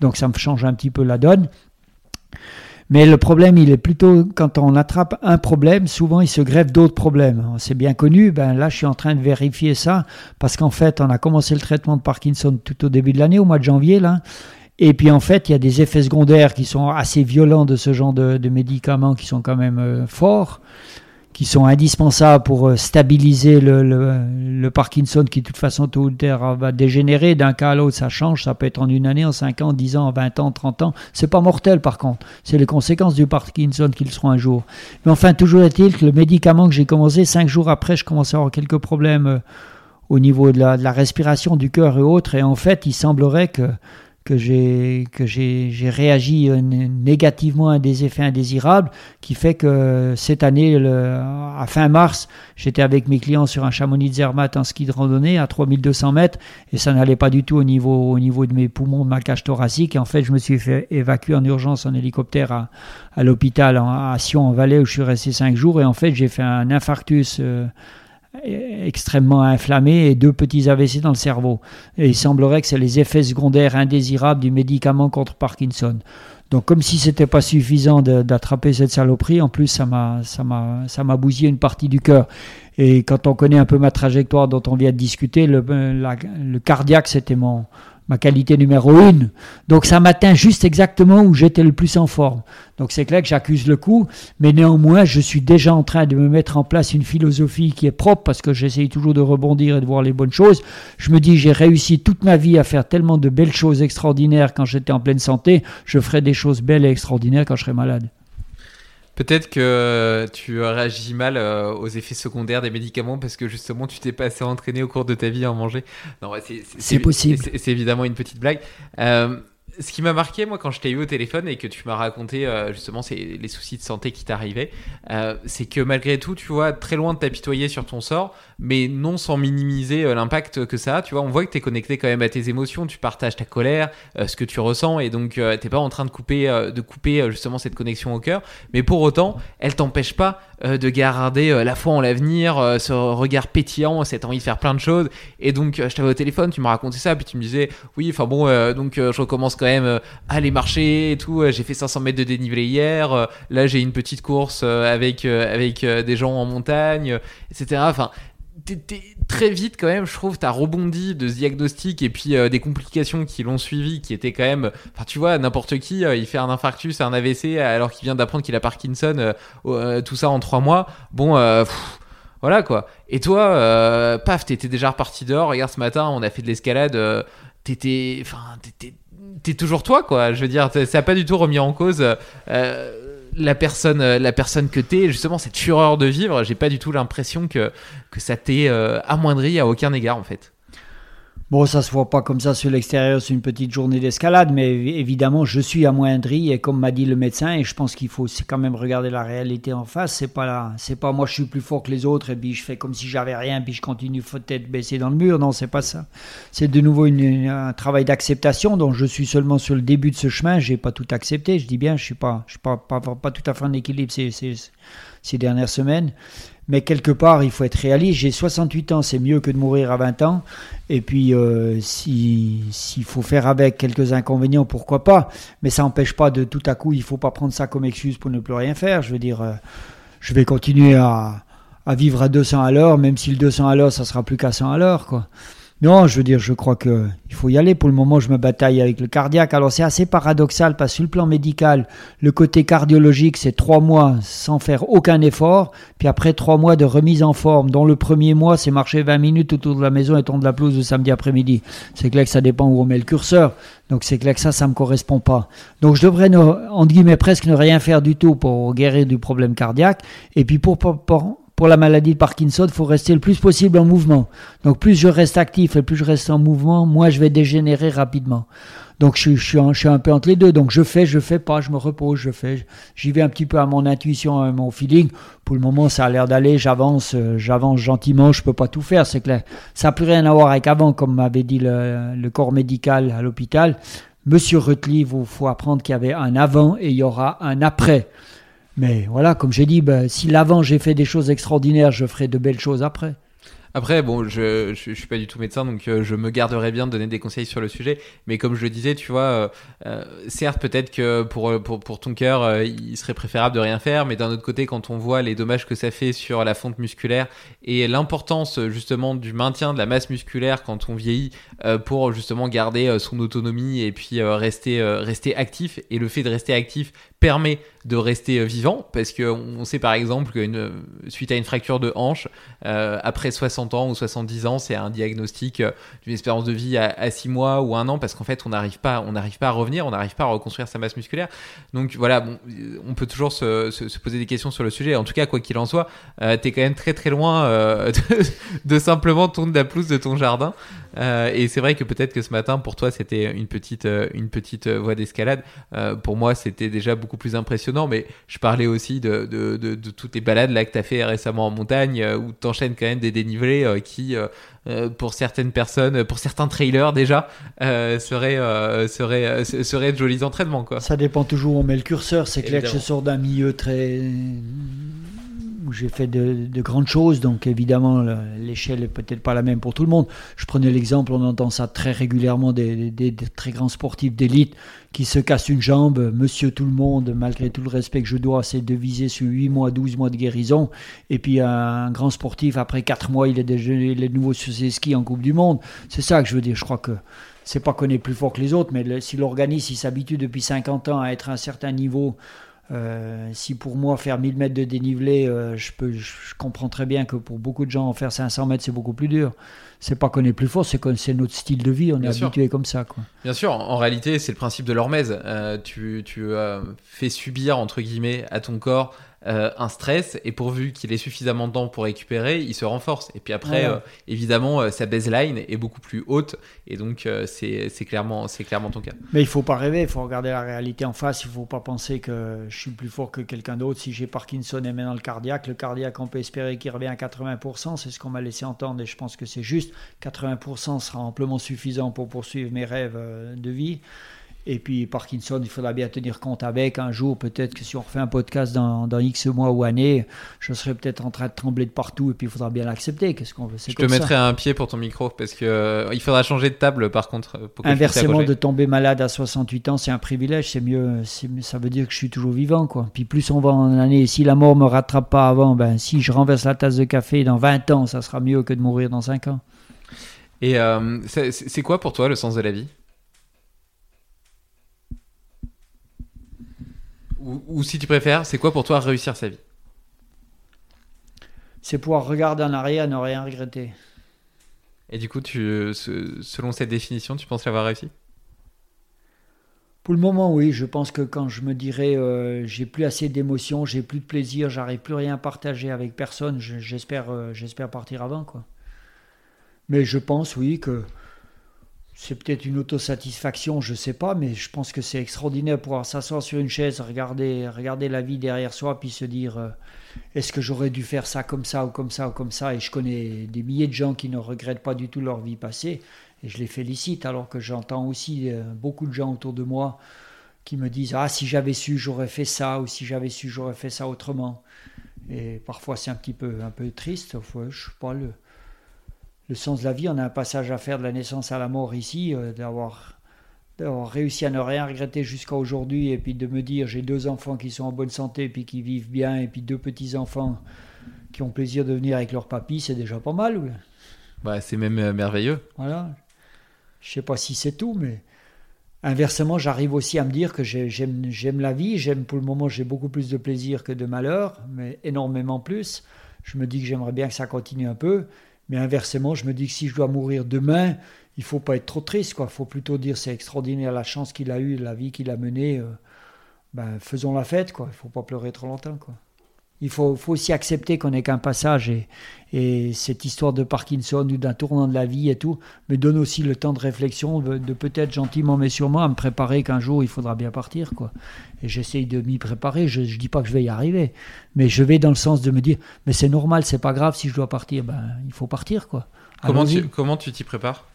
Donc ça me change un petit peu la donne. Mais le problème il est plutôt quand on attrape un problème souvent il se greffe d'autres problèmes. C'est bien connu ben là je suis en train de vérifier ça parce qu'en fait on a commencé le traitement de Parkinson tout au début de l'année au mois de janvier là. Et puis en fait, il y a des effets secondaires qui sont assez violents de ce genre de, médicaments qui sont quand même euh, forts qui sont indispensables pour euh, stabiliser le, le, Parkinson qui, de toute façon, tôt ou tard, va dégénérer. D'un cas à l'autre, ça change. Ça peut être en une année, en 5 ans, 10 ans, 20 ans, 30 ans. C'est pas mortel, par contre. C'est les conséquences du Parkinson qui le seront un jour. Mais enfin, toujours est-il que le médicament que j'ai commencé, 5 jours après, je commençais à avoir quelques problèmes euh, au niveau de la, de la respiration, du cœur et autres. Et en fait, il semblerait que que j'ai que j'ai réagi euh, né- négativement à des effets indésirables qui fait que cette année à fin mars j'étais avec mes clients sur un Chamonix de Zermatt en ski de randonnée à 3200 mètres et ça n'allait pas du tout au niveau au niveau de mes poumons de ma cage thoracique. Et en fait je me suis fait évacuer en urgence en hélicoptère à, l'hôpital à Sion en Valais où je suis resté cinq jours. Et en fait j'ai fait un infarctus euh, extrêmement inflammé et deux petits AVC dans le cerveau. Et il semblerait que c'est les effets secondaires indésirables du médicament contre Parkinson. Donc comme si c'était pas suffisant d'attraper cette saloperie, en plus ça m'a ça m'a ça m'a bousillé une partie du cœur. Et quand on connaît un peu ma trajectoire dont on vient de discuter, le, la- le cardiaque c'était mon ma qualité numéro une. Donc ça m'atteint juste exactement où j'étais le plus en forme. Donc c'est clair que j'accuse le coup, mais néanmoins je suis déjà en train de me mettre en place une philosophie qui est propre parce que j'essaye toujours de rebondir et de voir les bonnes choses. Je me dis j'ai réussi toute ma vie à faire tellement de belles choses extraordinaires quand j'étais en pleine santé, je ferai des choses belles et extraordinaires quand je serai malade. Peut-être que tu réagis mal euh, aux effets secondaires des médicaments parce que justement tu t'es pas assez entraîné au cours de ta vie à en manger. Non, c'est, possible. C'est, c'est évidemment une petite blague. Euh, ce qui m'a marqué, moi, quand je t'ai eu au téléphone et que tu m'as raconté euh, justement les soucis de santé qui t'arrivaient, euh, c'est que malgré tout, tu vois, très loin de t'apitoyer sur ton sort, mais non sans minimiser euh, l'impact que ça a. Tu vois, on voit que tu es connecté quand même à tes émotions, tu partages ta colère, ce que tu ressens, et donc t'es pas en train de couper, de couper justement cette connexion au cœur. Mais pour autant, elle t'empêche pas de garder la foi en l'avenir, ce regard pétillant, cette envie de faire plein de choses. Et donc, je t'avais au téléphone, tu m'as raconté ça, puis tu me disais, oui, enfin bon, donc je recommence quand même euh, aller marcher et tout. Euh, j'ai fait 500 mètres de dénivelé hier. Euh, là, j'ai une petite course avec, avec des gens en montagne, etc. Enfin, très vite quand même, je trouve, t'as rebondi de ce diagnostic et puis des complications qui l'ont suivi, qui étaient quand même, enfin tu vois, n'importe qui, il fait un infarctus, un AVC alors qu'il vient d'apprendre qu'il a Parkinson, tout ça en trois mois. Bon, voilà quoi. Et toi, paf, t'étais déjà reparti dehors. Regarde, ce matin, on a fait de l'escalade. t'étais, enfin, t'étais t'es toujours toi, quoi. Je veux dire, ça n'a pas du tout remis en cause euh, la personne, euh, la personne que t'es. Justement, cette fureur de vivre, j'ai pas du tout l'impression que, ça t'ait euh, amoindri à aucun égard, en fait. Bon, ça se voit pas comme ça sur l'extérieur, c'est une petite journée d'escalade, mais évidemment, je suis amoindri et comme m'a dit le médecin, et je pense qu'il faut quand même regarder la réalité en face. C'est pas là, c'est pas moi je suis plus fort que les autres et puis je fais comme si j'avais rien puis je continue tête baissée dans le mur. Non, c'est pas ça. C'est de nouveau un travail d'acceptation dont je suis seulement sur le début de ce chemin. J'ai pas tout accepté. Je dis bien, je suis pas, je suis pas, pas, tout à fait en équilibre ces, ces, ces dernières semaines. Mais quelque part, il faut être réaliste. J'ai 68 ans, c'est mieux que de mourir à 20 ans. Et puis, euh, s'il faut faire avec quelques inconvénients, pourquoi pas? Mais ça n'empêche pas de tout à coup, il faut pas prendre ça comme excuse pour ne plus rien faire. Je veux dire, euh, je vais continuer à, à, vivre à 200 à l'heure, même si le 200 à l'heure, ça sera plus qu'à 100 à l'heure, quoi. Non, je veux dire, je crois que il faut y aller. Pour le moment, je me bataille avec le cardiaque. Alors c'est assez paradoxal parce que sur le plan médical, le côté cardiologique, c'est trois mois sans faire aucun effort, puis après trois mois de remise en forme. Dont le premier mois, c'est marcher 20 minutes autour de la maison et tondre la pelouse le samedi après-midi. C'est clair que ça dépend où on met le curseur. Donc c'est clair que ça, ça me correspond pas. Donc je devrais, ne, entre guillemets, presque ne rien faire du tout pour guérir du problème cardiaque. Et puis pour pour la maladie de Parkinson, il faut rester le plus possible en mouvement. Donc plus je reste actif et plus je reste en mouvement, moins je vais dégénérer rapidement. Donc je, suis, un, peu entre les deux. Donc je fais, je fais pas, je me repose, je fais. J'y vais un petit peu à mon intuition, à mon feeling. Pour le moment, ça a l'air d'aller. J'avance, euh, j'avance gentiment. Je peux pas tout faire, c'est clair. Ça n'a plus rien à voir avec avant, comme m'avait dit le, corps médical à l'hôpital. Monsieur Rutli, il faut apprendre qu'il y avait un avant et il y aura un après. Mais voilà, comme j'ai dit, ben, si l'avant j'ai fait des choses extraordinaires, je ferai de belles choses après. Après, bon, je, je, suis pas du tout médecin, donc euh, je me garderai bien de donner des conseils sur le sujet. Mais comme je le disais, tu vois, euh, euh, certes, peut-être que pour, pour, pour ton cœur, il serait préférable de rien faire, mais d'un autre côté, quand on voit les dommages que ça fait sur la fonte musculaire et l'importance justement du maintien de la masse musculaire quand on vieillit pour justement garder son autonomie et puis rester, rester actif, et le fait de rester actif permet de rester vivant parce qu'on sait par exemple que suite à une fracture de hanche après 60 ans ou 70 ans, c'est un diagnostic euh, d'une espérance de vie à, 6 mois ou un an parce qu'en fait on n'arrive pas, on n'arrive pas à revenir, on n'arrive pas à reconstruire sa masse musculaire. Donc voilà, on peut toujours se, poser des questions sur le sujet. En tout cas, quoi qu'il en soit, euh, tu es quand même très très loin euh, de, simplement tourner la pelouse de ton jardin. et c'est vrai que peut-être que ce matin, pour toi, c'était une petite, une petite voie d'escalade. pour moi, c'était déjà beaucoup plus impressionnant, mais je parlais aussi de, de, de, de toutes les balades là que tu as fait récemment en montagne, où tu enchaînes quand même des dénivelés euh, qui, euh, euh, pour certaines personnes, pour certains trailers déjà, serait, serait, serait de jolis entraînements. Quoi. Ça dépend toujours où on met le curseur. C'est clair que je sors d'un milieu très où j'ai fait de, grandes choses, donc évidemment l'échelle est peut-être pas la même pour tout le monde. Je prenais l'exemple, on entend ça très régulièrement des, très grands sportifs d'élite qui se cassent une jambe, monsieur tout le monde, malgré tout le respect que je dois, c'est de viser sur 8 mois, 12 mois de guérison, et puis un grand sportif, après 4 mois, il est, déjà, il est de nouveau sur ses skis en Coupe du Monde. C'est ça que je veux dire, je crois que c'est pas qu'on est plus fort que les autres, mais si l'organisme s'habitue depuis 50 ans à être à un certain niveau, euh, si pour moi faire 1000 mètres de dénivelé, euh, je, peux, je, comprends très bien que pour beaucoup de gens faire 500 mètres c'est beaucoup plus dur. c'est pas qu'on est plus fort, c'est que c'est notre style de vie, on Bien est sûr. habitué comme ça. Quoi. Bien sûr, en réalité, c'est le principe de l'hormèse. Euh, tu tu fais subir, entre guillemets, à ton corps euh, un stress, et pourvu qu'il ait suffisamment de temps pour récupérer, il se renforce. Et puis après, euh, évidemment, euh, sa baseline est beaucoup plus haute, et donc c'est clairement, ton cas. Mais il faut pas rêver, il faut regarder la réalité en face. Il faut pas penser que je suis plus fort que quelqu'un d'autre. Si j'ai Parkinson et maintenant le cardiaque, le cardiaque, on peut espérer qu'il revient à 80%. C'est ce qu'on m'a laissé entendre et je pense que c'est juste. 80% sera amplement suffisant pour poursuivre mes rêves de vie. Et puis Parkinson, il faudra bien tenir compte avec. Un jour, peut-être que si on refait un podcast dans, dans X mois ou années, je serai peut-être en train de trembler de partout et puis il faudra bien l'accepter. Qu'est-ce qu'on veut? Je te ça. mettrai un pied pour ton micro, parce que euh, il faudra changer de table, par contre. euh, Pour que Inversement, de tomber malade à 68 ans, c'est un privilège. C'est mieux. Ça veut dire que je suis toujours vivant, quoi. Puis plus on va en année, si la mort me rattrape pas avant, ben si je renverse la tasse de café dans 20 ans, ça sera mieux que de mourir dans 5 ans. Et euh, c'est quoi pour toi le sens de la vie? Ou, ou si tu préfères, c'est quoi pour toi réussir sa vie C'est pouvoir regarder en arrière et ne rien regretter. Et du coup, tu, selon cette définition, tu penses l'avoir réussi Pour le moment, oui. Je pense que quand je me dirais euh, j'ai plus assez d'émotions, j'ai plus de plaisir, j'arrive plus rien à partager avec personne, je- j'espère, euh, j'espère partir avant, quoi. Mais je pense, oui, que c'est peut-être une autosatisfaction, je sais pas, mais je pense que c'est extraordinaire pouvoir s'asseoir sur une chaise, regarder, regarder la vie derrière soi, puis se dire euh, est-ce que j'aurais dû faire ça comme ça ou comme ça ou comme ça? Et je connais des milliers de gens qui ne regrettent pas du tout leur vie passée, et je les félicite, alors que j'entends aussi euh, beaucoup de gens autour de moi qui me disent ah si j'avais su j'aurais fait ça ou si j'avais su j'aurais fait ça autrement. Et parfois c'est un petit peu un peu triste. Je sais pas le le sens de la vie. On a un passage à faire de la naissance à la mort ici, euh, d'avoir d'avoir réussi à ne rien regretter jusqu'à aujourd'hui et puis de me dire j'ai deux enfants qui sont en bonne santé et puis qui vivent bien et puis deux petits enfants qui ont plaisir de venir avec leur papy, c'est déjà pas mal. oui. bah, C'est même euh, merveilleux. Voilà. Je sais pas si c'est tout, mais inversement, j'arrive aussi à me dire que j'ai- j'aime j'aime la vie. J'aime pour le moment, j'ai beaucoup plus de plaisir que de malheur, mais énormément plus. Je me dis que j'aimerais bien que ça continue un peu, mais inversement, je me dis que si je dois mourir demain, il faut pas être trop triste. Il faut plutôt dire c'est extraordinaire la chance qu'il a eue, la vie qu'il a menée. euh, ben, faisons la fête, quoi. Il faut pas pleurer trop longtemps, quoi. Il faut, faut aussi accepter qu'on n'est qu'un passage et, et cette histoire de Parkinson ou d'un tournant de la vie et tout me donne aussi le temps de réflexion, de, de peut-être gentiment mais sûrement à me préparer qu'un jour il faudra bien partir. quoi. Et j'essaye de m'y préparer, je ne dis pas que je vais y arriver, mais je vais dans le sens de me dire, mais c'est normal, c'est pas grave si je dois partir, ben, il faut partir. quoi. Comment tu comment tu t'y prépares?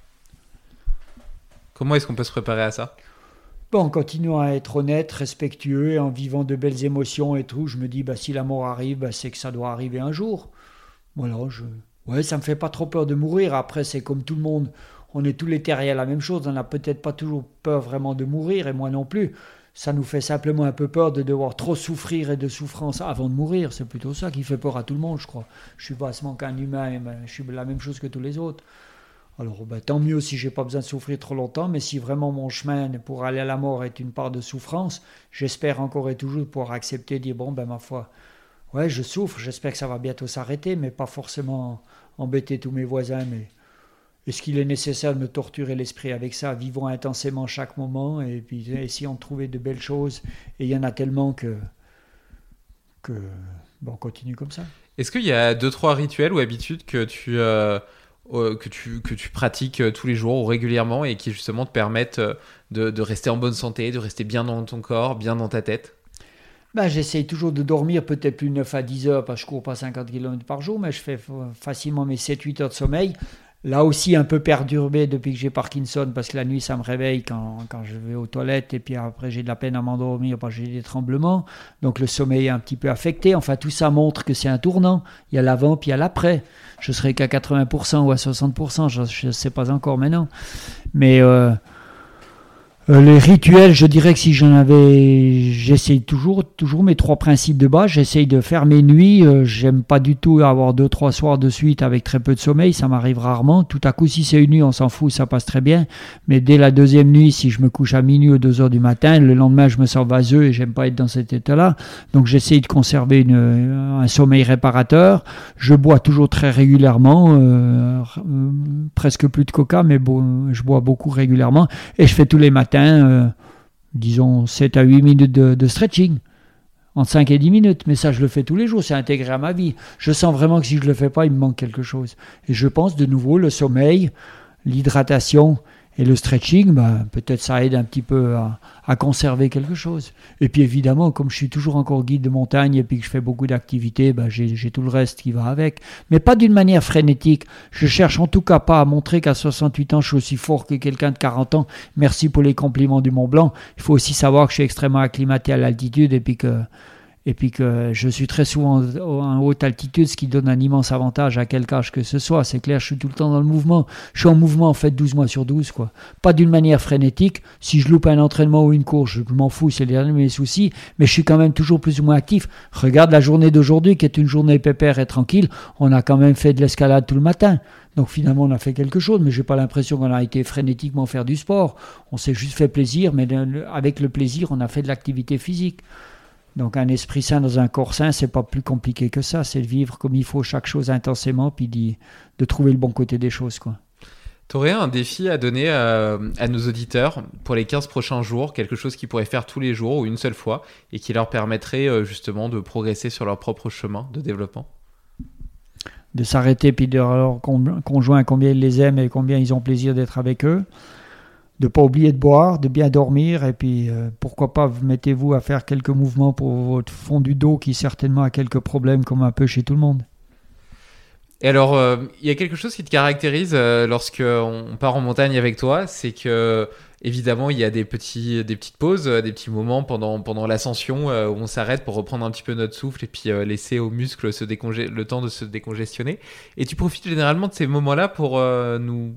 Comment est-ce qu'on peut se préparer à ça? En continuant à être honnête, respectueux, en vivant de belles émotions et tout, je me dis, bah, si la mort arrive, bah, c'est que ça doit arriver un jour. Voilà, je... Ouais, ça me fait pas trop peur de mourir. Après, c'est comme tout le monde, on est tous les terriens la même chose. On n'a peut-être pas toujours peur vraiment de mourir, et moi non plus. Ça nous fait simplement un peu peur de devoir trop souffrir et de souffrance avant de mourir. C'est plutôt ça qui fait peur à tout le monde, je crois. Je suis vastement qu'un humain, ben, je suis la même chose que tous les autres. Alors, ben, tant mieux si j'ai pas besoin de souffrir trop longtemps, mais si vraiment mon chemin pour aller à la mort est une part de souffrance, j'espère encore et toujours pouvoir accepter, dire bon, ben ma foi, ouais, je souffre, j'espère que ça va bientôt s'arrêter, mais pas forcément embêter tous mes voisins, mais est-ce qu'il est nécessaire de me torturer l'esprit avec ça Vivons intensément chaque moment et puis essayons de trouver de belles choses. Et il y en a tellement que. que continue comme ça. Est-ce qu'il y a deux trois rituels ou habitudes que tu euh, que tu que tu pratiques euh, tous les jours ou régulièrement et qui justement te permettent euh, de, de rester en bonne santé, de rester bien dans ton corps, bien dans ta tête? Ben, J'essaye toujours de dormir peut-être plus 9 à 10 heures parce que je cours pas 50 km par jour, mais je fais fa- facilement mes 7-8 heures de sommeil. Là aussi un peu perturbé depuis que j'ai Parkinson parce que la nuit ça me réveille quand, quand je vais aux toilettes et puis après j'ai de la peine à m'endormir parce que j'ai des tremblements. Donc le sommeil est un petit peu affecté. Enfin tout ça montre que c'est un tournant. Il y a l'avant puis il y a l'après. Je serai qu'à 80% ou à 60%, je ne sais pas encore maintenant. Mais euh, les rituels, je dirais que si j'en avais, j'essaye toujours, toujours mes trois principes de base. J'essaye de faire mes nuits. Euh, J'aime pas du tout avoir deux, trois soirs de suite avec très peu de sommeil. Ça m'arrive rarement. Tout à coup, si c'est une nuit, on s'en fout, ça passe très bien. Mais dès la deuxième nuit, si je me couche à minuit ou deux heures du matin, le lendemain, je me sens vaseux et j'aime pas être dans cet état-là. Donc, j'essaye de conserver un sommeil réparateur. Je bois toujours très régulièrement, euh, euh, presque plus de coca, mais bon, je bois beaucoup régulièrement. Et je fais tous les matins euh, disons 7 à 8 minutes de, de, stretching. Entre 5 et 10 minutes. Mais ça, je le fais tous les jours. C'est intégré à ma vie. Je sens vraiment que si je ne le fais pas, il me manque quelque chose. Et je pense de nouveau le sommeil, l'hydratation et le stretching, bah, peut-être ça aide un petit peu à, conserver quelque chose. Et puis évidemment, comme je suis toujours encore guide de montagne et puis que je fais beaucoup d'activités, bah, j'ai tout le reste qui va avec. Mais pas d'une manière frénétique. Je cherche en tout cas pas à montrer qu'à 68 ans, je suis aussi fort que quelqu'un de 40 ans. Merci pour les compliments du Mont Blanc. Il faut aussi savoir que je suis extrêmement acclimaté à l'altitude et puis que et puis que je suis très souvent en haute altitude, ce qui donne un immense avantage à quel âge que ce soit. C'est clair, je suis tout le temps dans le mouvement. Je suis en mouvement en fait 12 mois sur 12, quoi. Pas d'une manière frénétique. Si je loupe un entraînement ou une course, je m'en fous, c'est les derniers mes soucis, mais je suis quand même toujours plus ou moins actif. Regarde la journée d'aujourd'hui, qui est une journée pépère et tranquille. On a quand même fait de l'escalade tout le matin. Donc finalement, on a fait quelque chose, mais j'ai pas l'impression qu'on a été frénétiquement faire du sport. On s'est juste fait plaisir, mais avec le plaisir, on a fait de l'activité physique. Donc un esprit sain dans un corps sain, c'est pas plus compliqué que ça. C'est de vivre comme il faut chaque chose intensément, puis de, de trouver le bon côté des choses. quoi. Tu aurais un défi à donner à, à, nos auditeurs pour les 15 prochains jours, quelque chose qu'ils pourraient faire tous les jours ou une seule fois, et qui leur permettrait euh, justement de progresser sur leur propre chemin de développement? De s'arrêter, puis de leur conjoint combien ils les aiment et combien ils ont plaisir d'être avec eux de pas oublier de boire, de bien dormir, et puis euh, pourquoi pas mettez-vous à faire quelques mouvements pour votre fond du dos qui certainement a quelques problèmes comme un peu chez tout le monde. Et alors, il euh, y a quelque chose qui te caractérise euh, lorsque on part en montagne avec toi, c'est que évidemment il y a des petits, des petites pauses, des petits moments pendant pendant l'ascension où on s'arrête pour reprendre un petit peu notre souffle et puis laisser aux muscles se le temps de se décongestionner. Et tu profites généralement de ces moments-là pour nous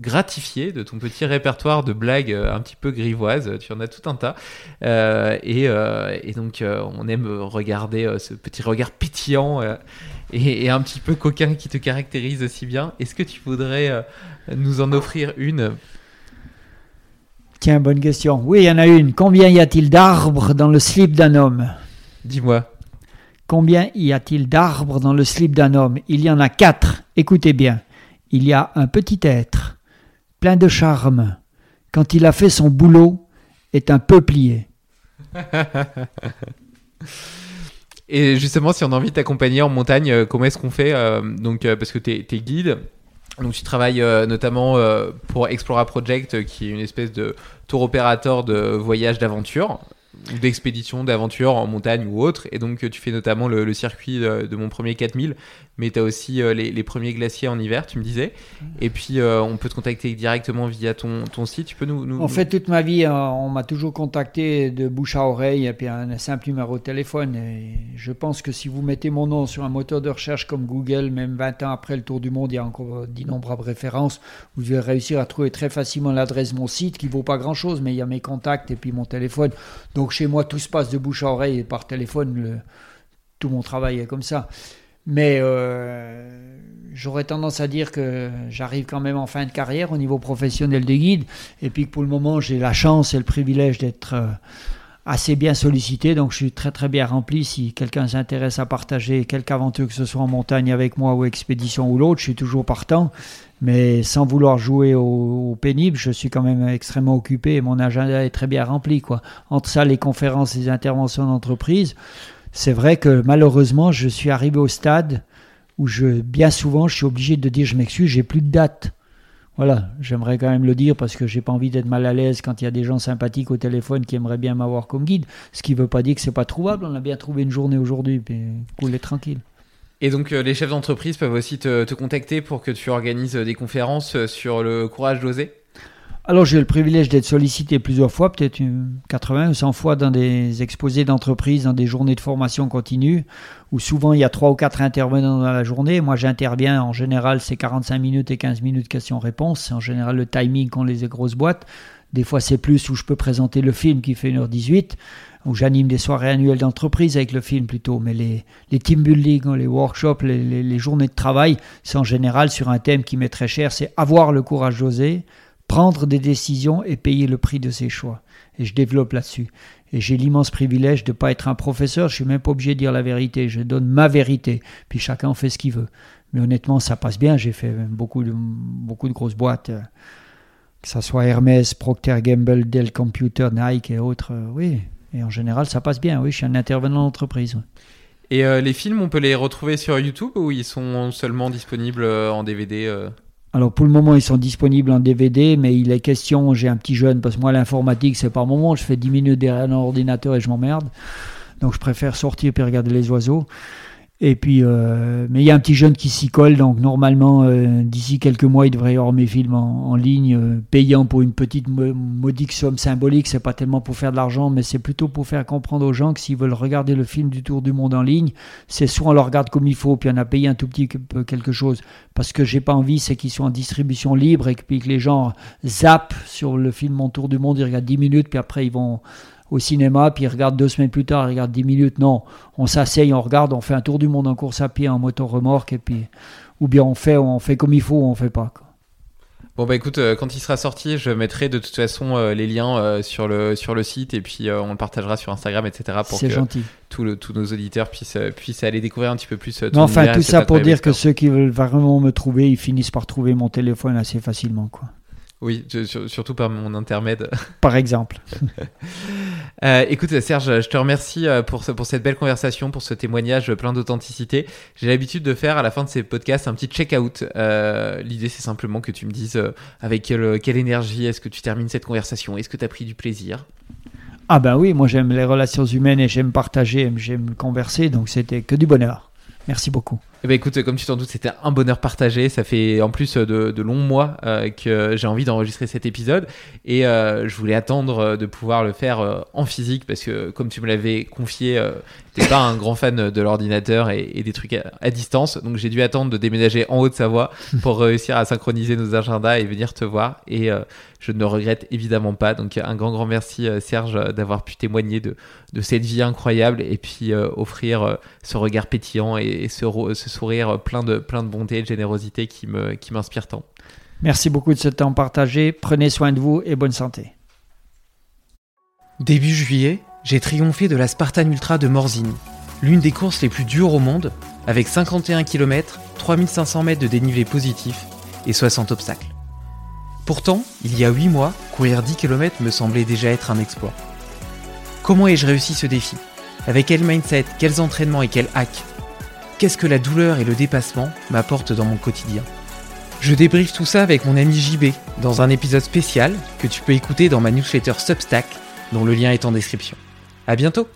gratifié de ton petit répertoire de blagues euh, un petit peu grivoises. Tu en as tout un tas. Euh, et, euh, et, donc, euh, on aime regarder ce petit regard pétillant et, et, un petit peu coquin qui te caractérise aussi bien. Est-ce que tu voudrais nous en offrir une? Tiens, bonne question. Oui, il y en a une. Combien y a-t-il d'arbres dans le slip d'un homme? Dis-moi. Combien y a-t-il d'arbres dans le slip d'un homme? Il y en a quatre. Écoutez bien. Il y a un petit être plein de charme, quand il a fait son boulot, est un peu plié. Et justement, si on a envie de t'accompagner en montagne, euh, comment est-ce qu'on fait euh, Donc, euh, parce que tu es, guide, donc tu travailles notamment pour Explora Project, qui est une espèce de tour opérateur de voyage d'aventure ou d'expédition, d'aventure en montagne ou autre. Et donc, tu fais notamment le, circuit de, de, mon premier 4000 mais tu as aussi euh, les, les, premiers glaciers en hiver, tu me disais. Et puis, euh, on peut te contacter directement via ton, ton site. Tu peux nous, nous En fait, toute ma vie, euh, on m'a toujours contacté de bouche à oreille et puis un simple numéro de téléphone. Et je pense que si vous mettez mon nom sur un moteur de recherche comme Google, même 20 ans après le tour du monde, il y a encore d'innombrables références. Vous allez réussir à trouver très facilement l'adresse de mon site qui vaut pas grand chose, mais il y a mes contacts et puis mon téléphone. Donc, chez moi, tout se passe de bouche à oreille et par téléphone. Le, tout mon travail est comme ça. Mais euh, j'aurais tendance à dire que j'arrive quand même en fin de carrière au niveau professionnel de guide, et puis que pour le moment j'ai la chance et le privilège d'être euh, assez bien sollicité, donc je suis très très bien rempli. Si quelqu'un s'intéresse à partager quelque aventure que ce soit en montagne avec moi ou expédition ou l'autre, je suis toujours partant. Mais sans vouloir jouer au, pénible, je suis quand même extrêmement occupé et mon agenda est très bien rempli. Quoi. Entre ça, les conférences les interventions d'entreprise, c'est vrai que malheureusement, je suis arrivé au stade où je, bien souvent, je suis obligé de dire je m'excuse, j'ai plus de date. Voilà, j'aimerais quand même le dire parce que j'ai pas envie d'être mal à l'aise quand il y a des gens sympathiques au téléphone qui aimeraient bien m'avoir comme guide. Ce qui ne veut pas dire que c'est pas trouvable. On a bien trouvé une journée aujourd'hui, puis cool et tranquille. Et donc euh, les chefs d'entreprise peuvent aussi te, te, contacter pour que tu organises des conférences euh, sur le courage d'oser? Alors j'ai eu le privilège d'être sollicité plusieurs fois, peut-être 80 ou 100 fois dans des exposés d'entreprise, dans des journées de formation continue, où souvent il y a 3 ou 4 intervenants dans la journée. Moi j'interviens, en général c'est 45 minutes et 15 minutes questions-réponses. En général le timing qu'ont les grosses boîtes. Des fois, c'est plus où je peux présenter le film qui fait 1h18, où j'anime des soirées annuelles d'entreprise avec le film plutôt. Mais les, les team building, les workshops, les, les, les journées de travail, c'est en général sur un thème qui m'est très cher, c'est avoir le courage d'oser, prendre des décisions et payer le prix de ses choix. Et je développe là-dessus. Et j'ai l'immense privilège de ne pas être un professeur, je suis même pas obligé de dire la vérité, je donne ma vérité, puis chacun fait ce qu'il veut. Mais honnêtement, ça passe bien, j'ai fait beaucoup de, grosses boîtes, euh, que ce soit Hermès, Procter Gamble, Dell Computer, Nike et autres, euh, oui. Et en général, ça passe bien, oui, je suis un intervenant d'entreprise. Et euh, les films, on peut les retrouver sur YouTube ou ils sont seulement disponibles en DVD Alors pour le moment, ils sont disponibles en DVD, mais il est question, j'ai un petit jeune, parce que moi l'informatique, c'est pas mon moment, je fais 10 minutes derrière un ordinateur et je m'emmerde. Donc je préfère sortir et regarder les oiseaux. Et puis, euh, mais il y a un petit jeune qui s'y colle, donc normalement, euh, d'ici quelques mois, il devrait y avoir mes films en, ligne, euh, payant pour une petite mo- modique somme symbolique. C'est pas tellement pour faire de l'argent, mais c'est plutôt pour faire comprendre aux gens que s'ils veulent regarder le film du Tour du Monde en ligne, c'est soit on le regarde comme il faut, puis on a payé un tout petit peu quelque chose, parce que j'ai pas envie, c'est qu'ils soient en distribution libre et que les gens zappent sur le film Mon Tour du Monde, ils regardent 10 minutes, puis après ils vont au cinéma, puis ils regardent deux semaines plus tard, ils regardent 10 minutes. Non, on s'asseye, on regarde, on fait un tour du monde en course à pied, en moto-remorque, et puis, ou bien on fait, on fait comme il faut, ou on fait pas. quoi. Bon bah écoute, euh, quand il sera sorti, je mettrai de toute façon euh, les liens euh, sur, le, sur le site et puis on le partagera sur Instagram, etc. pour que gentil. tout le- tous nos auditeurs puissent, puissent aller découvrir un petit peu plus. Mais ton enfin, tout ça pour dire que ceux qui veulent vraiment me trouver, ils finissent par trouver mon téléphone assez facilement, quoi. Oui, je- surtout par mon intermède. Par exemple. Euh, écoute Serge, je te remercie euh, pour, ce- pour cette belle conversation, pour ce témoignage plein d'authenticité. J'ai l'habitude de faire à la fin de ces podcasts un petit check-out. Euh, L'idée c'est simplement que tu me dises avec quelle, quelle énergie est-ce que tu termines cette conversation, est-ce que tu as pris du plaisir? Ah ben oui, moi j'aime les relations humaines et j'aime partager, j'aime converser, donc c'était que du bonheur. Merci beaucoup. Eh ben écoute, comme tu t'en doutes, c'était un bonheur partagé. Ça fait en plus de, de longs mois euh, que j'ai envie d'enregistrer cet épisode et euh, je voulais attendre euh, de pouvoir le faire euh, en physique parce que, comme tu me l'avais confié, t'es pas un grand fan de l'ordinateur et, et des trucs à, à distance. Donc j'ai dû attendre de déménager en Haute-Savoie pour réussir à synchroniser nos agendas et venir te voir. Et je ne le regrette évidemment pas. Donc un grand, grand merci Serge d'avoir pu témoigner de, de cette vie incroyable et puis offrir ce regard pétillant et, et ce, ro- ce sourire plein de, plein de bonté et de générosité qui me- qui m'inspire tant. Merci beaucoup de ce temps partagé. Prenez soin de vous et bonne santé. Début juillet, j'ai triomphé de la Spartan Ultra de Morzine, l'une des courses les plus dures au monde, avec 51 km, 3500 mètres de dénivelé positif et 60 obstacles. Pourtant, il y a 8 mois, courir 10 km me semblait déjà être un exploit. Comment ai-je réussi ce défi? Avec quel mindset, quels entraînements et quels hacks Qu'est-ce que la douleur et le dépassement m'apportent dans mon quotidien Je débriefe tout ça avec mon ami JB dans un épisode spécial que tu peux écouter dans ma newsletter Substack dont le lien est en description. À bientôt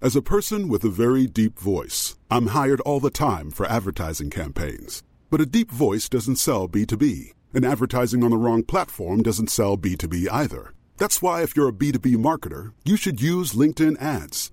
As a person with a very deep voice, I'm hired all the time for advertising campaigns. But a deep voice doesn't sell B2B, and advertising on the wrong platform doesn't sell B2B either. That's why, if you're a B2B marketer, you should use LinkedIn ads.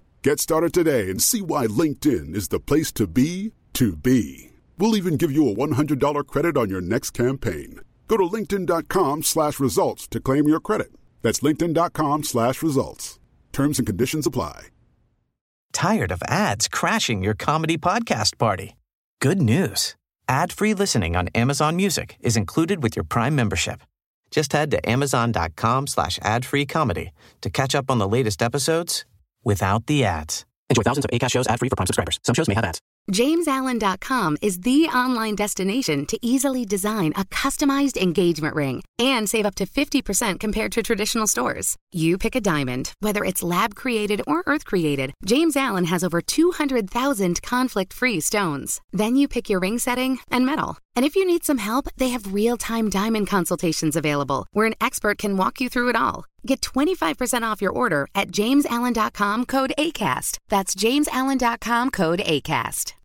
Get started today and see why LinkedIn is the place to be to be. We'll even give you a $100 credit on your next campaign. Go to linkedin.com slash results to claim your credit. That's linkedin.com slash results. Terms and conditions apply. Tired of ads crashing your comedy podcast party? Good news. Ad-free listening on Amazon Music is included with your Prime membership. Just head to amazon.com slash ad-free comedy to catch up on the latest episodes without the ads. Enjoy thousands of ACAST shows ad-free for Prime subscribers. Some shows may have ads. JamesAllen.com is the online destination to easily design a customized engagement ring and save up to 50% compared to traditional stores. You pick a diamond, whether it's lab created or earth created, James Allen has over 200,000 conflict free stones. Then you pick your ring setting and metal. And if you need some help, they have real time diamond consultations available where an expert can walk you through it all. Get 25% off your order at jamesallen.com code ACAST. That's jamesallen.com code ACAST.